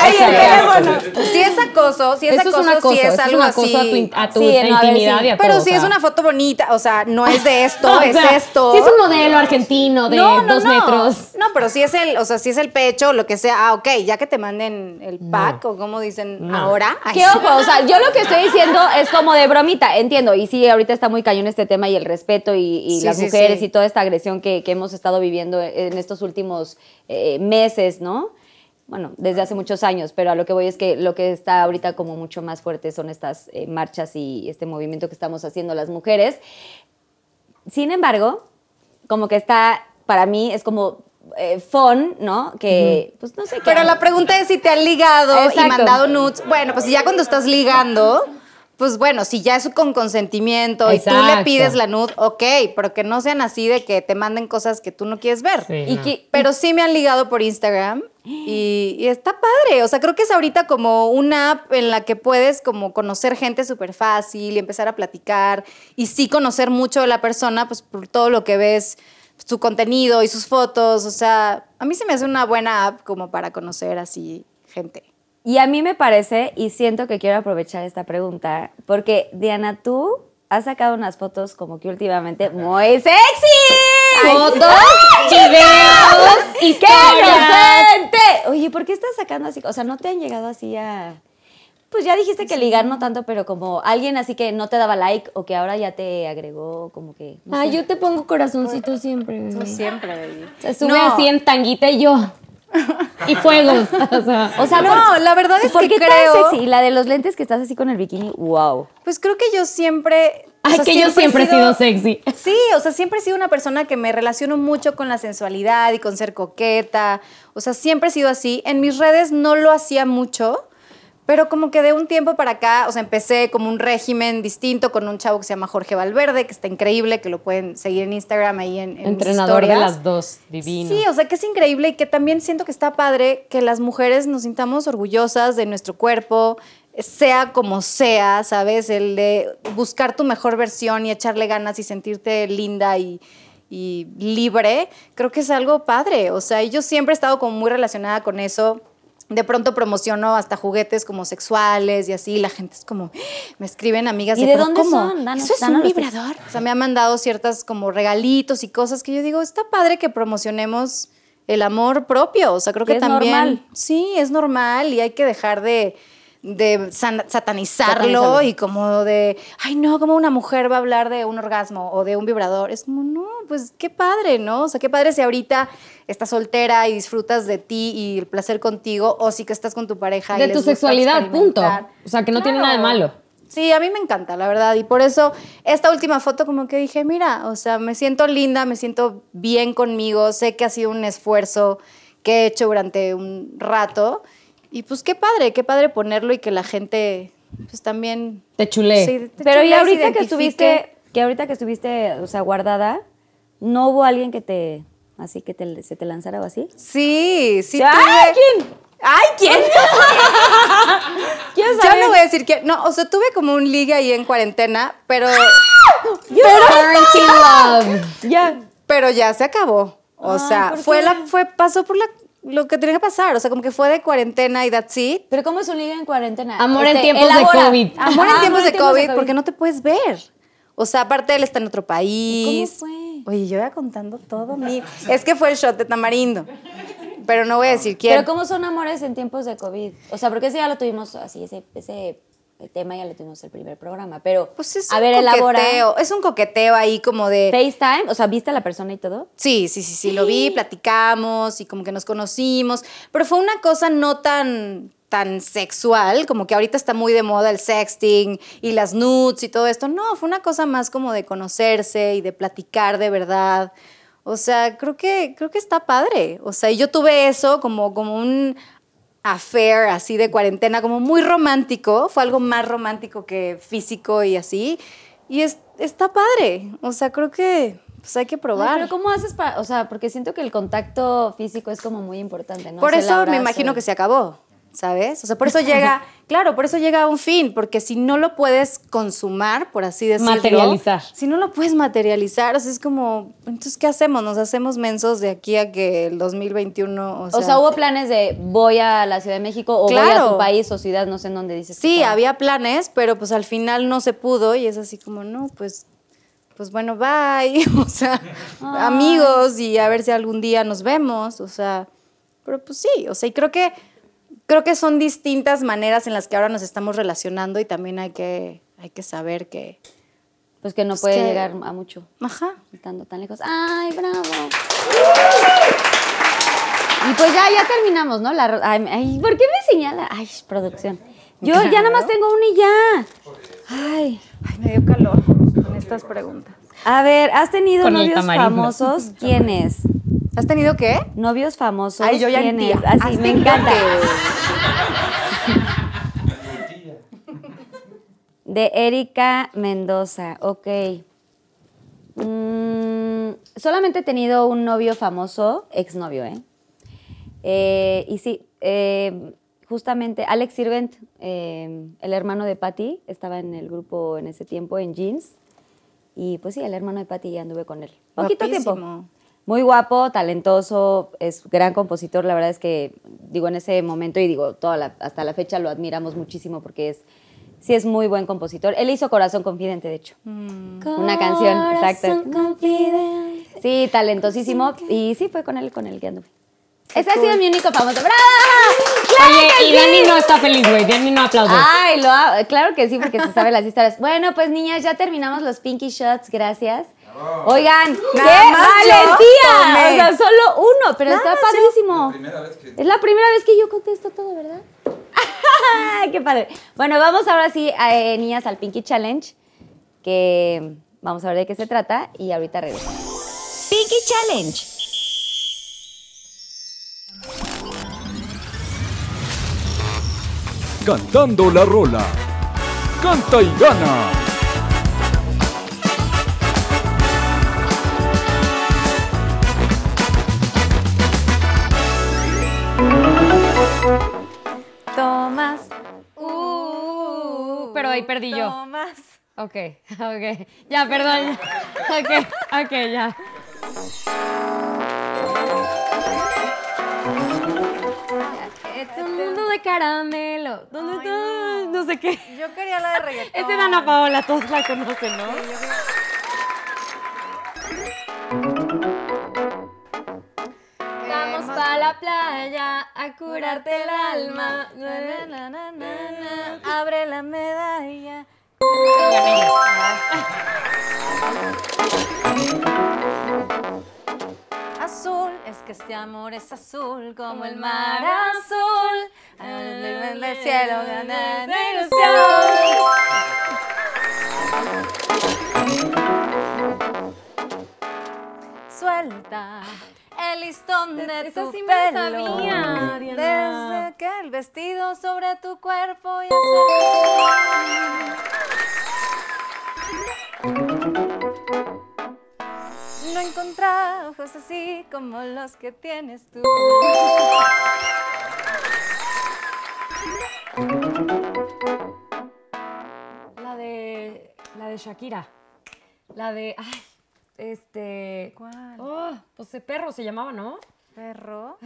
Speaker 4: Ay,
Speaker 1: el teléfono. Si es acoso, si es
Speaker 4: Eso es
Speaker 1: acoso,
Speaker 4: un acoso,
Speaker 1: si es
Speaker 4: es
Speaker 1: algo
Speaker 4: un acoso a tu,
Speaker 1: así.
Speaker 4: a tu
Speaker 3: Sí, no, a ver,
Speaker 4: intimidad
Speaker 3: sí.
Speaker 4: y a
Speaker 1: Pero
Speaker 4: todo,
Speaker 1: si
Speaker 4: o
Speaker 1: es una foto bonita, o sea, no [LAUGHS] es de esto,
Speaker 4: O
Speaker 1: es
Speaker 4: sea,
Speaker 1: esto.
Speaker 4: Si es un modelo argentino de
Speaker 1: no, no,
Speaker 4: dos
Speaker 1: no.
Speaker 4: metros.
Speaker 1: No, pero si es el, o sea, si es el pecho, lo que sea, ah, ok, ya que te manden el pack, o como dicen
Speaker 4: No.
Speaker 1: ahora. ay,
Speaker 3: ¿Qué
Speaker 1: sí.
Speaker 3: ojo? O sea, yo lo que estoy diciendo es como de bromita, entiendo. Y sí, ahorita está muy cañón este tema y el respeto y, y
Speaker 1: Sí,
Speaker 3: las
Speaker 1: sí,
Speaker 3: mujeres
Speaker 1: sí.
Speaker 3: y toda esta agresión que, que hemos estado viviendo en estos últimos eh, meses, ¿no? Bueno, desde hace muchos años, pero a lo que voy es que lo que está ahorita como mucho más fuerte son estas eh, marchas y este movimiento que estamos haciendo las mujeres. Sin embargo, como que está, para mí, es como eh, fun, ¿no? Que, pues no sé qué.
Speaker 1: Pero la pregunta es si te han ligado y
Speaker 3: Exacto.
Speaker 1: mandado nudes. Bueno, pues ya cuando estás ligando, pues bueno, si ya es con consentimiento y tú le pides la nude, ok, pero que no sean así de que te manden cosas que tú no quieres ver.
Speaker 4: Sí,
Speaker 3: Y
Speaker 4: no.
Speaker 3: que,
Speaker 1: Pero sí me han ligado por Instagram y, y está padre. O sea, creo que es ahorita como una app en la que puedes como conocer gente súper fácil y empezar a platicar y sí conocer mucho de la persona, pues por todo lo que ves, su contenido y sus fotos. O sea, a mí se me hace una buena app como para conocer así gente.
Speaker 3: Y a mí me parece, y siento que quiero aprovechar esta pregunta, porque Diana, tú has sacado unas fotos como que últimamente muy sexy.
Speaker 4: Fotos, videos, [LAUGHS]
Speaker 3: ¡Que
Speaker 4: historias.
Speaker 3: nos cuente! Oye, ¿por qué estás sacando así? O sea, ¿no te han llegado así a...? Pues ya dijiste que ligar no tanto, pero como alguien así que no te daba like o que ahora ya te agregó como que... no
Speaker 4: Ay,
Speaker 3: sé.
Speaker 4: yo te pongo corazoncito siempre, bebé.
Speaker 1: Siempre, baby.
Speaker 4: Se sube
Speaker 1: No.
Speaker 4: así en tanguita y yo. Y fuegos. [LAUGHS] O sea,
Speaker 3: O sea,
Speaker 1: No,
Speaker 3: por-
Speaker 1: la verdad es
Speaker 3: ¿por
Speaker 1: que
Speaker 3: qué tan
Speaker 1: creo-
Speaker 3: sexy? Y la de los lentes que estás así con el bikini, wow.
Speaker 1: Pues creo que yo siempre... o
Speaker 4: ay,
Speaker 1: sea,
Speaker 4: que yo siempre he sido sexy. [LAUGHS]
Speaker 1: Sí, o sea, siempre he sido una persona que me relaciono mucho con la sensualidad y con ser coqueta. O sea, siempre he sido así. En mis redes no lo hacía mucho, pero como que de un tiempo para acá, o sea, empecé como un régimen distinto con un chavo que se llama Jorge Valverde, que está increíble, que lo pueden seguir en Instagram ahí en, en mis
Speaker 4: Entrenador de las dos, divino.
Speaker 1: Sí, o sea que es increíble y que también siento que está padre que las mujeres nos sintamos orgullosas de nuestro cuerpo, sea como sea, ¿sabes? El de buscar tu mejor versión y echarle ganas y sentirte linda y, y libre, creo que es algo padre. O sea, yo siempre he estado como muy relacionada con eso. De pronto promociono hasta juguetes como sexuales y así. La gente es como, me escriben amigas
Speaker 3: ¿Y
Speaker 1: de,
Speaker 3: de
Speaker 1: "¿Pero
Speaker 3: dónde
Speaker 1: cómo?
Speaker 3: son? Danos-
Speaker 1: ¿Eso es un
Speaker 3: los tips".
Speaker 1: vibrador? O sea, me han mandado ciertas como regalitos y cosas que yo digo, está padre que promocionemos el amor propio. O sea, creo
Speaker 3: Que
Speaker 1: que,
Speaker 3: es
Speaker 1: también.
Speaker 3: normal.
Speaker 1: Sí, es normal y hay que dejar de, de satanizarlo y como de, ay, no, como una mujer va a hablar de un orgasmo o de un vibrador. Es como, no, pues qué padre, ¿no? O sea, qué padre si ahorita estás soltera y disfrutas de ti y el placer contigo, o si que estás con tu pareja. y
Speaker 4: De
Speaker 1: les
Speaker 4: tu
Speaker 1: gusta
Speaker 4: sexualidad, punto. O sea, que no tiene nada de malo.
Speaker 1: Sí, a mí me encanta, la verdad. Y por eso esta última foto como que dije, mira, o sea, me siento linda, me siento bien conmigo, sé que ha sido un esfuerzo que he hecho durante un rato. Y pues qué padre, qué padre ponerlo y que la gente pues también...
Speaker 4: Te chulé.
Speaker 1: te
Speaker 3: Pero y
Speaker 1: chule, se
Speaker 3: ahorita que estuviste, que ahorita que estuviste, o sea, guardada, ¿no hubo alguien que te, así que te- se te lanzara o así?
Speaker 1: Sí, sí.
Speaker 3: ¡Ay,
Speaker 1: tuve-
Speaker 3: quién!
Speaker 1: ¡Ay, quién! [LAUGHS]
Speaker 3: Quiero
Speaker 1: Ya
Speaker 3: saber.
Speaker 1: no voy a decir quién. No, o sea, tuve como un ligue ahí en cuarentena, pero... [GASPS]
Speaker 4: Quarantine love.
Speaker 3: Ya.
Speaker 1: pero ya se acabó. O
Speaker 3: Ay,
Speaker 1: sea,
Speaker 3: ¿por
Speaker 1: fue
Speaker 3: qué?
Speaker 1: la, fue, pasó por la lo que tenía que pasar. O sea, como que fue de cuarentena y that's it.
Speaker 3: Pero ¿cómo es un ligue en cuarentena?
Speaker 4: Amor en
Speaker 3: Este,
Speaker 4: tiempos de. COVID.
Speaker 1: Amor en tiempos de COVID, porque no te puedes ver. O sea, aparte él está en otro país.
Speaker 3: ¿Cómo fue?
Speaker 1: Oye, yo iba contando todo. Mi... Es que fue el shot de tamarindo. Pero no voy a decir quién.
Speaker 3: Pero ¿cómo son amores en tiempos de COVID? O sea, porque ese ya lo tuvimos así, ese, ese tema ya lo tuvimos el primer programa. Pero,
Speaker 1: Pues es
Speaker 3: a
Speaker 1: un
Speaker 3: ver, elabora.
Speaker 1: coqueteo. Es un coqueteo ahí como de.
Speaker 3: FaceTime, o sea, ¿viste a la persona y todo?
Speaker 1: Sí, sí, sí, sí, lo vi, platicamos y como que nos conocimos, pero fue una cosa no tan tan sexual, como que ahorita está muy de moda el sexting y las nudes y todo esto. No, fue una cosa más como de conocerse y de platicar de verdad. O sea, creo que creo que está padre. O sea, y yo tuve eso como como un affair así de cuarentena, como muy romántico, fue algo más romántico que físico y así. Y es, está padre. O sea, creo que pues hay que
Speaker 3: Ay,
Speaker 1: probar.
Speaker 3: pero ¿cómo haces para...? O sea, porque siento que el contacto físico es como muy importante, ¿no?
Speaker 1: Por
Speaker 3: O sea,
Speaker 1: eso me imagino que se acabó, ¿sabes? O sea, por [LAUGHS] eso llega, claro, por eso llega a un fin, porque si no lo puedes consumar, por así decirlo.
Speaker 4: Materializar.
Speaker 1: Si no lo puedes materializar, o sea, es como, entonces, ¿qué hacemos? Nos hacemos mensos de aquí a que el 2021, o sea.
Speaker 3: O sea, hubo planes de voy a la Ciudad de México o voy a
Speaker 1: Claro.
Speaker 3: tu país o ciudad, no sé en dónde dices.
Speaker 1: Sí, había planes, pero pues al final no se pudo y es así como, no, pues, pues bueno, bye, [LAUGHS] o sea, amigos y a ver si algún día nos vemos, o sea, pero pues sí, o sea, y creo que, creo que son distintas maneras en las que ahora nos estamos relacionando y también hay que, hay que saber que,
Speaker 3: Pues que no
Speaker 1: Pues
Speaker 3: puede
Speaker 1: que-
Speaker 3: llegar a mucho,
Speaker 1: ajá,
Speaker 3: estando tan lejos. ¡Ay, bravo! Y pues ya, ya terminamos, ¿no? La ro- ay, ay, ¿por qué me señala? Ay, producción. Yo ya nada más tengo una y ya. Ay.
Speaker 1: ay, me dio calor con estas preguntas.
Speaker 3: A ver, ¿has tenido
Speaker 4: Con
Speaker 3: novios famosos? [LAUGHS] ¿Quiénes?
Speaker 1: ¿Has tenido qué?
Speaker 3: Novios famosos.
Speaker 1: Ay, yo ya entiendo.
Speaker 3: Así,
Speaker 1: ¿Has
Speaker 3: me encanta. De Erika Mendoza, ok. Mm, solamente he tenido un novio famoso, exnovio, ¿eh? Eh, y sí, eh, justamente Alex Sirvent, eh, el hermano de Patty, estaba en el grupo en ese tiempo, en Jeans. Y pues sí, el hermano de Patty ya anduve con él. Poquito tiempo. Muy guapo, talentoso, es gran compositor. La verdad es que, digo, en ese momento y digo, toda la- hasta la fecha lo admiramos muchísimo porque es, sí es muy buen compositor. Él hizo Corazón Confidente, de hecho. Una canción, exacto. Sí, talentosísimo. Y sí, fue con él con el que anduve. Ese ha sido mi único famoso. ¡Bravo! ¡Claro
Speaker 4: Oye,
Speaker 3: que
Speaker 4: y
Speaker 3: sí!
Speaker 4: Dani no está feliz, güey. Dani no aplaude.
Speaker 3: Ay, lo ha- claro que sí, porque se sabe las historias. Bueno, pues niñas, ya terminamos los Pinky Shots, gracias. Oigan, ¡qué valentía! O sea, solo uno, pero está padrísimo. Es la primera vez que yo contesto todo, ¿verdad? [LAUGHS] ¡Qué padre! Bueno, vamos ahora sí, eh, niñas, al Pinky Challenge, que vamos a ver de qué se trata y ahorita regreso. Pinky Challenge.
Speaker 2: Cantando la rola. Canta y gana.
Speaker 1: Tomás.
Speaker 4: Uh, pero ahí perdí yo.
Speaker 1: Tomás.
Speaker 4: Ok, ok. Ya, perdón. Ok, ok, ya. Es un mundo de caramelo. ¿Dónde está? No. sé qué.
Speaker 1: Yo quería la de [LAUGHS] reggaetón.
Speaker 4: Es de Dana Paola, todos la conocen, ¿no? Vamos la playa a curarte el alma.
Speaker 1: Abre la medalla. Azul, es que este amor es azul como el mar azul. En el cielo gana de ilusión. Suelta el listón de
Speaker 4: Esa
Speaker 1: tu
Speaker 4: sí
Speaker 1: pelo.
Speaker 4: sabía.
Speaker 1: Desde que el vestido sobre tu cuerpo ya se No encontrar ojos así como los que tienes tú.
Speaker 4: La de. La de Shakira. La de. Ay, este.
Speaker 1: ¿Cuál?
Speaker 4: Oh, pues de perro se llamaba, ¿no?
Speaker 1: ¿Perro?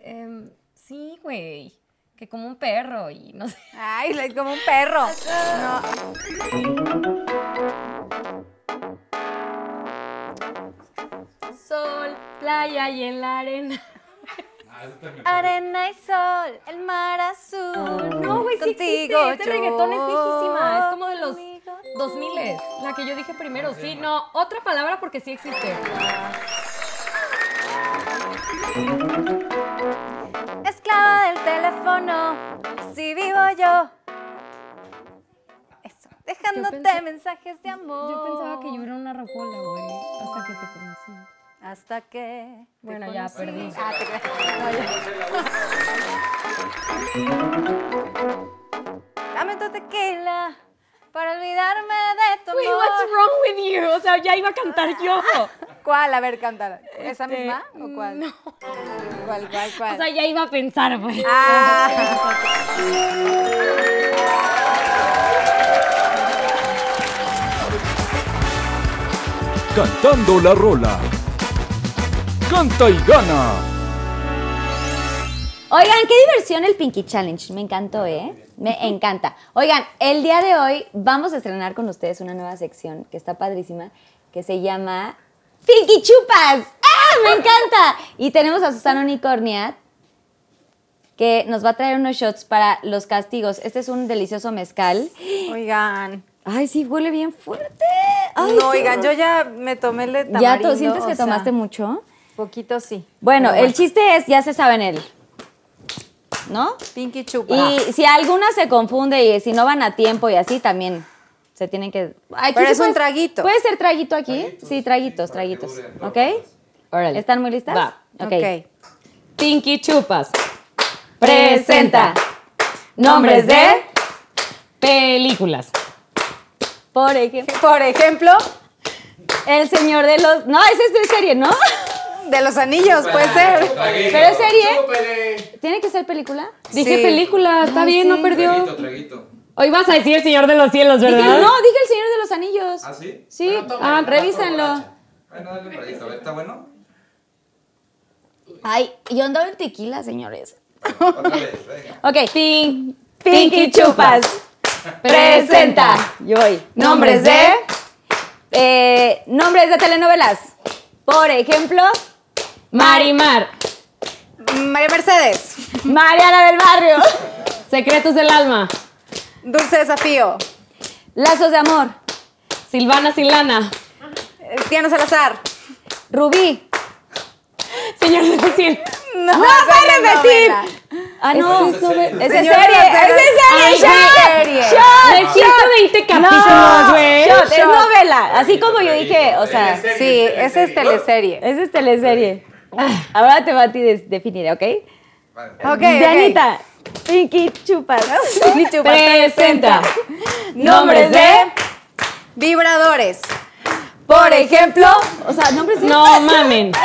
Speaker 4: Em, sí, güey. Que como un perro y no sé.
Speaker 1: Ay, es como un perro. No.
Speaker 4: Sol, playa y en la arena.
Speaker 1: Arena y sol, el mar azul.
Speaker 4: No, güey, sí existe.
Speaker 1: Contigo
Speaker 4: Este reggaetón es viejísima. Es como de los
Speaker 1: conmigo
Speaker 4: 2000 La que yo dije primero. Sí, no. Otra palabra porque sí existe.
Speaker 1: Esclava del teléfono, así vivo yo. Eso, dejándote
Speaker 4: pensé-
Speaker 1: mensajes de amor.
Speaker 4: Yo pensaba que yo era una rocola, güey. Hasta que te conocí.
Speaker 1: Hasta que.
Speaker 4: Bueno, ya perdí.
Speaker 1: Ah, te creas. No, ya. Dame tu tequila para olvidarme de tu
Speaker 4: Wait,
Speaker 1: amor.
Speaker 4: what's wrong with you? O sea, ya iba a cantar yo. [LAUGHS]
Speaker 1: ¿Cuál? A ver, cántala. ¿Esa
Speaker 4: Este,
Speaker 1: misma o cuál?
Speaker 4: no.
Speaker 1: ¿Cuál, cuál, cuál?
Speaker 4: O sea, ya iba a pensar, güey.
Speaker 1: ah.
Speaker 2: Cantando la rola. Canta y gana.
Speaker 3: Oigan, qué diversión el Pinky Challenge. Me encantó, ¿eh? Me encanta. Oigan, el día de hoy vamos a estrenar con ustedes una nueva sección que está padrísima, que se llama Pinky Chupas. ¡Ah! ¡Me encanta! Y tenemos a Susana Unicornia, que nos va a traer unos shots para los castigos. Este es un delicioso mezcal.
Speaker 1: Oigan.
Speaker 3: Ay, sí, huele bien fuerte. Ay,
Speaker 1: no, oigan, yo ya me tomé el de tamarindo.
Speaker 3: ¿Ya tú sientes
Speaker 1: o
Speaker 3: que
Speaker 1: sea,
Speaker 3: tomaste mucho?
Speaker 1: Poquito sí.
Speaker 3: Bueno, el chiste es, ya se saben él. ¿No?
Speaker 1: Pinky chupa.
Speaker 3: Y si alguna se confunde y si no van a tiempo y así también se tienen que. Aquí
Speaker 1: Pero
Speaker 3: sí
Speaker 1: es un traguito.
Speaker 3: ¿Puede ser traguito aquí? Sí, traguitos, traguitos. ¿Ok?
Speaker 4: Órale.
Speaker 3: ¿Están muy listas?
Speaker 4: Va.
Speaker 1: ok.
Speaker 4: Pinky Chupas.
Speaker 3: Presenta. Nombres de.
Speaker 4: Películas.
Speaker 3: Por ejemplo.
Speaker 1: Por ejemplo,
Speaker 3: El señor de los. No, ese es de serie, ¿no?
Speaker 1: De los anillos, puede ser.
Speaker 3: ¿Pero es serie? ¿Tiene que ser película?
Speaker 4: Dije
Speaker 1: Sí.
Speaker 4: película, está
Speaker 3: Ay,
Speaker 4: bien,
Speaker 3: sí.
Speaker 4: no perdió.
Speaker 5: Traguito, traguito.
Speaker 4: Hoy vas a decir el Señor de los Cielos,
Speaker 3: Dije,
Speaker 4: ¿verdad?
Speaker 3: no, dije el señor de los anillos.
Speaker 5: ¿Ah, sí?
Speaker 3: Sí,
Speaker 5: Bueno, toma,
Speaker 3: ah, revísenlo.
Speaker 5: Bueno, dale un traguito, a ver, ¿está bueno?
Speaker 3: Ay, yo andaba en tequila, señores.
Speaker 5: Otra vez, [LAUGHS] venga.
Speaker 3: Ok.
Speaker 4: Pin-
Speaker 3: Pinky Chupas presenta. Yo voy. Nombres de. eh, nombres de telenovelas. Por ejemplo,
Speaker 4: Marimar.
Speaker 1: María Mercedes,
Speaker 3: Mariana del Barrio.
Speaker 4: Secretos del alma.
Speaker 1: Dulce Desafío,
Speaker 3: Lazos de Amor.
Speaker 4: Silvana Silana.
Speaker 1: Diana Salazar.
Speaker 3: Rubí.
Speaker 4: Señor de los Cielos.
Speaker 1: No,
Speaker 3: ¡No puede
Speaker 1: es
Speaker 3: repetir! Ah, no.
Speaker 5: Esa es serie.
Speaker 3: Es serie. es
Speaker 4: Ay,
Speaker 3: serie. Shot. Shot.
Speaker 4: De 120 capítulos,
Speaker 3: No.
Speaker 4: güey.
Speaker 3: Shot. Es novela. Así como yo dije, o sea.
Speaker 1: Sí, esa es teleserie.
Speaker 3: Esa es teleserie. [LAUGHS] Ahora te va a ti definir, ¿ok?
Speaker 5: Vale.
Speaker 1: Ok, ok.
Speaker 3: Dianita. Pinky Chupas. [LAUGHS]
Speaker 1: Pinky Chupas
Speaker 4: Presenta.
Speaker 3: Nombres de.
Speaker 1: Vibradores.
Speaker 3: Por ejemplo. O sea, nombres de.
Speaker 4: No [LAUGHS] mamen.
Speaker 5: Ya.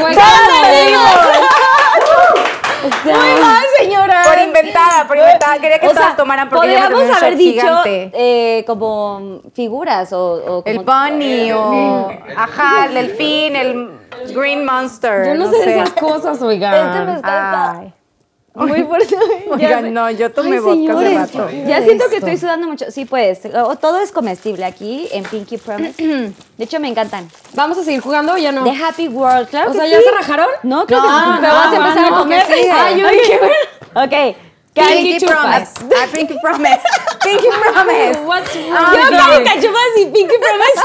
Speaker 4: Güey,
Speaker 3: ¡Todas
Speaker 4: ¿cómo?
Speaker 3: perdimos! Muy mal, señora.
Speaker 1: Por inventada, por inventada. Quería que
Speaker 3: O
Speaker 1: todas
Speaker 3: sea,
Speaker 1: tomaran porque yo
Speaker 3: podríamos
Speaker 1: un
Speaker 3: haber dicho eh, como figuras o, o
Speaker 1: El
Speaker 3: como-
Speaker 1: bunny o... Ajá, el delfín, el green monster.
Speaker 4: Yo no, sé de esas cosas,
Speaker 3: Este
Speaker 4: oigan.
Speaker 3: está
Speaker 1: Ay.
Speaker 3: Muy fuerte. [LAUGHS] Ya
Speaker 1: Oigan, no, yo tomé
Speaker 3: Ay,
Speaker 1: vodka hace rato.
Speaker 3: Ya siento que estoy sudando mucho. Sí, pues, todo es comestible aquí en Pinky Promise. [CLEARS THROAT] De hecho, me encantan.
Speaker 4: ¿Vamos a seguir jugando o ya no?
Speaker 3: The Happy World, claro
Speaker 4: O sea,
Speaker 3: sí.
Speaker 4: ¿ya se rajaron?
Speaker 3: No, claro
Speaker 4: No,
Speaker 3: que sí. Pero
Speaker 4: no,
Speaker 3: vas a empezar
Speaker 4: no,
Speaker 3: a comer. yo dije, bueno. Ok.
Speaker 1: Pinky. Promise. Ah, Pinky Promise. Pinky [LAUGHS] Promise.
Speaker 4: What's wrong
Speaker 3: Yo y Pinky Promise.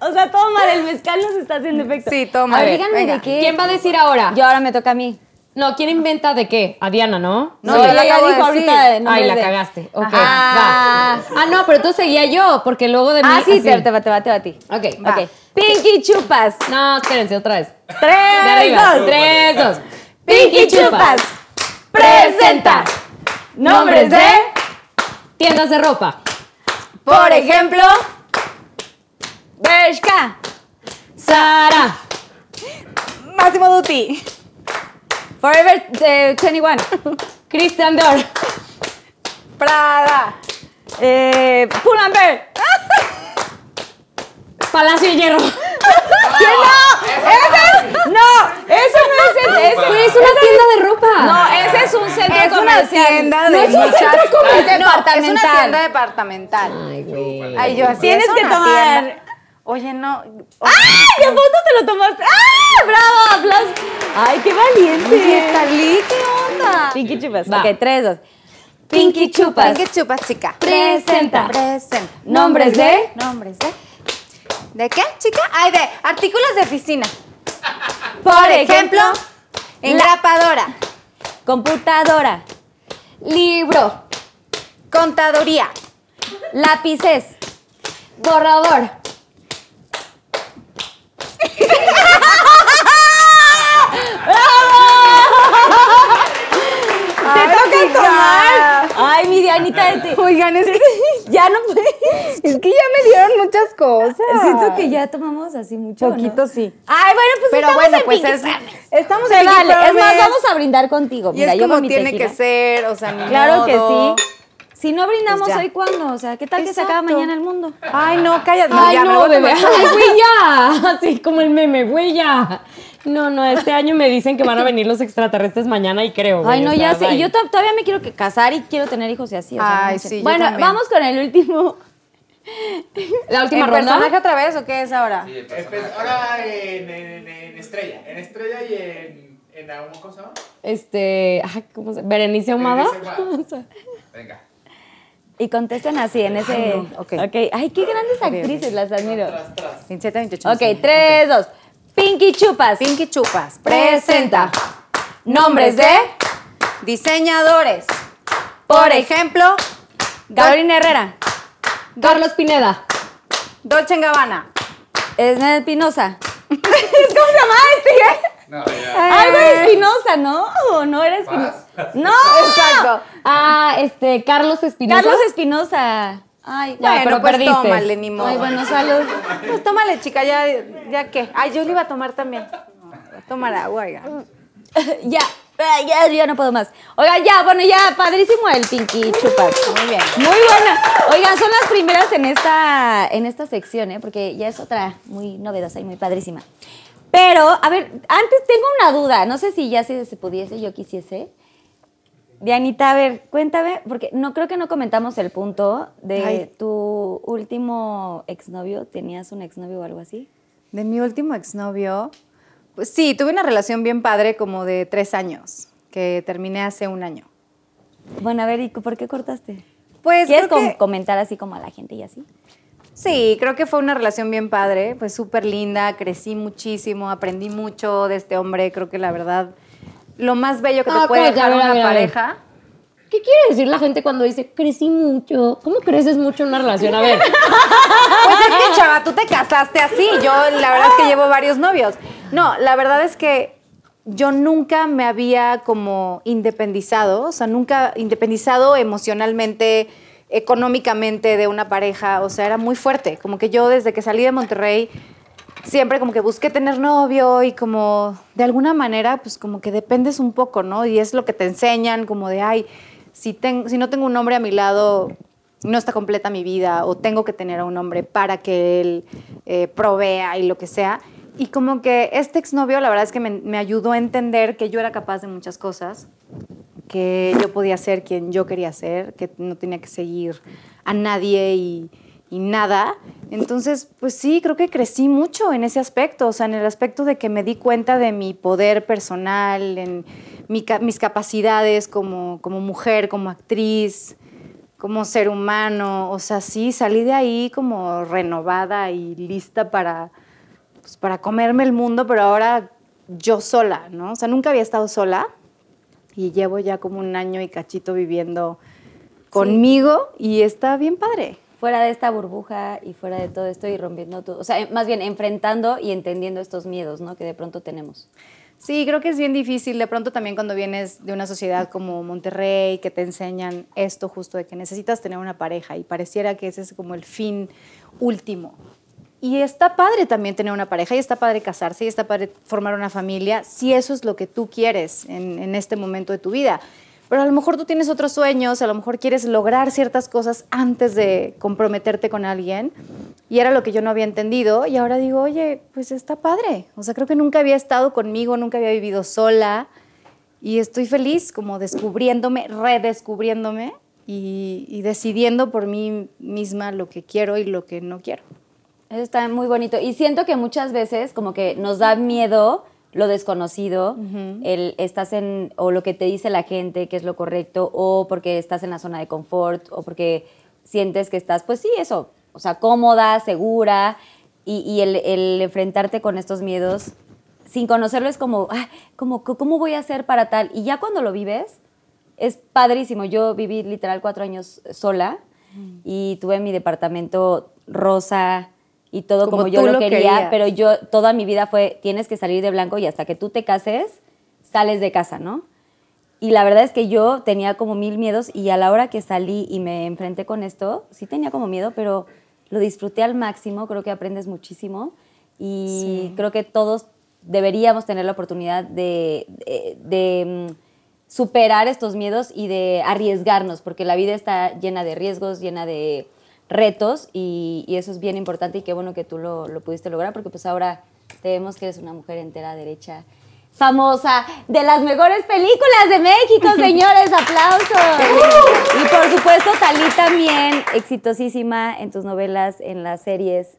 Speaker 3: [LAUGHS] o sea, todo mal. El mezcal nos está haciendo efecto.
Speaker 1: Sí, toma.
Speaker 3: A ver,
Speaker 1: A ver,
Speaker 3: díganme
Speaker 1: venga.
Speaker 3: de qué.
Speaker 4: ¿Quién va a decir ahora?
Speaker 3: Yo ahora me toca a mí.
Speaker 4: No, ¿quién inventa de qué? A Diana, ¿no?
Speaker 3: No,
Speaker 1: Sí, lo
Speaker 3: ya
Speaker 1: de
Speaker 3: dijo ahorita. de nombres
Speaker 4: Ay, la
Speaker 3: de-
Speaker 4: cagaste. Ok,
Speaker 3: Ajá.
Speaker 4: va. Ah, no, pero tú seguía yo, porque luego de mí.
Speaker 3: Ah, sí, te, te va, te va, te va a ti.
Speaker 4: Ok,
Speaker 1: Va.
Speaker 3: Ok. Pinky Chupas.
Speaker 4: No, espérense, otra vez.
Speaker 3: Tres,
Speaker 4: De arriba.
Speaker 3: dos.
Speaker 4: Tres, dos.
Speaker 3: Pinky Chupas. Presenta. Nombres de,
Speaker 4: Tiendas de ropa.
Speaker 3: por ejemplo, Bershka.
Speaker 4: Sara.
Speaker 1: Máximo Duty.
Speaker 3: Forever eh, 21. [LAUGHS]
Speaker 4: Christian Dior.
Speaker 1: Prada.
Speaker 3: Eh, Pull&Bear. [LAUGHS]
Speaker 4: Palacio de Hierro. [LAUGHS]
Speaker 3: No, eso no es el- ese-
Speaker 4: Güey, es una tienda de ropa.
Speaker 3: No, ese es un centro
Speaker 1: Es una
Speaker 3: comercial.
Speaker 1: tienda
Speaker 3: No
Speaker 1: de
Speaker 3: es un centro comercial
Speaker 1: No, es una
Speaker 3: departamental.
Speaker 1: tienda departamental.
Speaker 4: Ay, güey.
Speaker 1: Ay, yo así
Speaker 3: Tienes
Speaker 1: es
Speaker 3: que
Speaker 1: una
Speaker 3: tomar.
Speaker 1: Oye, no.
Speaker 3: ¡Ah! ¿Qué foto te lo tomaste? ¡Ah! ¡Bravo! ¡Aplausos! ¡Ay, qué valiente!
Speaker 1: Oye, Talí, ¿qué onda?
Speaker 3: Pinky Chupas.
Speaker 4: Va.
Speaker 3: Ok, tres, dos. Pinky Chupas.
Speaker 1: ¿Qué chupas, chica?
Speaker 3: Presenta.
Speaker 1: Presenta.
Speaker 3: Nombres de.
Speaker 1: Nombres de. ¿De qué, chica? Ay, de artículos de oficina.
Speaker 3: Por ejemplo,
Speaker 1: engrapadora,
Speaker 3: computadora,
Speaker 4: Libro.
Speaker 1: contaduría,
Speaker 3: lápices,
Speaker 4: Borrador.
Speaker 3: ¡Te toca tomar! ¡Ay, mi Dianita! de te-
Speaker 1: Oigan, es que, [LAUGHS]
Speaker 3: Ya no puedes.
Speaker 1: es que ya me dieron muchas cosas.
Speaker 3: Siento que ya tomamos así mucho. ¿no?
Speaker 1: Poquito sí.
Speaker 3: Ay, bueno, pues
Speaker 1: Pero
Speaker 3: estamos
Speaker 1: bueno,
Speaker 3: en
Speaker 1: pues es, estamos en
Speaker 3: vale. Es más, vamos a brindar contigo.
Speaker 1: Y
Speaker 3: Mira,
Speaker 1: es
Speaker 3: yo
Speaker 1: como tiene
Speaker 3: tequila.
Speaker 1: que ser, o sea, ni
Speaker 3: Claro que sí. Si no brindamos
Speaker 1: Pues
Speaker 3: hoy, ¿cuándo? O sea, ¿qué tal que se acaba mañana el mundo?
Speaker 1: Ay, no, cállate.
Speaker 4: Ay,
Speaker 1: ya
Speaker 4: no, bebé. Ay, güey, ya. [LAUGHS] Así como el meme, güey, ya. No, no, este año me dicen que van a venir los extraterrestres mañana y creo. güey,
Speaker 3: Ay, no, ya sé. Y yo to- todavía me quiero casar y quiero tener hijos y así. o sea,
Speaker 1: Ay,
Speaker 3: no sé.
Speaker 1: sí, yo
Speaker 3: Bueno,
Speaker 1: también.
Speaker 3: vamos con el último. [LAUGHS]
Speaker 4: La última
Speaker 1: ¿En
Speaker 4: ronda.
Speaker 1: personaje otra vez o qué es ahora?
Speaker 5: Sí,
Speaker 6: Espe-
Speaker 5: personaje.
Speaker 6: Ahora en, en, en Estrella. En Estrella y en. en ¿Cómo se llama?
Speaker 4: Este, ay, ¿cómo se? Berenice Ahumada. [LAUGHS]
Speaker 5: Venga.
Speaker 3: Y contesten así en ese.
Speaker 1: no, ok.
Speaker 3: Ay, qué grandes actrices, las admiro.
Speaker 6: Tras, tras.
Speaker 1: 27, 28.
Speaker 3: Ok, tres, dos. Pinky Chupas.
Speaker 1: Pinky Chupas
Speaker 3: Presenta.
Speaker 1: nombres de diseñadores. Por ejemplo,
Speaker 3: Carolina Herrera.
Speaker 4: Carlos Pineda.
Speaker 1: Dolce Gabbana.
Speaker 3: Esnel Espinosa. [LAUGHS] ¿Cómo se llama este?
Speaker 5: No, ya.
Speaker 3: Algo de Espinosa, ¿no? ¿O no era Espinosa? ¡No!
Speaker 1: Exacto.
Speaker 4: Ah, este, Carlos Espinosa.
Speaker 3: Carlos Espinosa. Ay,
Speaker 4: Ya,
Speaker 1: bueno,
Speaker 4: pero
Speaker 1: pues
Speaker 4: perdiste.
Speaker 1: tómale, ni modo.
Speaker 3: Ay, bueno, salud.
Speaker 1: Pues tómale, chica, ya, ya que. Ay, yo le iba a tomar también. Voy a tomar agua, oiga. [LAUGHS]
Speaker 3: ya. Ya, ya no puedo más. Oigan, ya, bueno, ya, padrísimo el Pinky Chupas.
Speaker 1: Muy bien.
Speaker 3: Muy buena. Oigan, son las primeras en esta, en esta sección, ¿eh? Porque ya es otra muy novedosa y muy padrísima. Pero, a ver, antes tengo una duda. No sé si ya si se pudiese, yo quisiese. Dianita, a ver, cuéntame, porque no creo que no comentamos el punto de
Speaker 1: Ay.
Speaker 3: tu último exnovio. ¿Tenías un exnovio o algo así?
Speaker 1: De mi último exnovio, pues sí, tuve una relación bien padre como de tres años, que terminé hace un año.
Speaker 3: Bueno, a ver, ¿y por qué cortaste?
Speaker 1: Pues
Speaker 3: ¿Quieres
Speaker 1: que-
Speaker 3: com- comentar así como a la gente y así?
Speaker 1: Sí, creo que fue una relación bien padre, pues súper linda, crecí muchísimo, aprendí mucho de este hombre, creo que la verdad, lo más bello que te
Speaker 4: Ah,
Speaker 1: puede dejar una pareja.
Speaker 4: ¿Qué quiere decir la gente cuando dice crecí mucho? ¿Cómo creces mucho en una relación? A ver. [LAUGHS]
Speaker 1: Pues es que, chava, tú te casaste así, yo la verdad es que llevo varios novios. No, la verdad es que yo nunca me había como independizado, o sea, nunca independizado emocionalmente, económicamente de una pareja, o sea, era muy fuerte, como que yo desde que salí de Monterrey siempre como que busqué tener novio y como de alguna manera pues como que dependes un poco, ¿no? Y es lo que te enseñan como de, ay, si, ten- si no tengo un hombre a mi lado, no está completa mi vida o tengo que tener a un hombre para que él eh, provea y lo que sea. Y como que este exnovio la verdad es que me, me ayudó a entender que yo era capaz de muchas cosas, que yo podía ser quien yo quería ser, que no tenía que seguir a nadie y, y nada. Entonces, pues sí, creo que crecí mucho en ese aspecto, o sea, en el aspecto de que me di cuenta de mi poder personal, en mi mis capacidades como, como mujer, como actriz, como ser humano. O sea, sí, salí de ahí como renovada y lista para, pues, para comerme el mundo, pero ahora yo sola, ¿no? O sea, nunca había estado sola y llevo ya como un año y cachito viviendo conmigo y está bien padre.
Speaker 3: Fuera de esta burbuja y fuera de todo esto y rompiendo todo, o sea, más bien enfrentando y entendiendo estos miedos, ¿no? Que de pronto tenemos.
Speaker 1: Sí, creo que es bien difícil de pronto también cuando vienes de una sociedad como Monterrey, que te enseñan esto justo de que necesitas tener una pareja y pareciera que ese es como el fin último. Y está padre también tener una pareja y está padre casarse y está padre formar una familia si eso es lo que tú quieres en, en este momento de tu vida. Pero a lo mejor tú tienes otros sueños, a lo mejor quieres lograr ciertas cosas antes de comprometerte con alguien. Y era lo que yo no había entendido. Y ahora digo, oye, pues está padre. O sea, creo que nunca había estado conmigo, nunca había vivido sola. Y estoy feliz como descubriéndome, redescubriéndome y, decidiendo por mí misma lo que quiero y lo que no quiero.
Speaker 3: Eso está muy bonito. Y siento que muchas veces como que nos da miedo lo desconocido, el estás en, o lo que te dice la gente que es lo correcto, o porque estás en la zona de confort, o porque sientes que estás, pues sí, eso, o sea, cómoda, segura, y, y el, el enfrentarte con estos miedos sin conocerlo es como, ah, como, ¿cómo voy a hacer para tal? Y ya cuando lo vives, es padrísimo. Yo viví literal cuatro años sola y tuve mi departamento rosa y todo como,
Speaker 1: Como
Speaker 3: yo lo, quería,
Speaker 1: querías.
Speaker 3: pero yo toda mi vida fue, tienes que salir de blanco y hasta que tú te cases, sales de casa, ¿no? Y la verdad es que yo tenía como mil miedos y a la hora que salí y me enfrenté con esto, sí tenía como miedo, pero lo disfruté al máximo, creo que aprendes muchísimo y creo que todos deberíamos tener la oportunidad de, de- de, mm, superar estos miedos y de arriesgarnos, porque la vida está llena de riesgos, llena de retos y, y eso es bien importante y qué bueno que tú lo, lo pudiste lograr, porque pues ahora te vemos que eres una mujer entera, derecha, famosa, de las mejores películas de México, [LAUGHS] señores, aplausos. Y por supuesto, Talí también, exitosísima en tus novelas, en las series.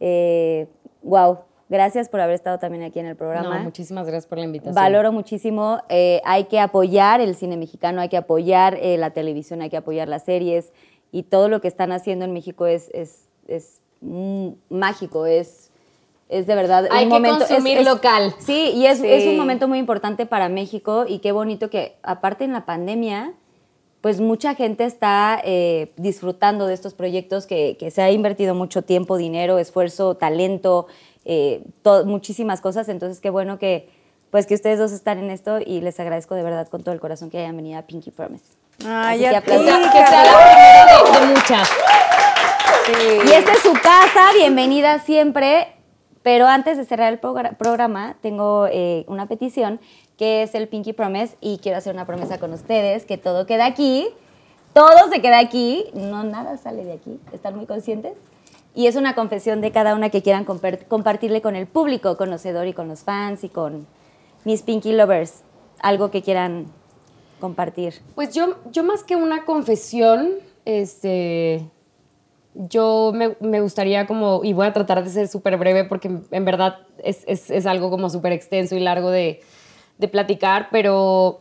Speaker 3: Eh, wow, gracias por haber estado también aquí en el programa.
Speaker 4: No, muchísimas gracias por la invitación.
Speaker 3: Valoro muchísimo. eh, hay que apoyar el cine mexicano, hay que apoyar eh, la televisión, hay que apoyar las series y todo lo que están haciendo en México es, es, es mm, mágico, es, es de verdad
Speaker 4: Hay
Speaker 3: un
Speaker 4: que
Speaker 3: momento.
Speaker 4: consumir
Speaker 3: es-
Speaker 4: local.
Speaker 3: Sí, y es,
Speaker 1: Sí.
Speaker 3: es un momento muy importante para México y qué bonito que aparte en la pandemia, pues mucha gente está eh, disfrutando de estos proyectos que, que se ha invertido mucho tiempo, dinero, esfuerzo, talento, eh, muchísimas cosas. Entonces, qué bueno que, pues, que ustedes dos están en esto y les agradezco de verdad con todo el corazón que hayan venido a Pinky Promise.
Speaker 1: Ay,
Speaker 3: Así que aplausos.
Speaker 4: Que sea la primera de, de muchas.
Speaker 3: Y esta es su casa, bienvenida siempre. Pero antes de cerrar el progra- programa, tengo eh, una petición que es el Pinky Promise y quiero hacer una promesa con ustedes, que todo queda aquí, todo se queda aquí, no nada sale de aquí, ¿están muy conscientes? Y es una confesión de cada una que quieran compar- compartirle con el público conocedor y con los fans y con mis Pinky Lovers, algo que quieran compartir.
Speaker 4: Pues yo, yo más que una confesión, este, yo me, me gustaría como, y voy a tratar de ser súper breve porque en verdad es, es- es algo como súper extenso y largo de, de platicar, pero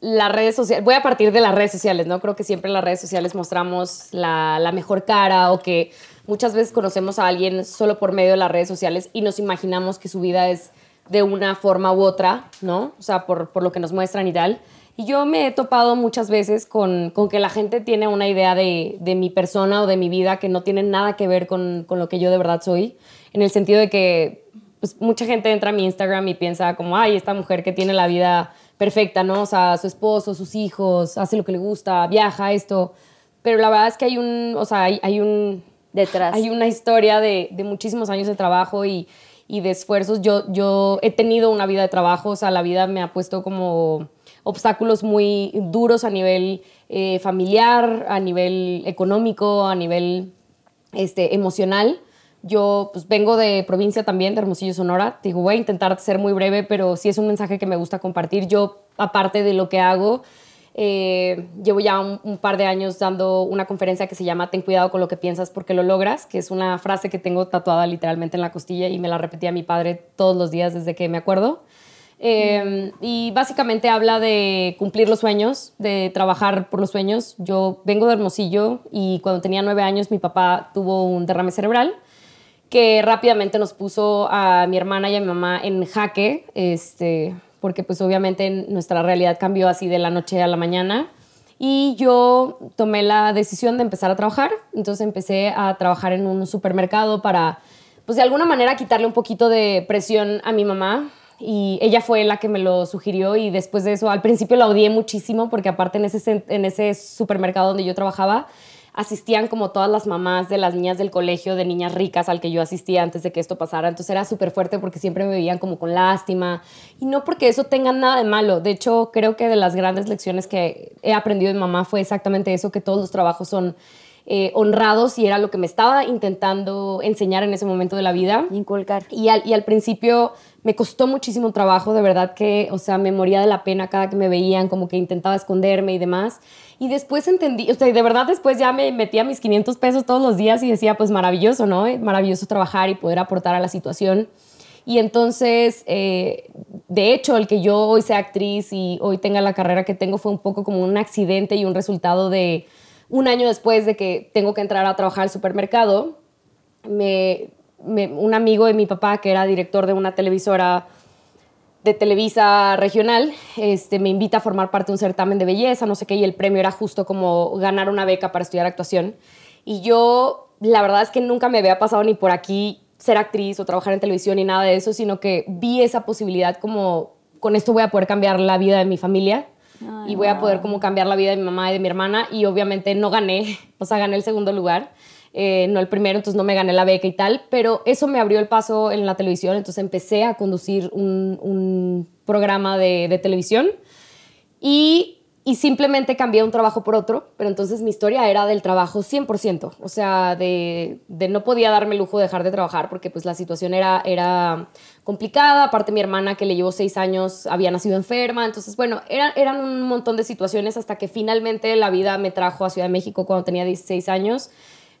Speaker 4: las redes sociales, voy a partir de las redes sociales, ¿no? Creo que siempre en las redes sociales mostramos la, la mejor cara o que muchas veces conocemos a alguien solo por medio de las redes sociales y nos imaginamos que su vida es de una forma u otra, ¿no? O sea, por, por lo que nos muestran y tal. Y yo me he topado muchas veces con, con que la gente tiene una idea de, de mi persona o de mi vida que no tiene nada que ver con, con lo que yo de verdad soy, en el sentido de que pues, mucha gente entra a mi Instagram y piensa como, ay, esta mujer que tiene la vida perfecta, ¿no? O sea, su esposo, sus hijos, hace lo que le gusta, viaja, esto. Pero la verdad es que hay un, o sea, hay, hay un...
Speaker 3: Detrás.
Speaker 4: Hay una historia de, de muchísimos años de trabajo y, y de esfuerzos. Yo, yo he tenido una vida de trabajo, o sea, la vida me ha puesto como obstáculos muy duros a nivel eh, familiar, a nivel económico, a nivel este, emocional. Yo pues, vengo de provincia también, de Hermosillo, Sonora. Digo, voy a intentar ser muy breve, pero sí es un mensaje que me gusta compartir. Yo, aparte de lo que hago, eh, llevo ya un, un par de años dando una conferencia que se llama Ten cuidado con lo que piensas porque lo logras, que es una frase que tengo tatuada literalmente en la costilla y me la repetía mi padre todos los días desde que me acuerdo. Eh, y básicamente habla de cumplir los sueños, de trabajar por los sueños. Yo vengo de Hermosillo y cuando tenía nueve años mi papá tuvo un derrame cerebral que rápidamente nos puso a mi hermana y a mi mamá en jaque, este, porque pues obviamente nuestra realidad cambió así de la noche a la mañana. Y yo tomé la decisión de empezar a trabajar. Entonces empecé a trabajar en un supermercado para, pues de alguna manera, quitarle un poquito de presión a mi mamá. Y ella fue la que me lo sugirió y después de eso, al principio la odié muchísimo porque aparte en ese, en ese supermercado donde yo trabajaba, asistían como todas las mamás de las niñas del colegio, de niñas ricas al que yo asistía antes de que esto pasara. Entonces era súper fuerte porque siempre me veían como con lástima. Y no porque eso tenga nada de malo. De hecho, creo que de las grandes lecciones que he aprendido de mamá fue exactamente eso, que todos los trabajos son eh, honrados y era lo que me estaba intentando enseñar en ese momento de la vida.
Speaker 3: Inculcar.
Speaker 4: Y al, y al principio me costó muchísimo trabajo, de verdad que, o sea, me moría de la pena cada que me veían, como que intentaba esconderme y demás. Y después entendí, o sea, de verdad después ya me metía mis 500 pesos todos los días y decía, pues maravilloso, ¿no? Maravilloso trabajar y poder aportar a la situación. Y entonces, eh, de hecho, el que yo hoy sea actriz y hoy tenga la carrera que tengo fue un poco como un accidente y un resultado de un año después de que tengo que entrar a trabajar al supermercado. Me, me- un amigo de mi papá, que era director de una televisora de Televisa regional, este, me invita a formar parte de un certamen de belleza, no sé qué, y el premio era justo como ganar una beca para estudiar actuación. Y yo, la verdad es que nunca me había pasado ni por aquí ser actriz o trabajar en televisión ni nada de eso, sino que vi esa posibilidad como, con esto voy a poder cambiar la vida de mi familia y voy a poder como cambiar la vida de mi mamá y de mi hermana y obviamente no gané, [LAUGHS] o sea, gané el segundo lugar, eh, no el primero, entonces no me gané la beca y tal, pero eso me abrió el paso en la televisión, entonces empecé a conducir un, un programa de, de televisión y, y simplemente cambié un trabajo por otro, pero entonces mi historia era del trabajo 100%, o sea, de, no podía darme lujo de dejar de trabajar porque pues la situación era, era complicada, aparte mi hermana que le llevó seis años había nacido enferma, entonces bueno, eran, eran un montón de situaciones hasta que finalmente la vida me trajo a Ciudad de México cuando tenía 16 años.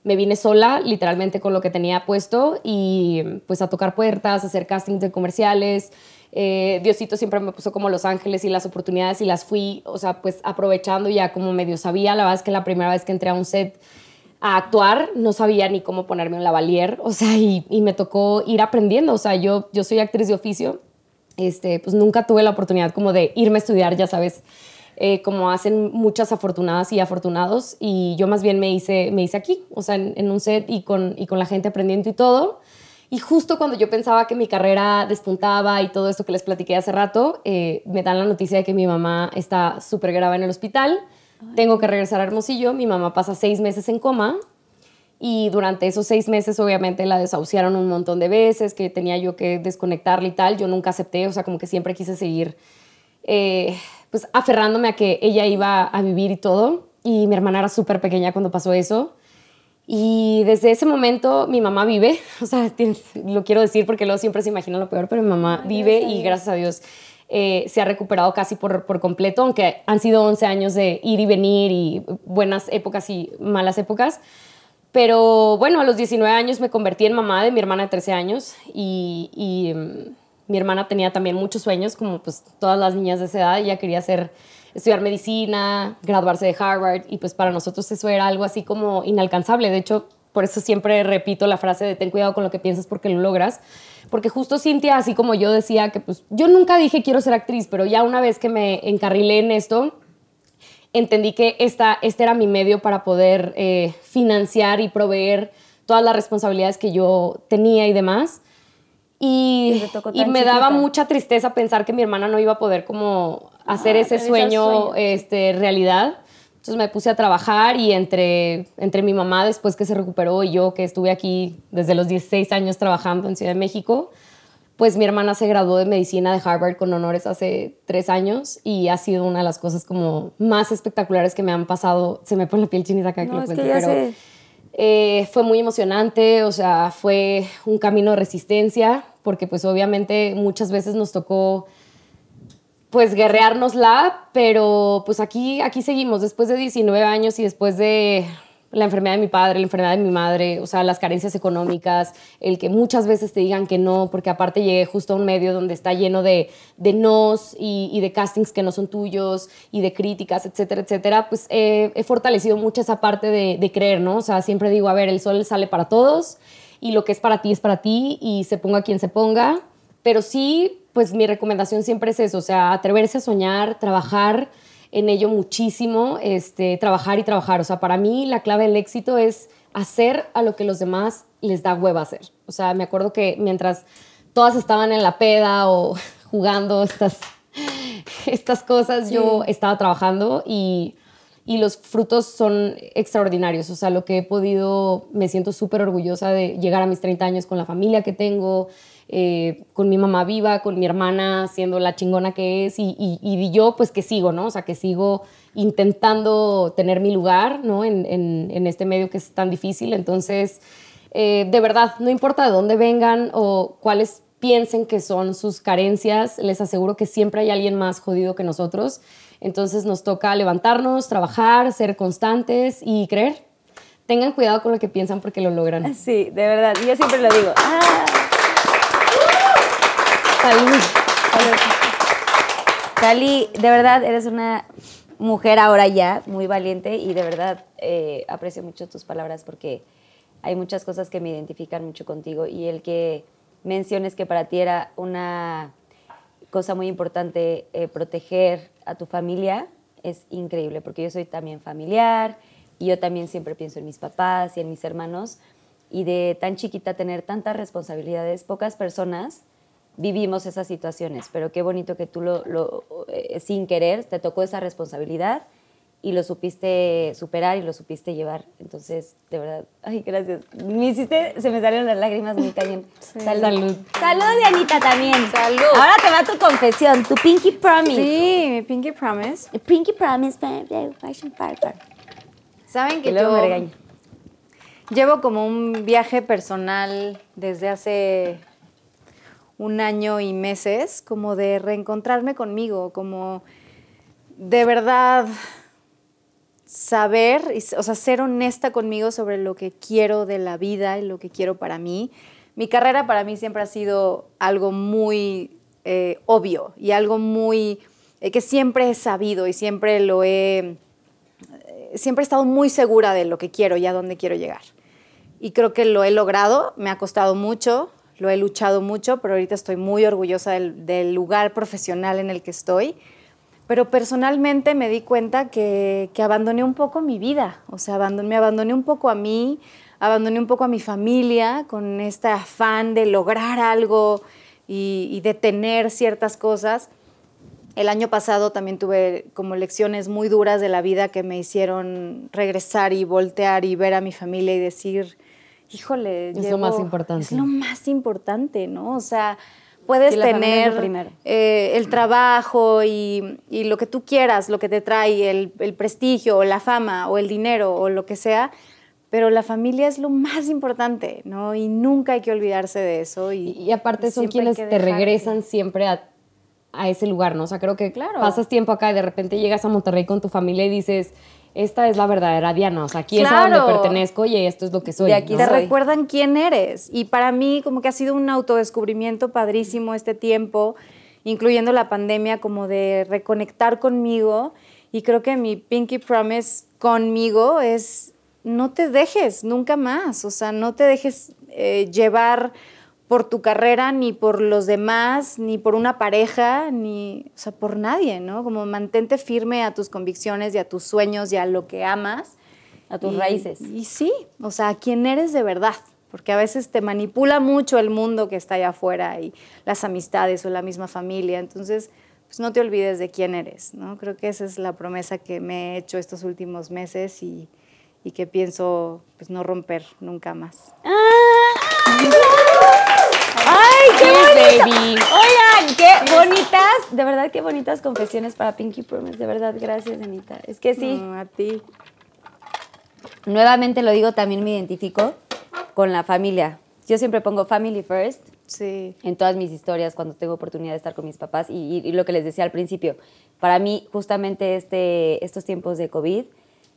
Speaker 4: Me vine sola, literalmente con lo que tenía puesto y pues a tocar puertas, a hacer castings de comerciales. Eh, Diosito siempre me puso como Los Ángeles y las oportunidades y las fui, o sea, pues aprovechando ya como medio sabía. La verdad es que la primera vez que entré a un set a actuar no sabía ni cómo ponerme un lavalier, o sea, y, y me tocó ir aprendiendo. O sea, yo, yo soy actriz de oficio, este, pues nunca tuve la oportunidad como de irme a estudiar, ya sabes, eh, como hacen muchas afortunadas y afortunados, y yo más bien me hice, me hice aquí, o sea, en, en un set y con, y con la gente aprendiendo y todo. Y justo cuando yo pensaba que mi carrera despuntaba y todo esto que les platiqué hace rato, eh, me dan la noticia de que mi mamá está súper grave en el hospital. Tengo que regresar a Hermosillo. Mi mamá pasa seis meses en coma. Y durante esos seis meses, obviamente, la desahuciaron un montón de veces, que tenía yo que desconectarla y tal. Yo nunca acepté, o sea, como que siempre quise seguir, eh, pues, aferrándome a que ella iba a vivir y todo. Y mi hermana era súper pequeña cuando pasó eso. Y desde ese momento mi mamá vive, [LAUGHS] o sea, lo quiero decir porque luego siempre se imagina lo peor, pero mi mamá vive y gracias a Dios eh, se ha recuperado casi por, por completo, aunque han sido 11 años de ir y venir y buenas épocas y malas épocas. Pero bueno, a los 19 años me convertí en mamá de mi hermana de 13 años y, y, mm, mi hermana tenía también muchos sueños, como pues todas las niñas de esa edad, ella quería hacer, estudiar medicina, graduarse de Harvard y pues para nosotros eso era algo así como inalcanzable. De hecho, por eso siempre repito la frase de ten cuidado con lo que piensas porque lo logras. Porque justo Cintia, así como yo decía que pues yo nunca dije quiero ser actriz, pero ya una vez que me encarrilé en esto, entendí que esta, este era mi medio para poder eh, financiar y proveer todas las responsabilidades que yo tenía y demás. Y,
Speaker 3: Y
Speaker 4: me daba
Speaker 3: chiquita.
Speaker 4: mucha tristeza pensar que mi hermana no iba a poder como hacer
Speaker 3: Ah,
Speaker 4: ese sueño este, realidad. Entonces me puse a trabajar y entre, entre mi mamá después que se recuperó y yo que estuve aquí desde los 16 años trabajando en Ciudad de México, pues mi hermana se graduó de medicina de Harvard con honores hace tres años y ha sido una de las cosas como más espectaculares que me han pasado. Se me pone la piel chinita acá que
Speaker 3: No,
Speaker 4: lo
Speaker 3: es
Speaker 4: cuento,
Speaker 3: que
Speaker 4: pero
Speaker 3: sé.
Speaker 4: Eh, fue muy emocionante, o sea, fue un camino de resistencia porque pues obviamente muchas veces nos tocó pues guerreárnosla, pero pues aquí, aquí seguimos. Después de 19 años y después de la enfermedad de mi padre, la enfermedad de mi madre, o sea, las carencias económicas, el que muchas veces te digan que no, porque aparte llegué justo a un medio donde está lleno de, de nos y, de castings que no son tuyos y de críticas, etcétera, etcétera, pues he fortalecido mucho esa parte de, de creer, ¿no? O sea, siempre digo, a ver, el sol sale para todos y lo que es para ti es para ti y se ponga quien se ponga, pero sí, pues mi recomendación siempre es eso, o sea, atreverse a soñar, trabajar en ello muchísimo, este, trabajar y trabajar. O sea, para mí la clave del éxito es hacer a lo que los demás les da hueva hacer. O sea, me acuerdo que mientras todas estaban en la peda o [LAUGHS] jugando estas, estas cosas, yo estaba trabajando y, y los frutos son extraordinarios. O sea, lo que he podido, me siento súper orgullosa de llegar a mis 30 años con la familia que tengo, eh, con mi mamá viva, con mi hermana siendo la chingona que es y, y- y yo pues que sigo, ¿no? O sea, que sigo intentando tener mi lugar, ¿no? En, en- en este medio que es tan difícil. Entonces, eh, de verdad, no importa de dónde vengan o cuáles piensen que son sus carencias, les aseguro que siempre hay alguien más jodido que nosotros. Entonces nos toca levantarnos, trabajar, ser constantes y creer. Tengan cuidado con lo que piensan porque lo logran.
Speaker 3: Sí, de verdad. Yo siempre lo digo. Ah,
Speaker 4: Salud.
Speaker 3: Cali, de verdad, eres una mujer ahora ya muy valiente y de verdad eh, aprecio mucho tus palabras porque hay muchas cosas que me identifican mucho contigo y el que menciones que para ti era una cosa muy importante eh, proteger a tu familia es increíble porque yo soy también familiar y yo también siempre pienso en mis papás y en mis hermanos y de tan chiquita tener tantas responsabilidades, pocas personas vivimos esas situaciones, pero qué bonito que tú lo, lo, eh, sin querer te tocó esa responsabilidad y lo supiste superar y lo supiste llevar. Entonces, de verdad, ay, gracias. Me hiciste, se me salieron las lágrimas muy cañón. [LAUGHS] Salud.
Speaker 4: Salud.
Speaker 3: Salud, Dianita, también.
Speaker 1: Salud.
Speaker 3: Ahora te va tu confesión, tu Pinky Promise.
Speaker 1: Sí, mi Pinky Promise.
Speaker 3: El Pinky Promise, Fashion Partner.
Speaker 1: Saben
Speaker 3: Que
Speaker 1: que
Speaker 3: luego
Speaker 1: yo
Speaker 3: me
Speaker 1: llevo como un viaje personal desde hace un año y meses, como de reencontrarme conmigo, como de verdad saber, o sea, ser honesta conmigo sobre lo que quiero de la vida y lo que quiero para mí. Mi carrera para mí siempre ha sido algo muy eh, obvio y algo muy eh, que siempre he sabido y siempre lo he, eh, siempre he estado muy segura de lo que quiero y a dónde quiero llegar. Y creo que lo he logrado, me ha costado mucho, lo he luchado mucho, pero ahorita estoy muy orgullosa del, lugar profesional en el que estoy. Pero personalmente me di cuenta que, abandoné un poco mi vida, o sea, abandon- me abandoné un poco a mí, abandoné un poco a mi familia con este afán de lograr algo y, y de tener ciertas cosas. El año pasado también tuve como lecciones muy duras de la vida que me hicieron regresar y voltear y ver a mi familia y decir, híjole,
Speaker 4: Es lo más importante.
Speaker 1: Es lo más importante, ¿no? O sea, puedes
Speaker 3: la
Speaker 1: tener
Speaker 3: primero.
Speaker 1: eh, el trabajo y, y lo que tú quieras, lo que te trae, el, el prestigio o la fama o el dinero o lo que sea, pero la familia es lo más importante, ¿no? Y nunca hay que olvidarse de eso. Y,
Speaker 4: Y, aparte son quienes te regresan siempre a, a ese lugar, ¿no? O sea, creo que
Speaker 1: Claro.
Speaker 4: pasas tiempo acá y de repente llegas a Monterrey con tu familia y dices, esta es la verdadera Diana, o sea, aquí es a
Speaker 1: Claro.
Speaker 4: donde pertenezco y esto es lo que soy.
Speaker 3: De aquí
Speaker 4: ¿no?
Speaker 1: te
Speaker 3: soy.
Speaker 1: recuerdan quién eres. Y para mí como que ha sido un autodescubrimiento padrísimo este tiempo, incluyendo la pandemia, como de reconectar conmigo. Y creo que mi Pinky Promise conmigo es no te dejes nunca más, o sea, no te dejes eh, llevar por tu carrera, ni por los demás, ni por una pareja, ni, o sea, por nadie, ¿no? Como mantente firme a tus convicciones y a tus sueños y a lo que amas.
Speaker 3: A tus
Speaker 1: Y-
Speaker 3: raíces.
Speaker 1: Y sí, o sea, quién eres de verdad, porque a veces te manipula mucho el mundo que está allá afuera y las amistades o la misma familia, entonces pues no te olvides de quién eres, ¿no? Creo que esa es la promesa que me he hecho estos últimos meses y, y que pienso pues no romper nunca más.
Speaker 3: ¡Ay, qué bonito!
Speaker 4: baby.
Speaker 3: Oigan, qué bonitas, de verdad, qué bonitas confesiones para Pinky Promise. De verdad, gracias, Anita. Es que sí,
Speaker 1: No, a ti.
Speaker 3: nuevamente lo digo, también me identifico con la familia. Yo siempre pongo family first
Speaker 1: Sí.
Speaker 3: en todas mis historias cuando tengo oportunidad de estar con mis papás y, y- y lo que les decía al principio, para mí justamente este, estos tiempos de COVID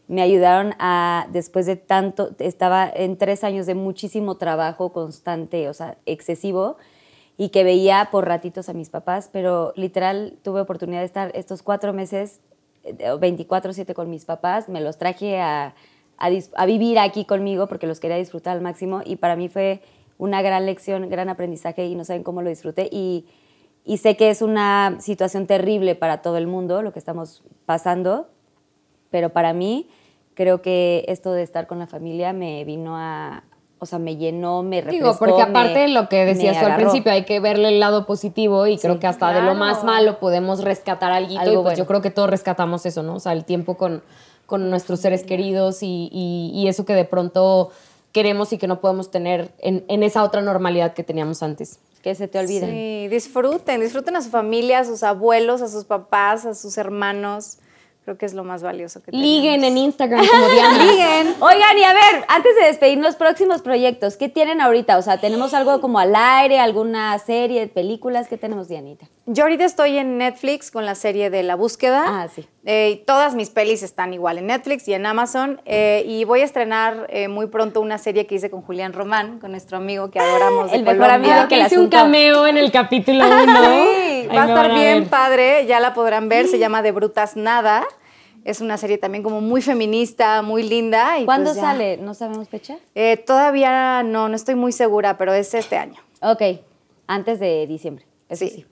Speaker 3: me ayudaron a, después de tanto, estaba en tres años de muchísimo trabajo constante, o sea, excesivo, y que veía por ratitos a mis papás, pero literal tuve oportunidad de estar estos cuatro meses, eh, 24/7 con mis papás, me los traje a, a vivir aquí conmigo porque los quería disfrutar al máximo y para mí fue una gran lección, gran aprendizaje y no saben cómo lo disfruté y sé que es una situación terrible para todo el mundo lo que estamos pasando, pero para mí creo que esto de estar con la familia me vino a, o sea, me llenó, me refrescó.
Speaker 4: Digo, porque aparte
Speaker 3: me-
Speaker 4: de lo que decías tú al principio, hay que verle el lado positivo y creo que hasta de lo más malo podemos rescatar algo.
Speaker 3: Algo
Speaker 4: y pues
Speaker 3: bueno.
Speaker 4: yo creo que todos rescatamos eso, ¿no? O sea, el tiempo con, con nuestros seres queridos y, y- y eso que de pronto queremos y que no podemos tener en, en esa otra normalidad que teníamos antes.
Speaker 3: que se te olviden.
Speaker 1: Sí, disfruten, disfruten a su familia, a sus abuelos, a sus papás, a sus hermanos. Creo que es lo más valioso que tenemos.
Speaker 4: Liguen en Instagram como Diana. [LAUGHS]
Speaker 1: Liguen.
Speaker 3: Oigan, y a ver, antes de despedirnos, próximos proyectos, ¿qué tienen ahorita? O sea, ¿tenemos algo como al aire, alguna serie, películas? ¿Qué tenemos, Dianita?
Speaker 1: Yo ahorita estoy en Netflix con la serie de La Búsqueda.
Speaker 3: Ah, sí.
Speaker 1: Eh, todas mis pelis están igual en Netflix y en Amazon. Eh, y voy a estrenar eh, muy pronto una serie que hice con Julián Román, con nuestro amigo que adoramos de
Speaker 3: el mejor
Speaker 1: Colombia.
Speaker 3: amigo que
Speaker 4: Que hice un cameo en el capítulo [LAUGHS] 1.
Speaker 1: Sí, va a estar bien padre, ya la podrán ver, se llama De Brutas Nada. Es una serie también como muy feminista, muy linda. y
Speaker 3: ¿Cuándo
Speaker 1: pues
Speaker 3: sale? ¿No sabemos fecha?
Speaker 1: Eh, todavía no, no estoy muy segura, pero es este año.
Speaker 3: Ok, antes de diciembre. Eso sí.
Speaker 1: Sí.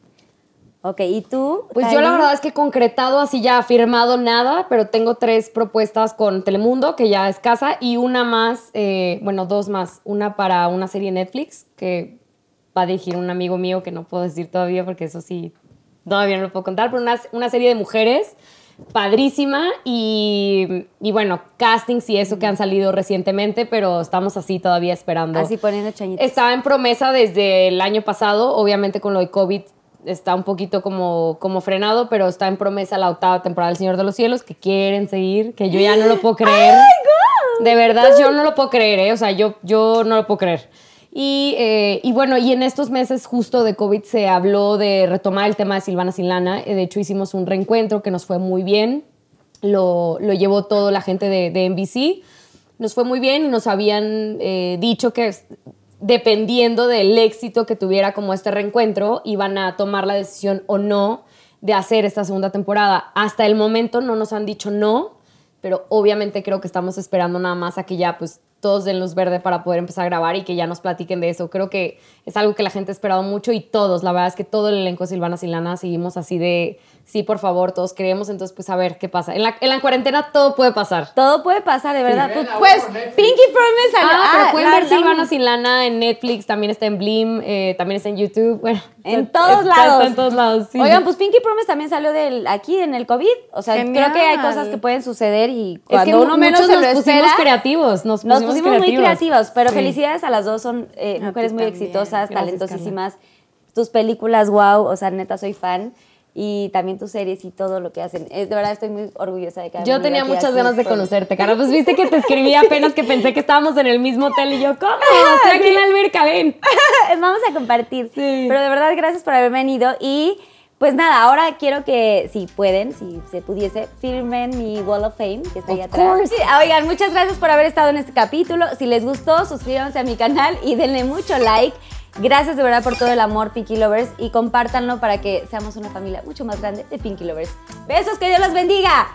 Speaker 3: Ok, ¿y tú?
Speaker 4: Pues yo la verdad es que concretado así ya firmado nada, pero tengo tres propuestas con Telemundo, que ya es casa, y una más, eh, bueno, dos más. Una para una serie Netflix, que va a dirigir un amigo mío que no puedo decir todavía porque eso sí, todavía no lo puedo contar, pero una, una serie de mujeres padrísima y, y bueno, castings y eso que han salido recientemente, pero estamos así todavía esperando.
Speaker 3: Así poniendo chañitos.
Speaker 4: Estaba en promesa desde el año pasado, obviamente con lo de COVID está un poquito como, como frenado, pero está en promesa la octava temporada del Señor de los Cielos, que quieren seguir, que yo ya no lo puedo [GASPS] creer. De verdad, yo no lo puedo creer, ¿eh? O sea, yo, yo no lo puedo creer. Y, eh, y bueno, y en estos meses justo de COVID se habló de retomar el tema de Silvana Sin Lana. Eh, De hecho, hicimos un reencuentro que nos fue muy bien. Lo, lo llevó toda la gente de, de NBC. Nos fue muy bien y nos habían eh, dicho que dependiendo del éxito que tuviera como este reencuentro, iban a tomar la decisión o no de hacer esta segunda temporada. Hasta el momento no nos han dicho no, pero obviamente creo que estamos esperando nada más a que ya pues todos den luz verde para poder empezar a grabar y que ya nos platiquen de eso. Creo que es algo que la gente ha esperado mucho y todos, la verdad es que todo el elenco de Silvana Silana seguimos así de, sí, por favor, todos queremos, entonces pues a ver qué pasa. En la, en la cuarentena todo puede pasar.
Speaker 3: Todo puede pasar, de verdad. Tú- pues,
Speaker 6: Netflix.
Speaker 3: Pinky Promise salió-
Speaker 4: Ah, pero pueden
Speaker 3: la-
Speaker 4: ver Silvana Sin Lana en Netflix, también está en Blim, eh, también está en YouTube. Bueno,
Speaker 3: En
Speaker 4: está-
Speaker 3: todos
Speaker 4: está-
Speaker 3: lados.
Speaker 4: Está en todos lados, sí.
Speaker 3: Oigan, pues Pinky Promise también salió del, aquí en el COVID. O sea,
Speaker 1: Genial.
Speaker 3: creo que hay cosas que pueden suceder y
Speaker 4: es
Speaker 3: cuando
Speaker 4: que
Speaker 3: uno menos lo
Speaker 4: nos pusimos
Speaker 3: espera.
Speaker 4: creativos, nos
Speaker 3: Nos
Speaker 4: pusimos,
Speaker 3: muy creativos, pero
Speaker 4: Sí.
Speaker 3: felicidades a las dos, son eh, mujeres muy
Speaker 1: también.
Speaker 3: exitosas,
Speaker 4: Gracias,
Speaker 3: talentosísimas. Tus películas, wow, o sea, neta soy fan. Y también tus series y todo lo que hacen. Eh, de verdad estoy muy orgullosa de que
Speaker 4: Yo tenía muchas ganas de conocerte, cara. Pues viste que te escribí apenas que pensé que estábamos en el mismo hotel y yo, ¿cómo? [LAUGHS] Estoy aquí en la alberca, ven. [LAUGHS]
Speaker 3: Vamos a compartir.
Speaker 4: Sí.
Speaker 3: Pero de verdad, gracias por haber venido. Y pues nada, ahora quiero que, si pueden, si se pudiese, firmen mi Wall of Fame, que está ahí atrás. oigan, muchas gracias por haber estado en este capítulo. Si les gustó, suscríbanse a mi canal y denle mucho like. Gracias de verdad por todo el amor, Pinky Lovers, y compártanlo para que seamos una familia mucho más grande de Pinky Lovers. Besos, que Dios los bendiga.